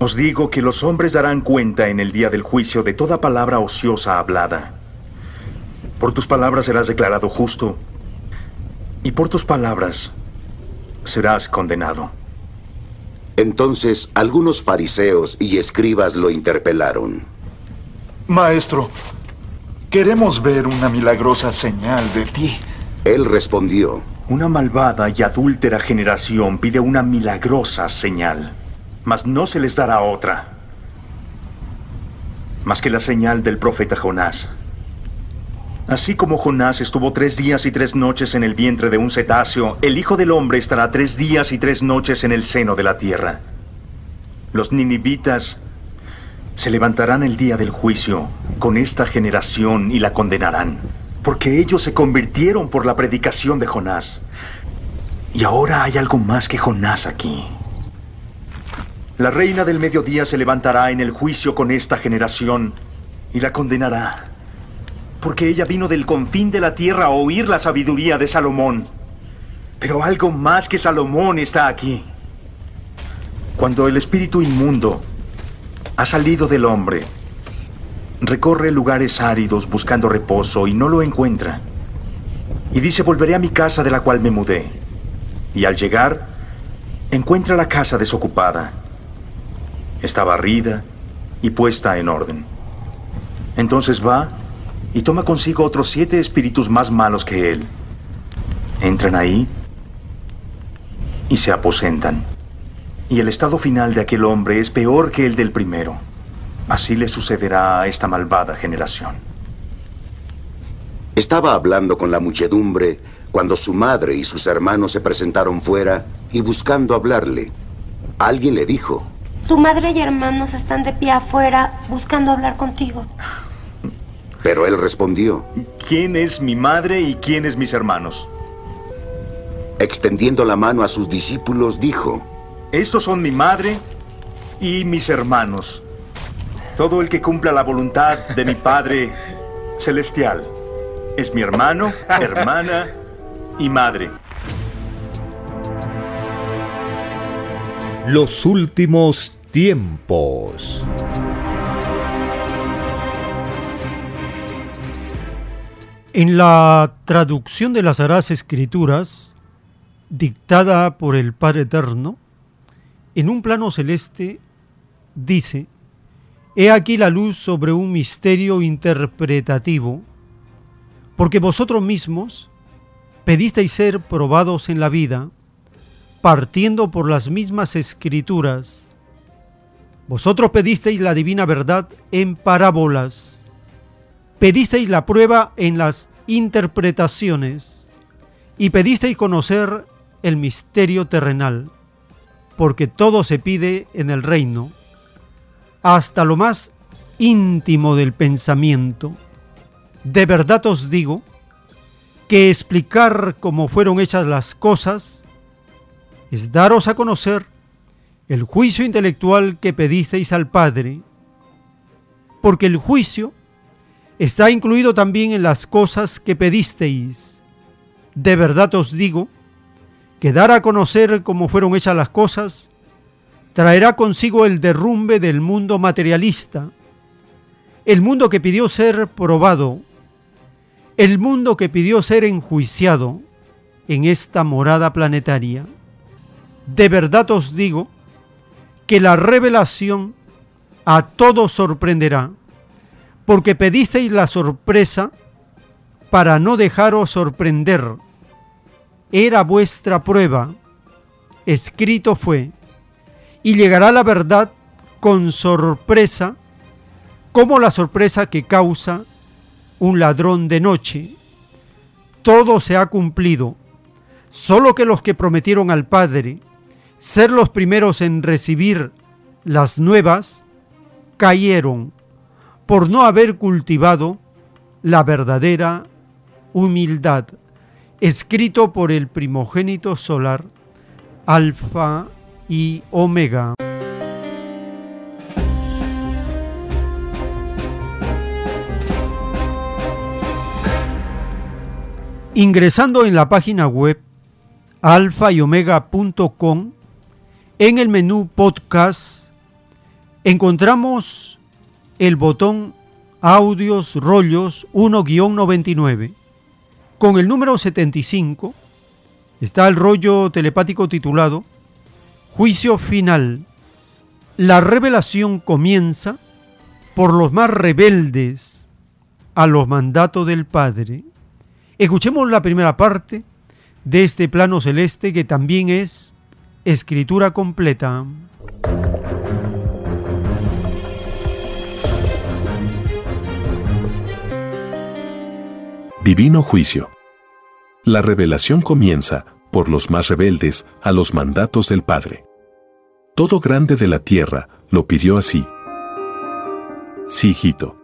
Os digo que los hombres darán cuenta en el día del juicio de toda palabra ociosa hablada. Por tus palabras serás declarado justo, y por tus palabras serás condenado. Entonces algunos fariseos y escribas lo interpelaron. Maestro, queremos ver una milagrosa señal de ti. Él respondió, Una malvada y adúltera generación pide una milagrosa señal, mas no se les dará otra, más que la señal del profeta Jonás. Así como Jonás estuvo tres días y tres noches en el vientre de un cetáceo, el Hijo del Hombre estará tres días y tres noches en el seno de la tierra. Los ninivitas se levantarán el día del juicio con esta generación y la condenarán, porque ellos se convirtieron por la predicación de Jonás. Y ahora hay algo más que Jonás aquí. La reina del mediodía se levantará en el juicio con esta generación y la condenará, porque ella vino del confín de la tierra a oír la sabiduría de Salomón. Pero algo más que Salomón está aquí. Cuando el espíritu inmundo ha salido del hombre, recorre lugares áridos buscando reposo y no lo encuentra. Y dice, volveré a mi casa de la cual me mudé. Y al llegar, encuentra la casa desocupada. Está barrida y puesta en orden. Entonces va y toma consigo otros siete espíritus más malos que él. Entran ahí y se aposentan. Y el estado final de aquel hombre es peor que el del primero. Así le sucederá a esta malvada generación. Estaba hablando con la muchedumbre cuando su madre y sus hermanos se presentaron fuera y buscando hablarle. Alguien le dijo, Tu madre y hermanos están de pie afuera buscando hablar contigo. pero él respondió, ¿Quién es mi madre y quién es mis hermanos? extendiendo la mano a sus discípulos, dijo, Estos son mi madre y mis hermanos. Todo el que cumpla la voluntad de mi Padre [LAUGHS] Celestial es mi hermano, hermana y madre. Los últimos tiempos. En la traducción de las Sagradas Escrituras, dictada por el Padre Eterno, en un plano celeste dice, He aquí la luz sobre un misterio interpretativo, porque vosotros mismos pedisteis ser probados en la vida, partiendo por las mismas escrituras. Vosotros pedisteis la divina verdad en parábolas, pedisteis la prueba en las interpretaciones y pedisteis conocer el misterio terrenal, porque todo se pide en el reino, hasta lo más íntimo del pensamiento. De verdad os digo que explicar cómo fueron hechas las cosas es daros a conocer el juicio intelectual que pedisteis al Padre, porque el juicio está incluido también en las cosas que pedisteis. De verdad os digo que dar a conocer cómo fueron hechas las cosas traerá consigo el derrumbe del mundo materialista, el mundo que pidió ser probado, el mundo que pidió ser enjuiciado en esta morada planetaria. De verdad os digo que la revelación a todos sorprenderá, porque pedisteis la sorpresa para no dejaros sorprender. Era vuestra prueba, escrito fue, y llegará la verdad con sorpresa, como la sorpresa que causa un ladrón de noche. Todo se ha cumplido, solo que los que prometieron al Padre ser los primeros en recibir las nuevas, cayeron por no haber cultivado la verdadera humildad, escrito por el primogénito solar, Alfa y Omega. Ingresando en la página web alfa y omega.com, en el menú podcast encontramos el botón audios rollos 1-99. Con el número 75 está el rollo telepático titulado Juicio final. La revelación comienza por los más rebeldes a los mandatos del Padre. Escuchemos la primera parte de este plano celeste que también es escritura completa. Divino Juicio. La revelación comienza por los más rebeldes a los mandatos del Padre. Todo grande de la tierra lo pidió así. Sí, hijito.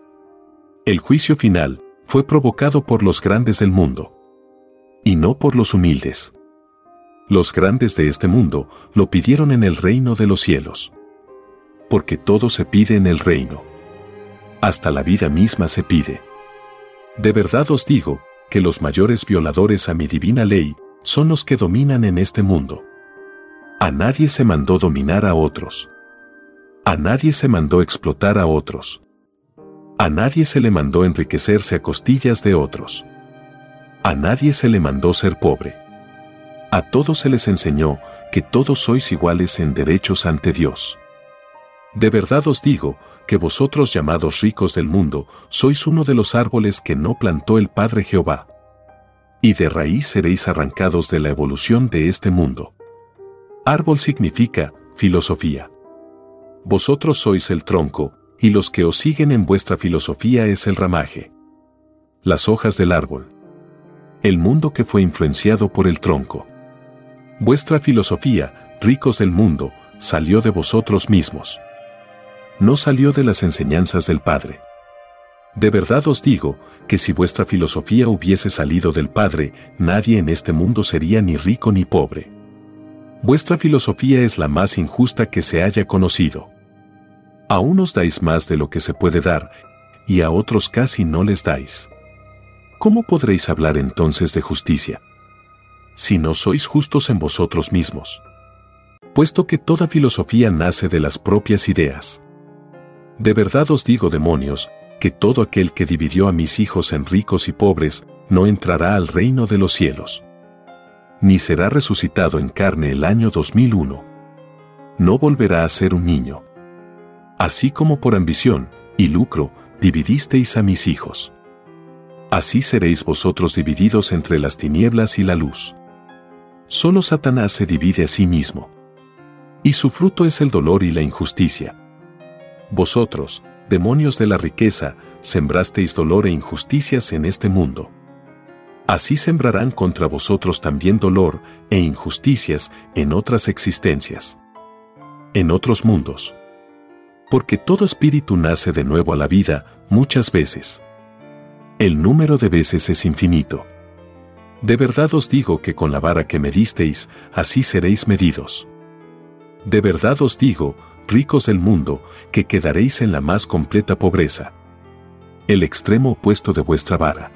El juicio final fue provocado por los grandes del mundo, y no por los humildes. Los grandes de este mundo lo pidieron en el reino de los cielos. Porque todo se pide en el reino. Hasta la vida misma se pide. De verdad os digo, que los mayores violadores a mi divina ley son los que dominan en este mundo. A nadie se mandó dominar a otros. A nadie se mandó explotar a otros. A nadie se le mandó enriquecerse a costillas de otros. A nadie se le mandó ser pobre. A todos se les enseñó que todos sois iguales en derechos ante Dios. De verdad os digo, que vosotros llamados ricos del mundo, sois uno de los árboles que no plantó el Padre Jehová. Y de raíz seréis arrancados de la evolución de este mundo. Árbol significa filosofía. Vosotros sois el tronco, y los que os siguen en vuestra filosofía es el ramaje. Las hojas del árbol. El mundo que fue influenciado por el tronco. Vuestra filosofía, ricos del mundo, salió de vosotros mismos. No salió de las enseñanzas del Padre. De verdad os digo, que si vuestra filosofía hubiese salido del Padre, nadie en este mundo sería ni rico ni pobre. Vuestra filosofía es la más injusta que se haya conocido. A unos dais más de lo que se puede dar, y a otros casi no les dais. ¿Cómo podréis hablar entonces de justicia? Si no sois justos en vosotros mismos. Puesto que toda filosofía nace de las propias ideas. De verdad os digo, demonios, que todo aquel que dividió a mis hijos en ricos y pobres, no entrará al reino de los cielos. Ni será resucitado en carne el año 2001. No volverá a ser un niño así como por ambición y lucro dividisteis a mis hijos. Así seréis vosotros divididos entre las tinieblas y la luz. Solo Satanás se divide a sí mismo. Y su fruto es el dolor y la injusticia. Vosotros, demonios de la riqueza, sembrasteis dolor e injusticias en este mundo. Así sembrarán contra vosotros también dolor e injusticias en otras existencias. En otros mundos porque todo espíritu nace de nuevo a la vida muchas veces. El número de veces es infinito. De verdad os digo que con la vara que medisteis, así seréis medidos. De verdad os digo, ricos del mundo, que quedaréis en la más completa pobreza. El extremo opuesto de vuestra vara.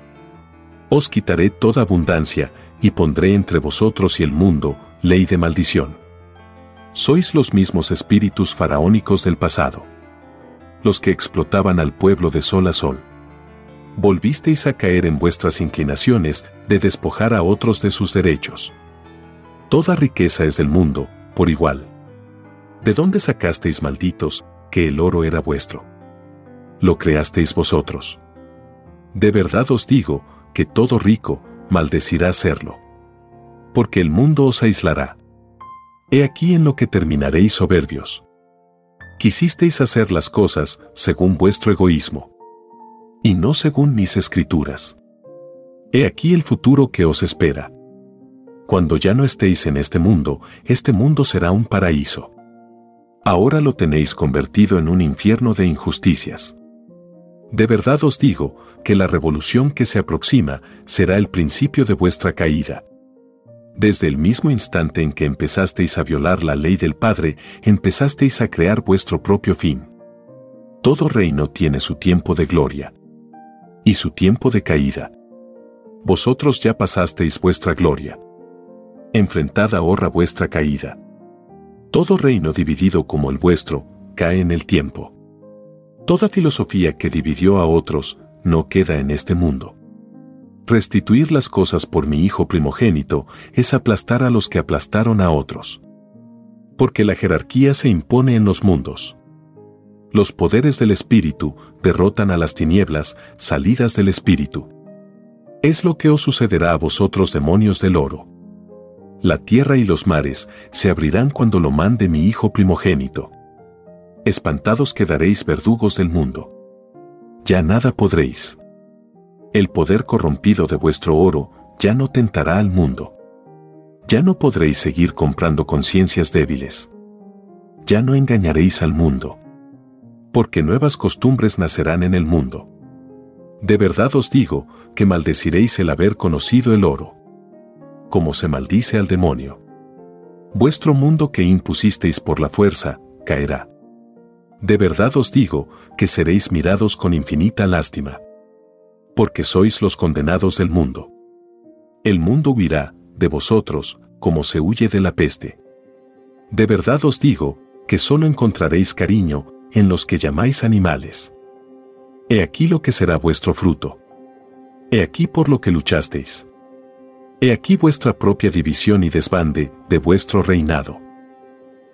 Os quitaré toda abundancia, y pondré entre vosotros y el mundo ley de maldición sois los mismos espíritus faraónicos del pasado. Los que explotaban al pueblo de sol a sol. Volvisteis a caer en vuestras inclinaciones de despojar a otros de sus derechos. Toda riqueza es del mundo, por igual. ¿De dónde sacasteis, malditos, que el oro era vuestro? Lo creasteis vosotros. De verdad os digo, que todo rico maldecirá serlo. Porque el mundo os aislará He aquí en lo que terminaréis soberbios. Quisisteis hacer las cosas según vuestro egoísmo, y no según mis escrituras. He aquí el futuro que os espera. Cuando ya no estéis en este mundo, este mundo será un paraíso. Ahora lo tenéis convertido en un infierno de injusticias. De verdad os digo que la revolución que se aproxima será el principio de vuestra caída. Desde el mismo instante en que empezasteis a violar la ley del Padre, empezasteis a crear vuestro propio fin. Todo reino tiene su tiempo de gloria y su tiempo de caída. Vosotros ya pasasteis vuestra gloria. Enfrentad ahora vuestra caída. Todo reino dividido como el vuestro cae en el tiempo. Toda filosofía que dividió a otros no queda en este mundo. Restituir las cosas por mi hijo primogénito es aplastar a los que aplastaron a otros. Porque la jerarquía se impone en los mundos. Los poderes del Espíritu derrotan a las tinieblas salidas del Espíritu. Es lo que os sucederá a vosotros demonios del oro. La tierra y los mares se abrirán cuando lo mande mi Hijo primogénito. Espantados quedaréis verdugos del mundo. Ya nada podréis. El poder corrompido de vuestro oro ya no tentará al mundo. Ya no podréis seguir comprando conciencias débiles. Ya no engañaréis al mundo. Porque nuevas costumbres nacerán en el mundo. De verdad os digo que maldeciréis el haber conocido el oro. Como se maldice al demonio. Vuestro mundo que impusisteis por la fuerza, caerá. De verdad os digo que seréis mirados con infinita lástima. Porque sois los condenados del mundo. El mundo huirá de vosotros como se huye de la peste. De verdad os digo que solo encontraréis cariño en los que llamáis animales. He aquí lo que será vuestro fruto. He aquí por lo que luchasteis. He aquí vuestra propia división y desbande de vuestro reinado.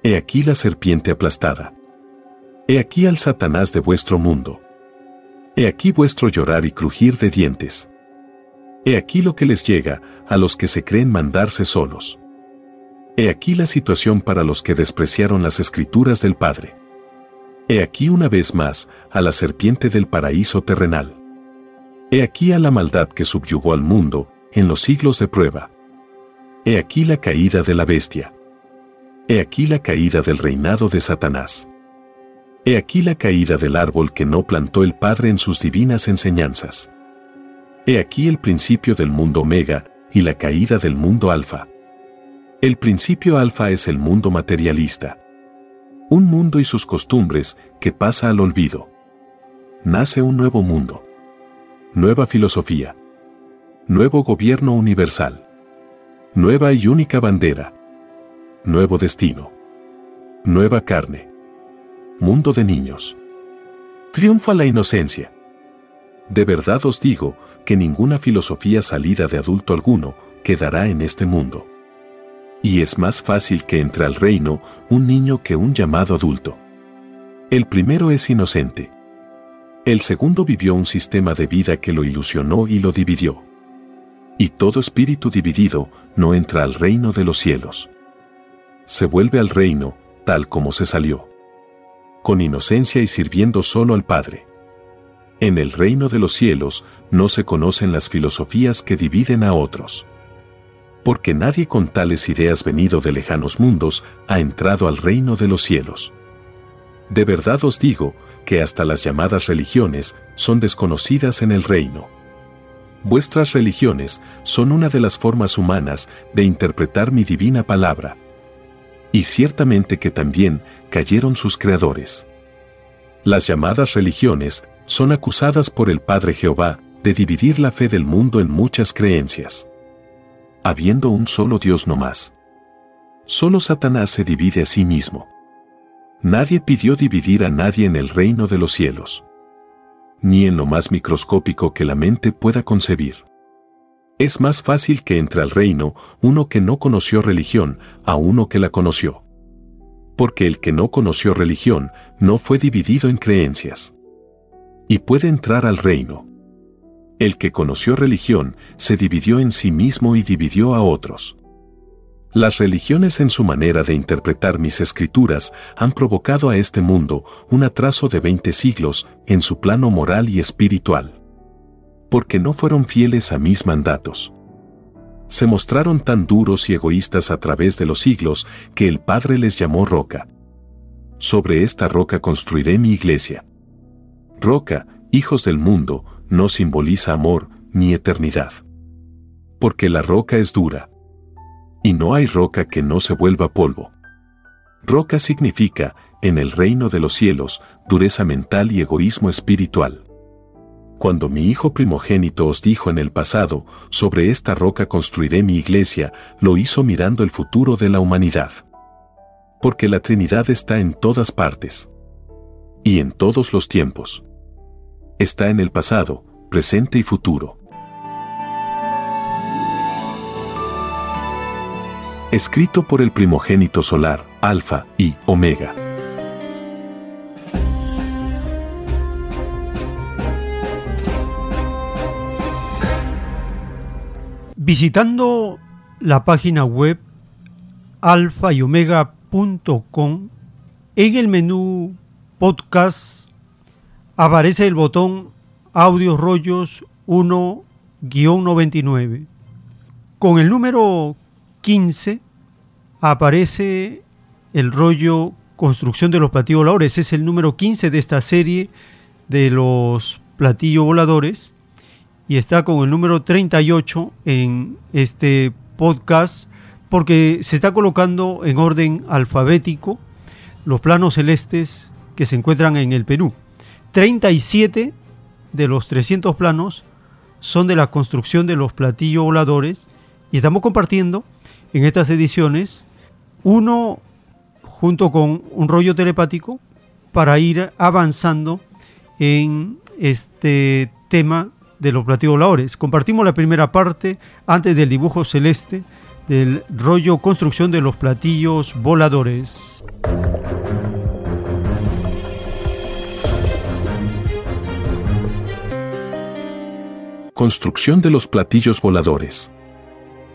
He aquí la serpiente aplastada. He aquí al Satanás de vuestro mundo. He aquí vuestro llorar y crujir de dientes. He aquí lo que les llega a los que se creen mandarse solos. He aquí la situación para los que despreciaron las escrituras del Padre. He aquí una vez más a la serpiente del paraíso terrenal. He aquí a la maldad que subyugó al mundo en los siglos de prueba. He aquí la caída de la bestia. He aquí la caída del reinado de Satanás. He aquí la caída del árbol que no plantó el Padre en sus divinas enseñanzas. He aquí el principio del mundo omega y la caída del mundo alfa. El principio alfa es el mundo materialista un mundo y sus costumbres que pasa al olvido. Nace un nuevo mundo. Nueva filosofía. Nuevo gobierno universal. Nueva y única bandera. Nuevo destino. Nueva carne. Mundo de niños. Triunfa la inocencia. De verdad os digo que ninguna filosofía salida de adulto alguno quedará en este mundo y es más fácil que entre al reino un niño que un llamado adulto. El primero es inocente. El segundo vivió un sistema de vida que lo ilusionó y lo dividió. Y todo espíritu dividido no entra al reino de los cielos. Se vuelve al reino tal como se salió. Con inocencia y sirviendo solo al Padre. En el reino de los cielos no se conocen las filosofías que dividen a otros porque nadie con tales ideas venido de lejanos mundos ha entrado al reino de los cielos. De verdad os digo que hasta las llamadas religiones son desconocidas en el reino. Vuestras religiones son una de las formas humanas de interpretar mi divina palabra. Y ciertamente que también cayeron sus creadores. Las llamadas religiones son acusadas por el Padre Jehová de dividir la fe del mundo en muchas creencias habiendo un solo Dios no más. Solo Satanás se divide a sí mismo. Nadie pidió dividir a nadie en el reino de los cielos. Ni en lo más microscópico que la mente pueda concebir. Es más fácil que entre al reino uno que no conoció religión a uno que la conoció. Porque el que no conoció religión no fue dividido en creencias. Y puede entrar al reino. El que conoció religión se dividió en sí mismo y dividió a otros. Las religiones en su manera de interpretar mis escrituras han provocado a este mundo un atraso de 20 siglos en su plano moral y espiritual. Porque no fueron fieles a mis mandatos. Se mostraron tan duros y egoístas a través de los siglos que el Padre les llamó roca. Sobre esta roca construiré mi iglesia. Roca, hijos del mundo, no simboliza amor ni eternidad. Porque la roca es dura. Y no hay roca que no se vuelva polvo. Roca significa, en el reino de los cielos, dureza mental y egoísmo espiritual. Cuando mi hijo primogénito os dijo en el pasado, sobre esta roca construiré mi iglesia, lo hizo mirando el futuro de la humanidad. Porque la Trinidad está en todas partes. Y en todos los tiempos está en el pasado, presente y futuro. Escrito por el primogénito solar, Alfa y Omega. Visitando la página web alfa y omega.com, en el menú podcast aparece el botón audio rollos 1-99. Con el número 15 aparece el rollo construcción de los platillos voladores. Es el número 15 de esta serie de los platillos voladores y está con el número 38 en este podcast porque se está colocando en orden alfabético los planos celestes que se encuentran en el Perú. 37 de los 300 planos son de la construcción de los platillos voladores y estamos compartiendo en estas ediciones uno junto con un rollo telepático para ir avanzando en este tema de los platillos voladores. Compartimos la primera parte antes del dibujo celeste del rollo construcción de los platillos voladores. Construcción de los platillos voladores.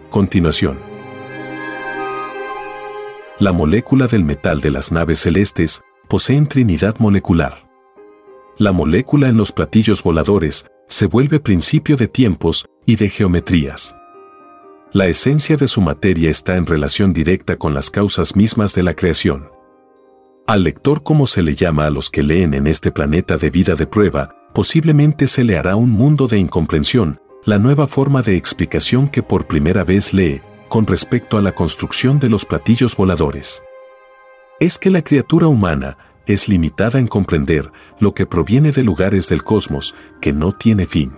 Continuación. La molécula del metal de las naves celestes poseen trinidad molecular. La molécula en los platillos voladores se vuelve principio de tiempos y de geometrías. La esencia de su materia está en relación directa con las causas mismas de la creación. Al lector, como se le llama a los que leen en este planeta de vida de prueba, posiblemente se le hará un mundo de incomprensión, la nueva forma de explicación que por primera vez lee con respecto a la construcción de los platillos voladores. Es que la criatura humana es limitada en comprender lo que proviene de lugares del cosmos que no tiene fin.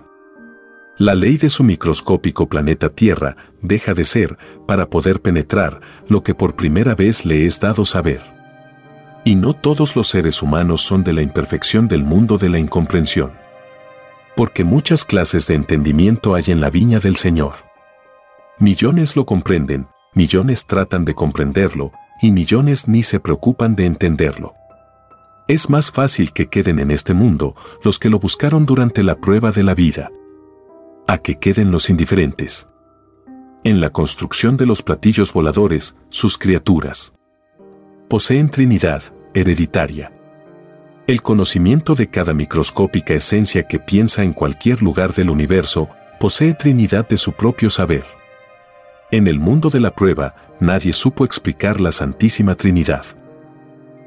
La ley de su microscópico planeta Tierra deja de ser para poder penetrar lo que por primera vez le es dado saber. Y no todos los seres humanos son de la imperfección del mundo de la incomprensión. Porque muchas clases de entendimiento hay en la viña del Señor. Millones lo comprenden, millones tratan de comprenderlo, y millones ni se preocupan de entenderlo. Es más fácil que queden en este mundo los que lo buscaron durante la prueba de la vida, a que queden los indiferentes. En la construcción de los platillos voladores, sus criaturas poseen trinidad hereditaria. El conocimiento de cada microscópica esencia que piensa en cualquier lugar del universo posee trinidad de su propio saber. En el mundo de la prueba, nadie supo explicar la Santísima Trinidad.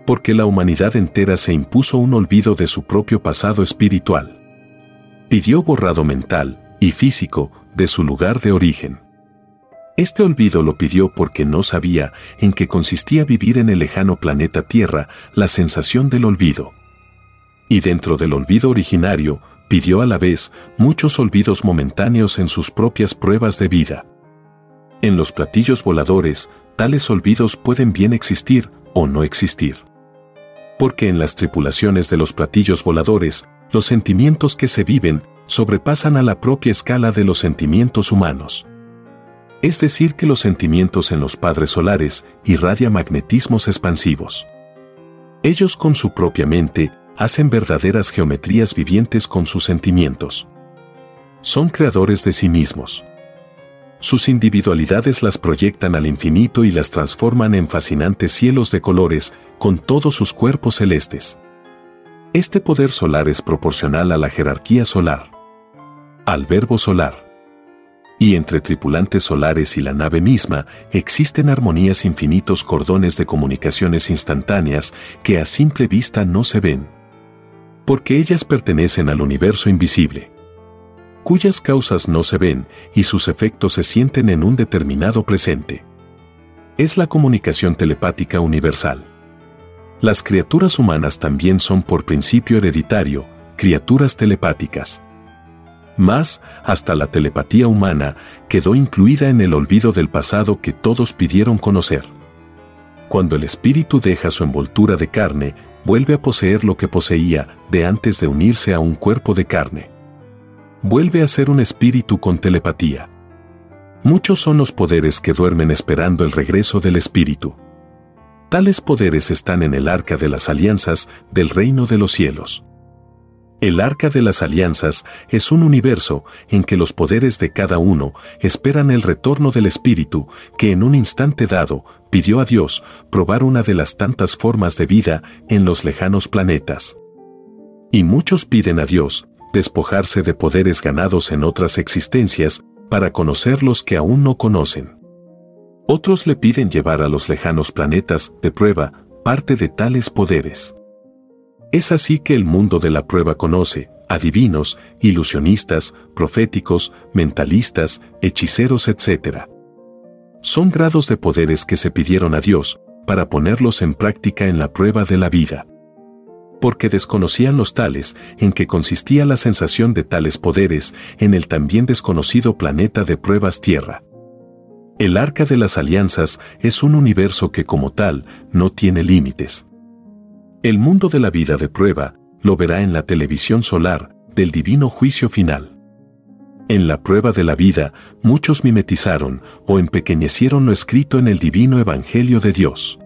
Porque la humanidad entera se impuso un olvido de su propio pasado espiritual. Pidió borrado mental, y físico de su lugar de origen. Este olvido lo pidió porque no sabía en qué consistía vivir en el lejano planeta Tierra la sensación del olvido. Y dentro del olvido originario, pidió a la vez muchos olvidos momentáneos en sus propias pruebas de vida. En los platillos voladores, tales olvidos pueden bien existir o no existir. Porque en las tripulaciones de los platillos voladores, los sentimientos que se viven sobrepasan a la propia escala de los sentimientos humanos. Es decir, que los sentimientos en los padres solares irradian magnetismos expansivos. Ellos con su propia mente hacen verdaderas geometrías vivientes con sus sentimientos. Son creadores de sí mismos. Sus individualidades las proyectan al infinito y las transforman en fascinantes cielos de colores con todos sus cuerpos celestes. Este poder solar es proporcional a la jerarquía solar al verbo solar. Y entre tripulantes solares y la nave misma existen armonías infinitos cordones de comunicaciones instantáneas que a simple vista no se ven. Porque ellas pertenecen al universo invisible, cuyas causas no se ven y sus efectos se sienten en un determinado presente. Es la comunicación telepática universal. Las criaturas humanas también son por principio hereditario, criaturas telepáticas. Más, hasta la telepatía humana quedó incluida en el olvido del pasado que todos pidieron conocer. Cuando el espíritu deja su envoltura de carne, vuelve a poseer lo que poseía de antes de unirse a un cuerpo de carne. Vuelve a ser un espíritu con telepatía. Muchos son los poderes que duermen esperando el regreso del espíritu. Tales poderes están en el arca de las alianzas del reino de los cielos. El arca de las alianzas es un universo en que los poderes de cada uno esperan el retorno del Espíritu que en un instante dado pidió a Dios probar una de las tantas formas de vida en los lejanos planetas. Y muchos piden a Dios despojarse de poderes ganados en otras existencias para conocer los que aún no conocen. Otros le piden llevar a los lejanos planetas de prueba parte de tales poderes. Es así que el mundo de la prueba conoce adivinos, ilusionistas, proféticos, mentalistas, hechiceros, etc. Son grados de poderes que se pidieron a Dios para ponerlos en práctica en la prueba de la vida. Porque desconocían los tales en que consistía la sensación de tales poderes en el también desconocido planeta de pruebas Tierra. El arca de las alianzas es un universo que como tal no tiene límites. El mundo de la vida de prueba lo verá en la televisión solar del divino juicio final. En la prueba de la vida, muchos mimetizaron o empequeñecieron lo escrito en el divino Evangelio de Dios.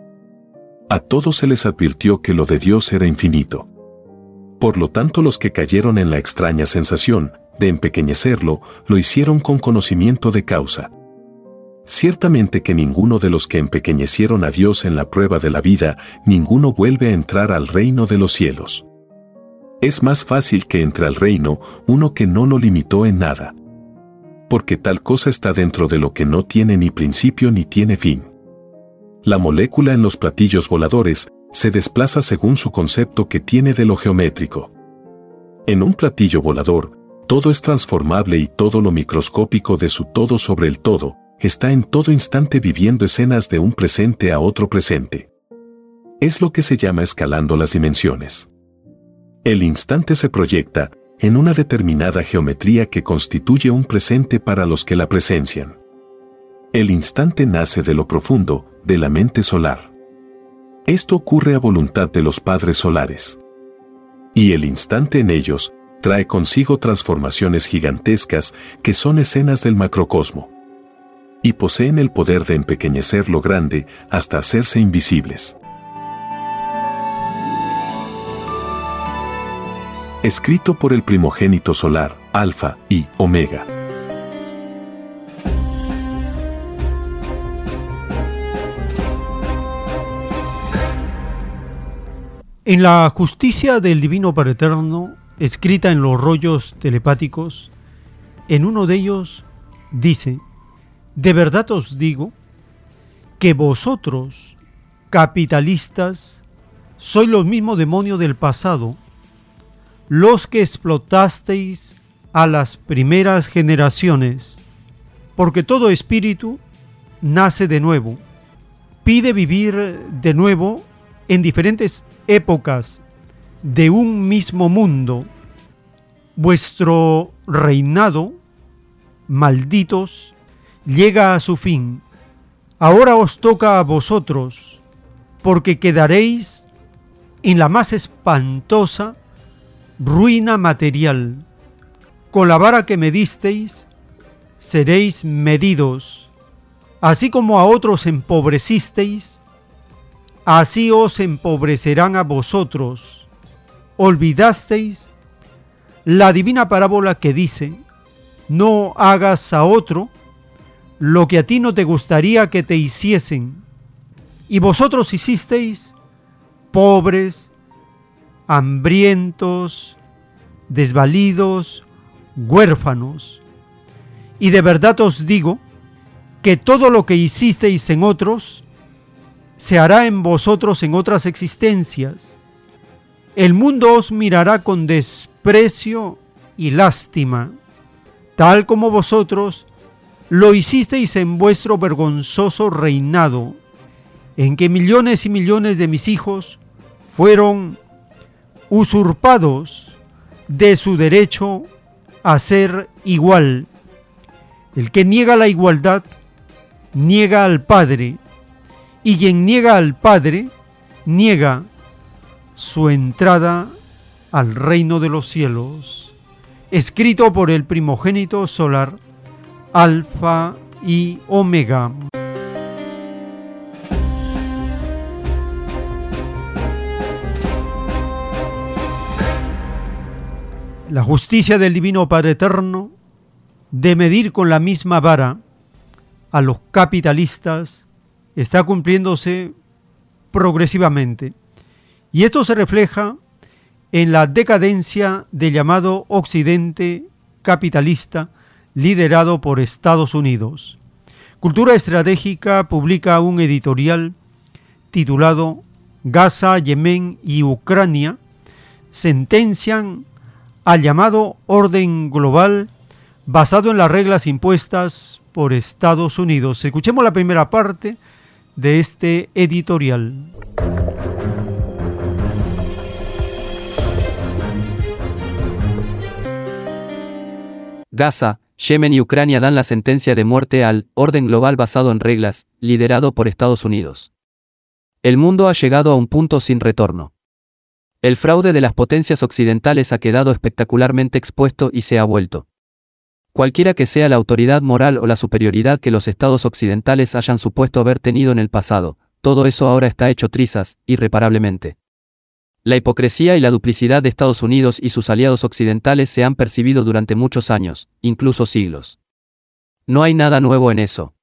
A todos se les advirtió que lo de Dios era infinito. Por lo tanto, los que cayeron en la extraña sensación de empequeñecerlo, lo hicieron con conocimiento de causa. Ciertamente que ninguno de los que empequeñecieron a Dios en la prueba de la vida, ninguno vuelve a entrar al reino de los cielos. Es más fácil que entre al reino uno que no lo limitó en nada. Porque tal cosa está dentro de lo que no tiene ni principio ni tiene fin. La molécula en los platillos voladores se desplaza según su concepto que tiene de lo geométrico. En un platillo volador, todo es transformable y todo lo microscópico de su todo sobre el todo, está en todo instante viviendo escenas de un presente a otro presente. Es lo que se llama escalando las dimensiones. El instante se proyecta en una determinada geometría que constituye un presente para los que la presencian. El instante nace de lo profundo, de la mente solar. Esto ocurre a voluntad de los padres solares. Y el instante en ellos trae consigo transformaciones gigantescas que son escenas del macrocosmo y poseen el poder de empequeñecer lo grande hasta hacerse invisibles. Escrito por el primogénito solar, Alfa y Omega. En la justicia del Divino Padre Eterno, escrita en los rollos telepáticos, en uno de ellos dice, de verdad os digo que vosotros, capitalistas, sois los mismos demonios del pasado, los que explotasteis a las primeras generaciones, porque todo espíritu nace de nuevo, pide vivir de nuevo en diferentes épocas de un mismo mundo. Vuestro reinado, malditos, llega a su fin. Ahora os toca a vosotros, porque quedaréis en la más espantosa ruina material. Con la vara que me disteis, seréis medidos. Así como a otros empobrecisteis, así os empobrecerán a vosotros. Olvidasteis la divina parábola que dice, no hagas a otro lo que a ti no te gustaría que te hiciesen, y vosotros hicisteis pobres, hambrientos, desvalidos, huérfanos. Y de verdad os digo que todo lo que hicisteis en otros, se hará en vosotros en otras existencias. El mundo os mirará con desprecio y lástima, tal como vosotros lo hicisteis en vuestro vergonzoso reinado, en que millones y millones de mis hijos fueron usurpados de su derecho a ser igual. El que niega la igualdad, niega al Padre, y quien niega al Padre, niega su entrada al reino de los cielos. Escrito por el primogénito solar, Alfa y Omega. la justicia del Divino Padre Eterno de medir con la misma vara a los capitalistas está cumpliéndose progresivamente. Y esto se refleja en la decadencia del llamado Occidente capitalista liderado por Estados Unidos. Cultura Estratégica publica un editorial titulado Gaza, Yemen y Ucrania sentencian al llamado orden global basado en las reglas impuestas por Estados Unidos. Escuchemos la primera parte de este editorial. Gaza, Yemen y Ucrania dan la sentencia de muerte al orden global basado en reglas, liderado por Estados Unidos. El mundo ha llegado a un punto sin retorno. El fraude de las potencias occidentales ha quedado espectacularmente expuesto y se ha vuelto. Cualquiera que sea la autoridad moral o la superioridad que los estados occidentales hayan supuesto haber tenido en el pasado, todo eso ahora está hecho trizas, irreparablemente. La hipocresía y la duplicidad de Estados Unidos y sus aliados occidentales se han percibido durante muchos años, incluso siglos. No hay nada nuevo en eso.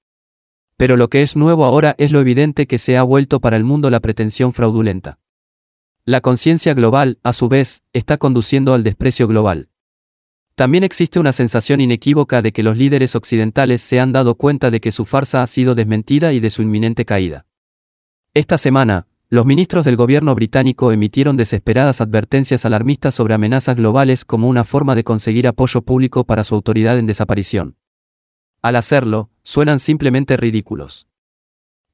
Pero lo que es nuevo ahora es lo evidente que se ha vuelto para el mundo la pretensión fraudulenta. La conciencia global, a su vez, está conduciendo al desprecio global. También existe una sensación inequívoca de que los líderes occidentales se han dado cuenta de que su farsa ha sido desmentida y de su inminente caída. Esta semana, los ministros del gobierno británico emitieron desesperadas advertencias alarmistas sobre amenazas globales como una forma de conseguir apoyo público para su autoridad en desaparición. Al hacerlo, suenan simplemente ridículos.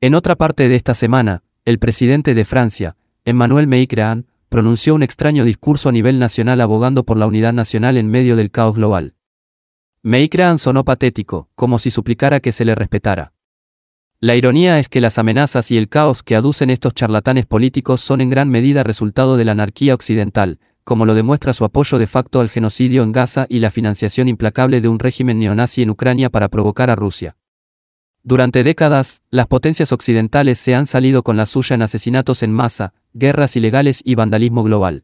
En otra parte de esta semana, el presidente de Francia, Emmanuel Macron, pronunció un extraño discurso a nivel nacional abogando por la unidad nacional en medio del caos global. Macron sonó patético, como si suplicara que se le respetara. La ironía es que las amenazas y el caos que aducen estos charlatanes políticos son en gran medida resultado de la anarquía occidental, como lo demuestra su apoyo de facto al genocidio en Gaza y la financiación implacable de un régimen neonazi en Ucrania para provocar a Rusia. Durante décadas, las potencias occidentales se han salido con la suya en asesinatos en masa, guerras ilegales y vandalismo global.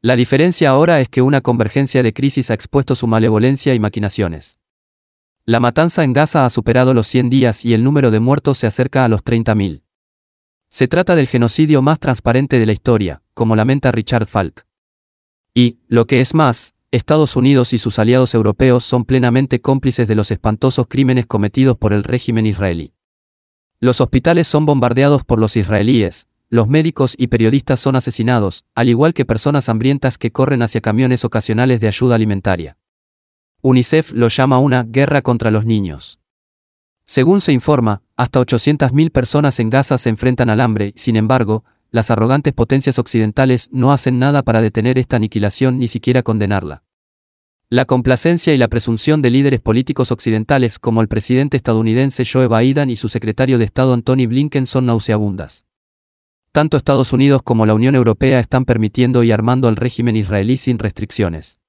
La diferencia ahora es que una convergencia de crisis ha expuesto su malevolencia y maquinaciones. La matanza en Gaza ha superado los 100 días y el número de muertos se acerca a los 30.000. Se trata del genocidio más transparente de la historia, como lamenta Richard Falk. Y, lo que es más, Estados Unidos y sus aliados europeos son plenamente cómplices de los espantosos crímenes cometidos por el régimen israelí. Los hospitales son bombardeados por los israelíes, los médicos y periodistas son asesinados, al igual que personas hambrientas que corren hacia camiones ocasionales de ayuda alimentaria. UNICEF lo llama una guerra contra los niños. Según se informa, hasta 800.000 personas en Gaza se enfrentan al hambre, sin embargo, las arrogantes potencias occidentales no hacen nada para detener esta aniquilación ni siquiera condenarla. La complacencia y la presunción de líderes políticos occidentales como el presidente estadounidense Joe Biden y su secretario de Estado Antony Blinken son nauseabundas. Tanto Estados Unidos como la Unión Europea están permitiendo y armando al régimen israelí sin restricciones.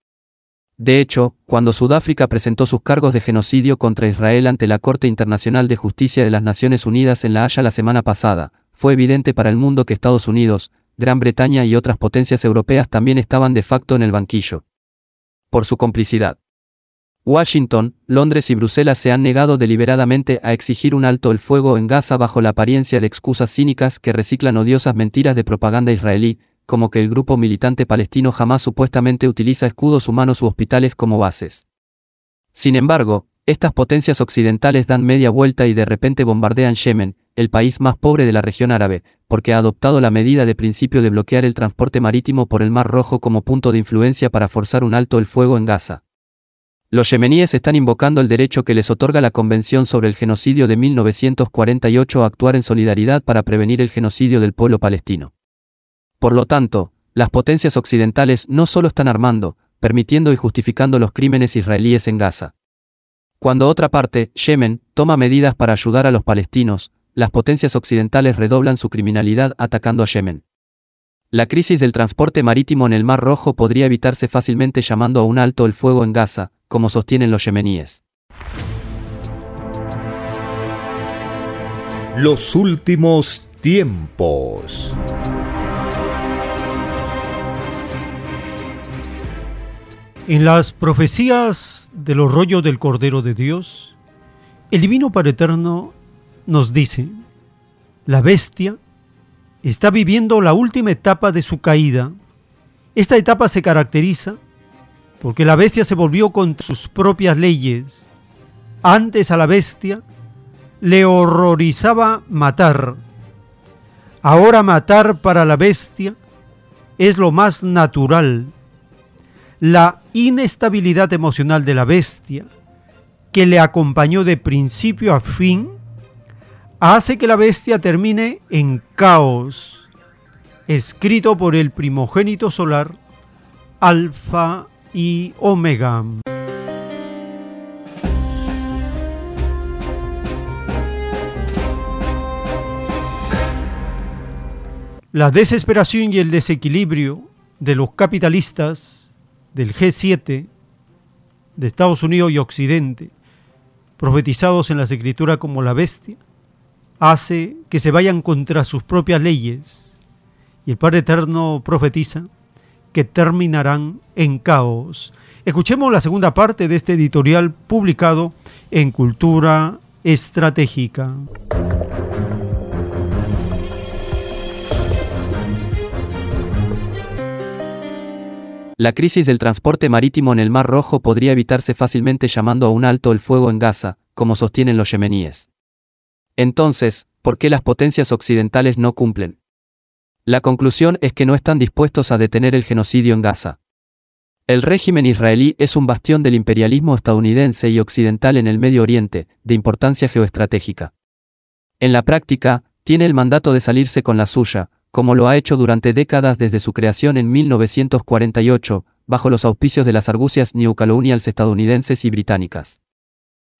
De hecho, cuando Sudáfrica presentó sus cargos de genocidio contra Israel ante la Corte Internacional de Justicia de las Naciones Unidas en La Haya la semana pasada, fue evidente para el mundo que Estados Unidos, Gran Bretaña y otras potencias europeas también estaban de facto en el banquillo. Por su complicidad. Washington, Londres y Bruselas se han negado deliberadamente a exigir un alto el fuego en Gaza bajo la apariencia de excusas cínicas que reciclan odiosas mentiras de propaganda israelí, como que el grupo militante palestino jamás supuestamente utiliza escudos humanos u hospitales como bases. Sin embargo, estas potencias occidentales dan media vuelta y de repente bombardean Yemen, el país más pobre de la región árabe, porque ha adoptado la medida de principio de bloquear el transporte marítimo por el Mar Rojo como punto de influencia para forzar un alto el fuego en Gaza. Los yemeníes están invocando el derecho que les otorga la Convención sobre el Genocidio de 1948 a actuar en solidaridad para prevenir el genocidio del pueblo palestino. Por lo tanto, las potencias occidentales no solo están armando, permitiendo y justificando los crímenes israelíes en Gaza. Cuando otra parte, Yemen, toma medidas para ayudar a los palestinos, las potencias occidentales redoblan su criminalidad atacando a Yemen. La crisis del transporte marítimo en el Mar Rojo podría evitarse fácilmente llamando a un alto el fuego en Gaza, como sostienen los yemeníes. Los últimos tiempos. En las profecías de los rollos del Cordero de Dios, el Divino Padre Eterno nos dice, la bestia está viviendo la última etapa de su caída. Esta etapa se caracteriza porque la bestia se volvió con sus propias leyes. Antes a la bestia le horrorizaba matar. Ahora matar para la bestia es lo más natural la inestabilidad emocional de la bestia, que le acompañó de principio a fin, hace que la bestia termine en caos, escrito por el primogénito solar, Alfa y Omega. La desesperación y el desequilibrio de los capitalistas del G7 de Estados Unidos y Occidente, profetizados en las escrituras como la bestia, hace que se vayan contra sus propias leyes. Y el Padre Eterno profetiza que terminarán en caos. Escuchemos la segunda parte de este editorial publicado en Cultura Estratégica. La crisis del transporte marítimo en el Mar Rojo podría evitarse fácilmente llamando a un alto el fuego en Gaza, como sostienen los yemeníes. Entonces, ¿por qué las potencias occidentales no cumplen? La conclusión es que no están dispuestos a detener el genocidio en Gaza. El régimen israelí es un bastión del imperialismo estadounidense y occidental en el Medio Oriente, de importancia geoestratégica. En la práctica, tiene el mandato de salirse con la suya, como lo ha hecho durante décadas desde su creación en 1948, bajo los auspicios de las argucias neocolonials estadounidenses y británicas.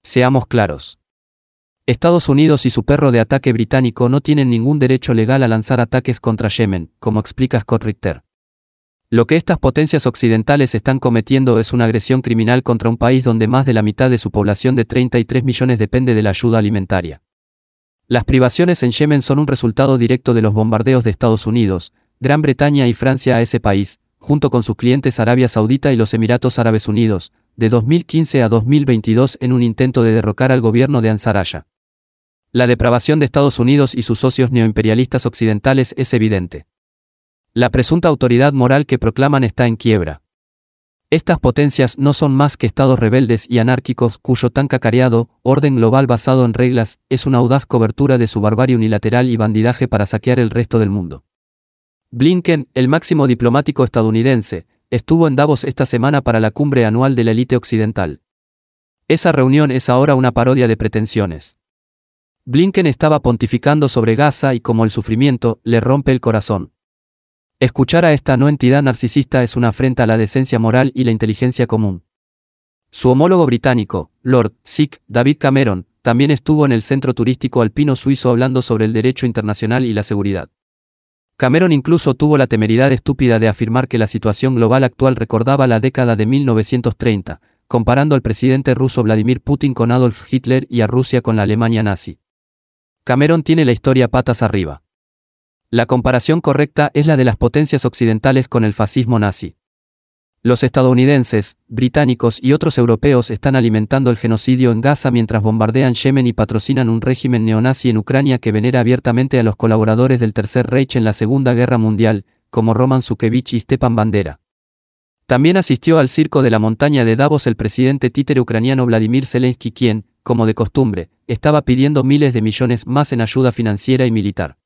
Seamos claros. Estados Unidos y su perro de ataque británico no tienen ningún derecho legal a lanzar ataques contra Yemen, como explica Scott Richter. Lo que estas potencias occidentales están cometiendo es una agresión criminal contra un país donde más de la mitad de su población de 33 millones depende de la ayuda alimentaria. Las privaciones en Yemen son un resultado directo de los bombardeos de Estados Unidos, Gran Bretaña y Francia a ese país, junto con sus clientes Arabia Saudita y los Emiratos Árabes Unidos, de 2015 a 2022 en un intento de derrocar al gobierno de Ansaraya. La depravación de Estados Unidos y sus socios neoimperialistas occidentales es evidente. La presunta autoridad moral que proclaman está en quiebra. Estas potencias no son más que estados rebeldes y anárquicos cuyo tan cacareado orden global basado en reglas es una audaz cobertura de su barbarie unilateral y bandidaje para saquear el resto del mundo. Blinken, el máximo diplomático estadounidense, estuvo en Davos esta semana para la cumbre anual de la élite occidental. Esa reunión es ahora una parodia de pretensiones. Blinken estaba pontificando sobre Gaza y como el sufrimiento le rompe el corazón. Escuchar a esta no entidad narcisista es una afrenta a la decencia moral y la inteligencia común. Su homólogo británico, Lord Sick David Cameron, también estuvo en el centro turístico alpino suizo hablando sobre el derecho internacional y la seguridad. Cameron incluso tuvo la temeridad estúpida de afirmar que la situación global actual recordaba la década de 1930, comparando al presidente ruso Vladimir Putin con Adolf Hitler y a Rusia con la Alemania nazi. Cameron tiene la historia patas arriba. La comparación correcta es la de las potencias occidentales con el fascismo nazi. Los estadounidenses, británicos y otros europeos están alimentando el genocidio en Gaza mientras bombardean Yemen y patrocinan un régimen neonazi en Ucrania que venera abiertamente a los colaboradores del Tercer Reich en la Segunda Guerra Mundial, como Roman Zukevich y Stepan Bandera. También asistió al circo de la montaña de Davos el presidente títere ucraniano Vladimir Zelensky quien, como de costumbre, estaba pidiendo miles de millones más en ayuda financiera y militar.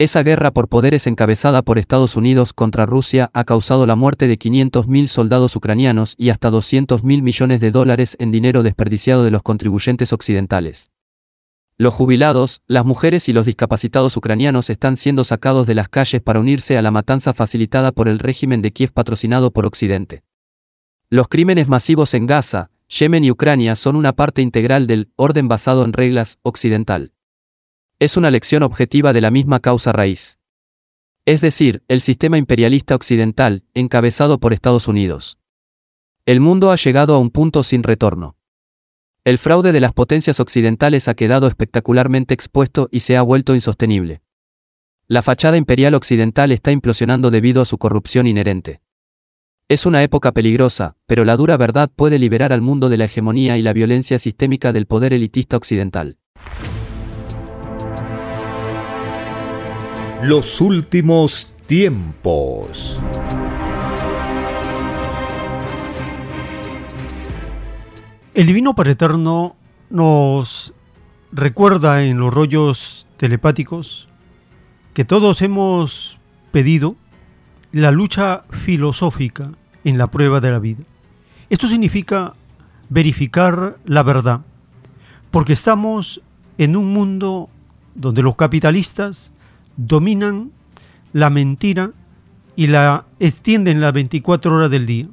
Esa guerra por poderes encabezada por Estados Unidos contra Rusia ha causado la muerte de 500.000 soldados ucranianos y hasta 200.000 millones de dólares en dinero desperdiciado de los contribuyentes occidentales. Los jubilados, las mujeres y los discapacitados ucranianos están siendo sacados de las calles para unirse a la matanza facilitada por el régimen de Kiev patrocinado por Occidente. Los crímenes masivos en Gaza, Yemen y Ucrania son una parte integral del orden basado en reglas occidental es una lección objetiva de la misma causa raíz. Es decir, el sistema imperialista occidental, encabezado por Estados Unidos. El mundo ha llegado a un punto sin retorno. El fraude de las potencias occidentales ha quedado espectacularmente expuesto y se ha vuelto insostenible. La fachada imperial occidental está implosionando debido a su corrupción inherente. Es una época peligrosa, pero la dura verdad puede liberar al mundo de la hegemonía y la violencia sistémica del poder elitista occidental. Los últimos tiempos. El Divino Padre Eterno nos recuerda en los rollos telepáticos que todos hemos pedido la lucha filosófica en la prueba de la vida. Esto significa verificar la verdad, porque estamos en un mundo donde los capitalistas dominan la mentira y la extienden las 24 horas del día.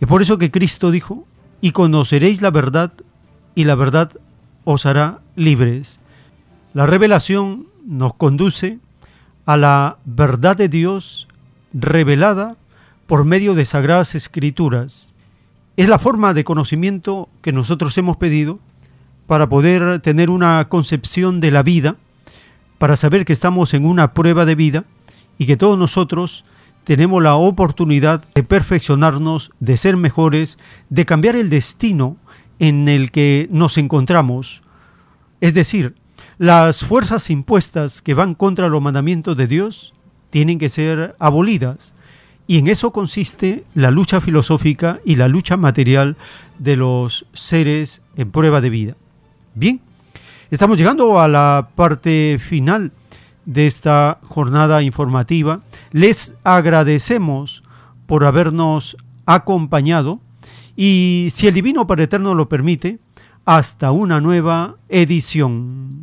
Es por eso que Cristo dijo, y conoceréis la verdad, y la verdad os hará libres. La revelación nos conduce a la verdad de Dios revelada por medio de sagradas escrituras. Es la forma de conocimiento que nosotros hemos pedido para poder tener una concepción de la vida, para saber que estamos en una prueba de vida y que todos nosotros tenemos la oportunidad de perfeccionarnos, de ser mejores, de cambiar el destino en el que nos encontramos. Es decir, las fuerzas impuestas que van contra los mandamientos de Dios tienen que ser abolidas. Y en eso consiste la lucha filosófica y la lucha material de los seres en prueba de vida. Bien, estamos llegando a la parte final de esta jornada informativa. Les agradecemos por habernos acompañado y si el Divino Padre Eterno lo permite, hasta una nueva edición.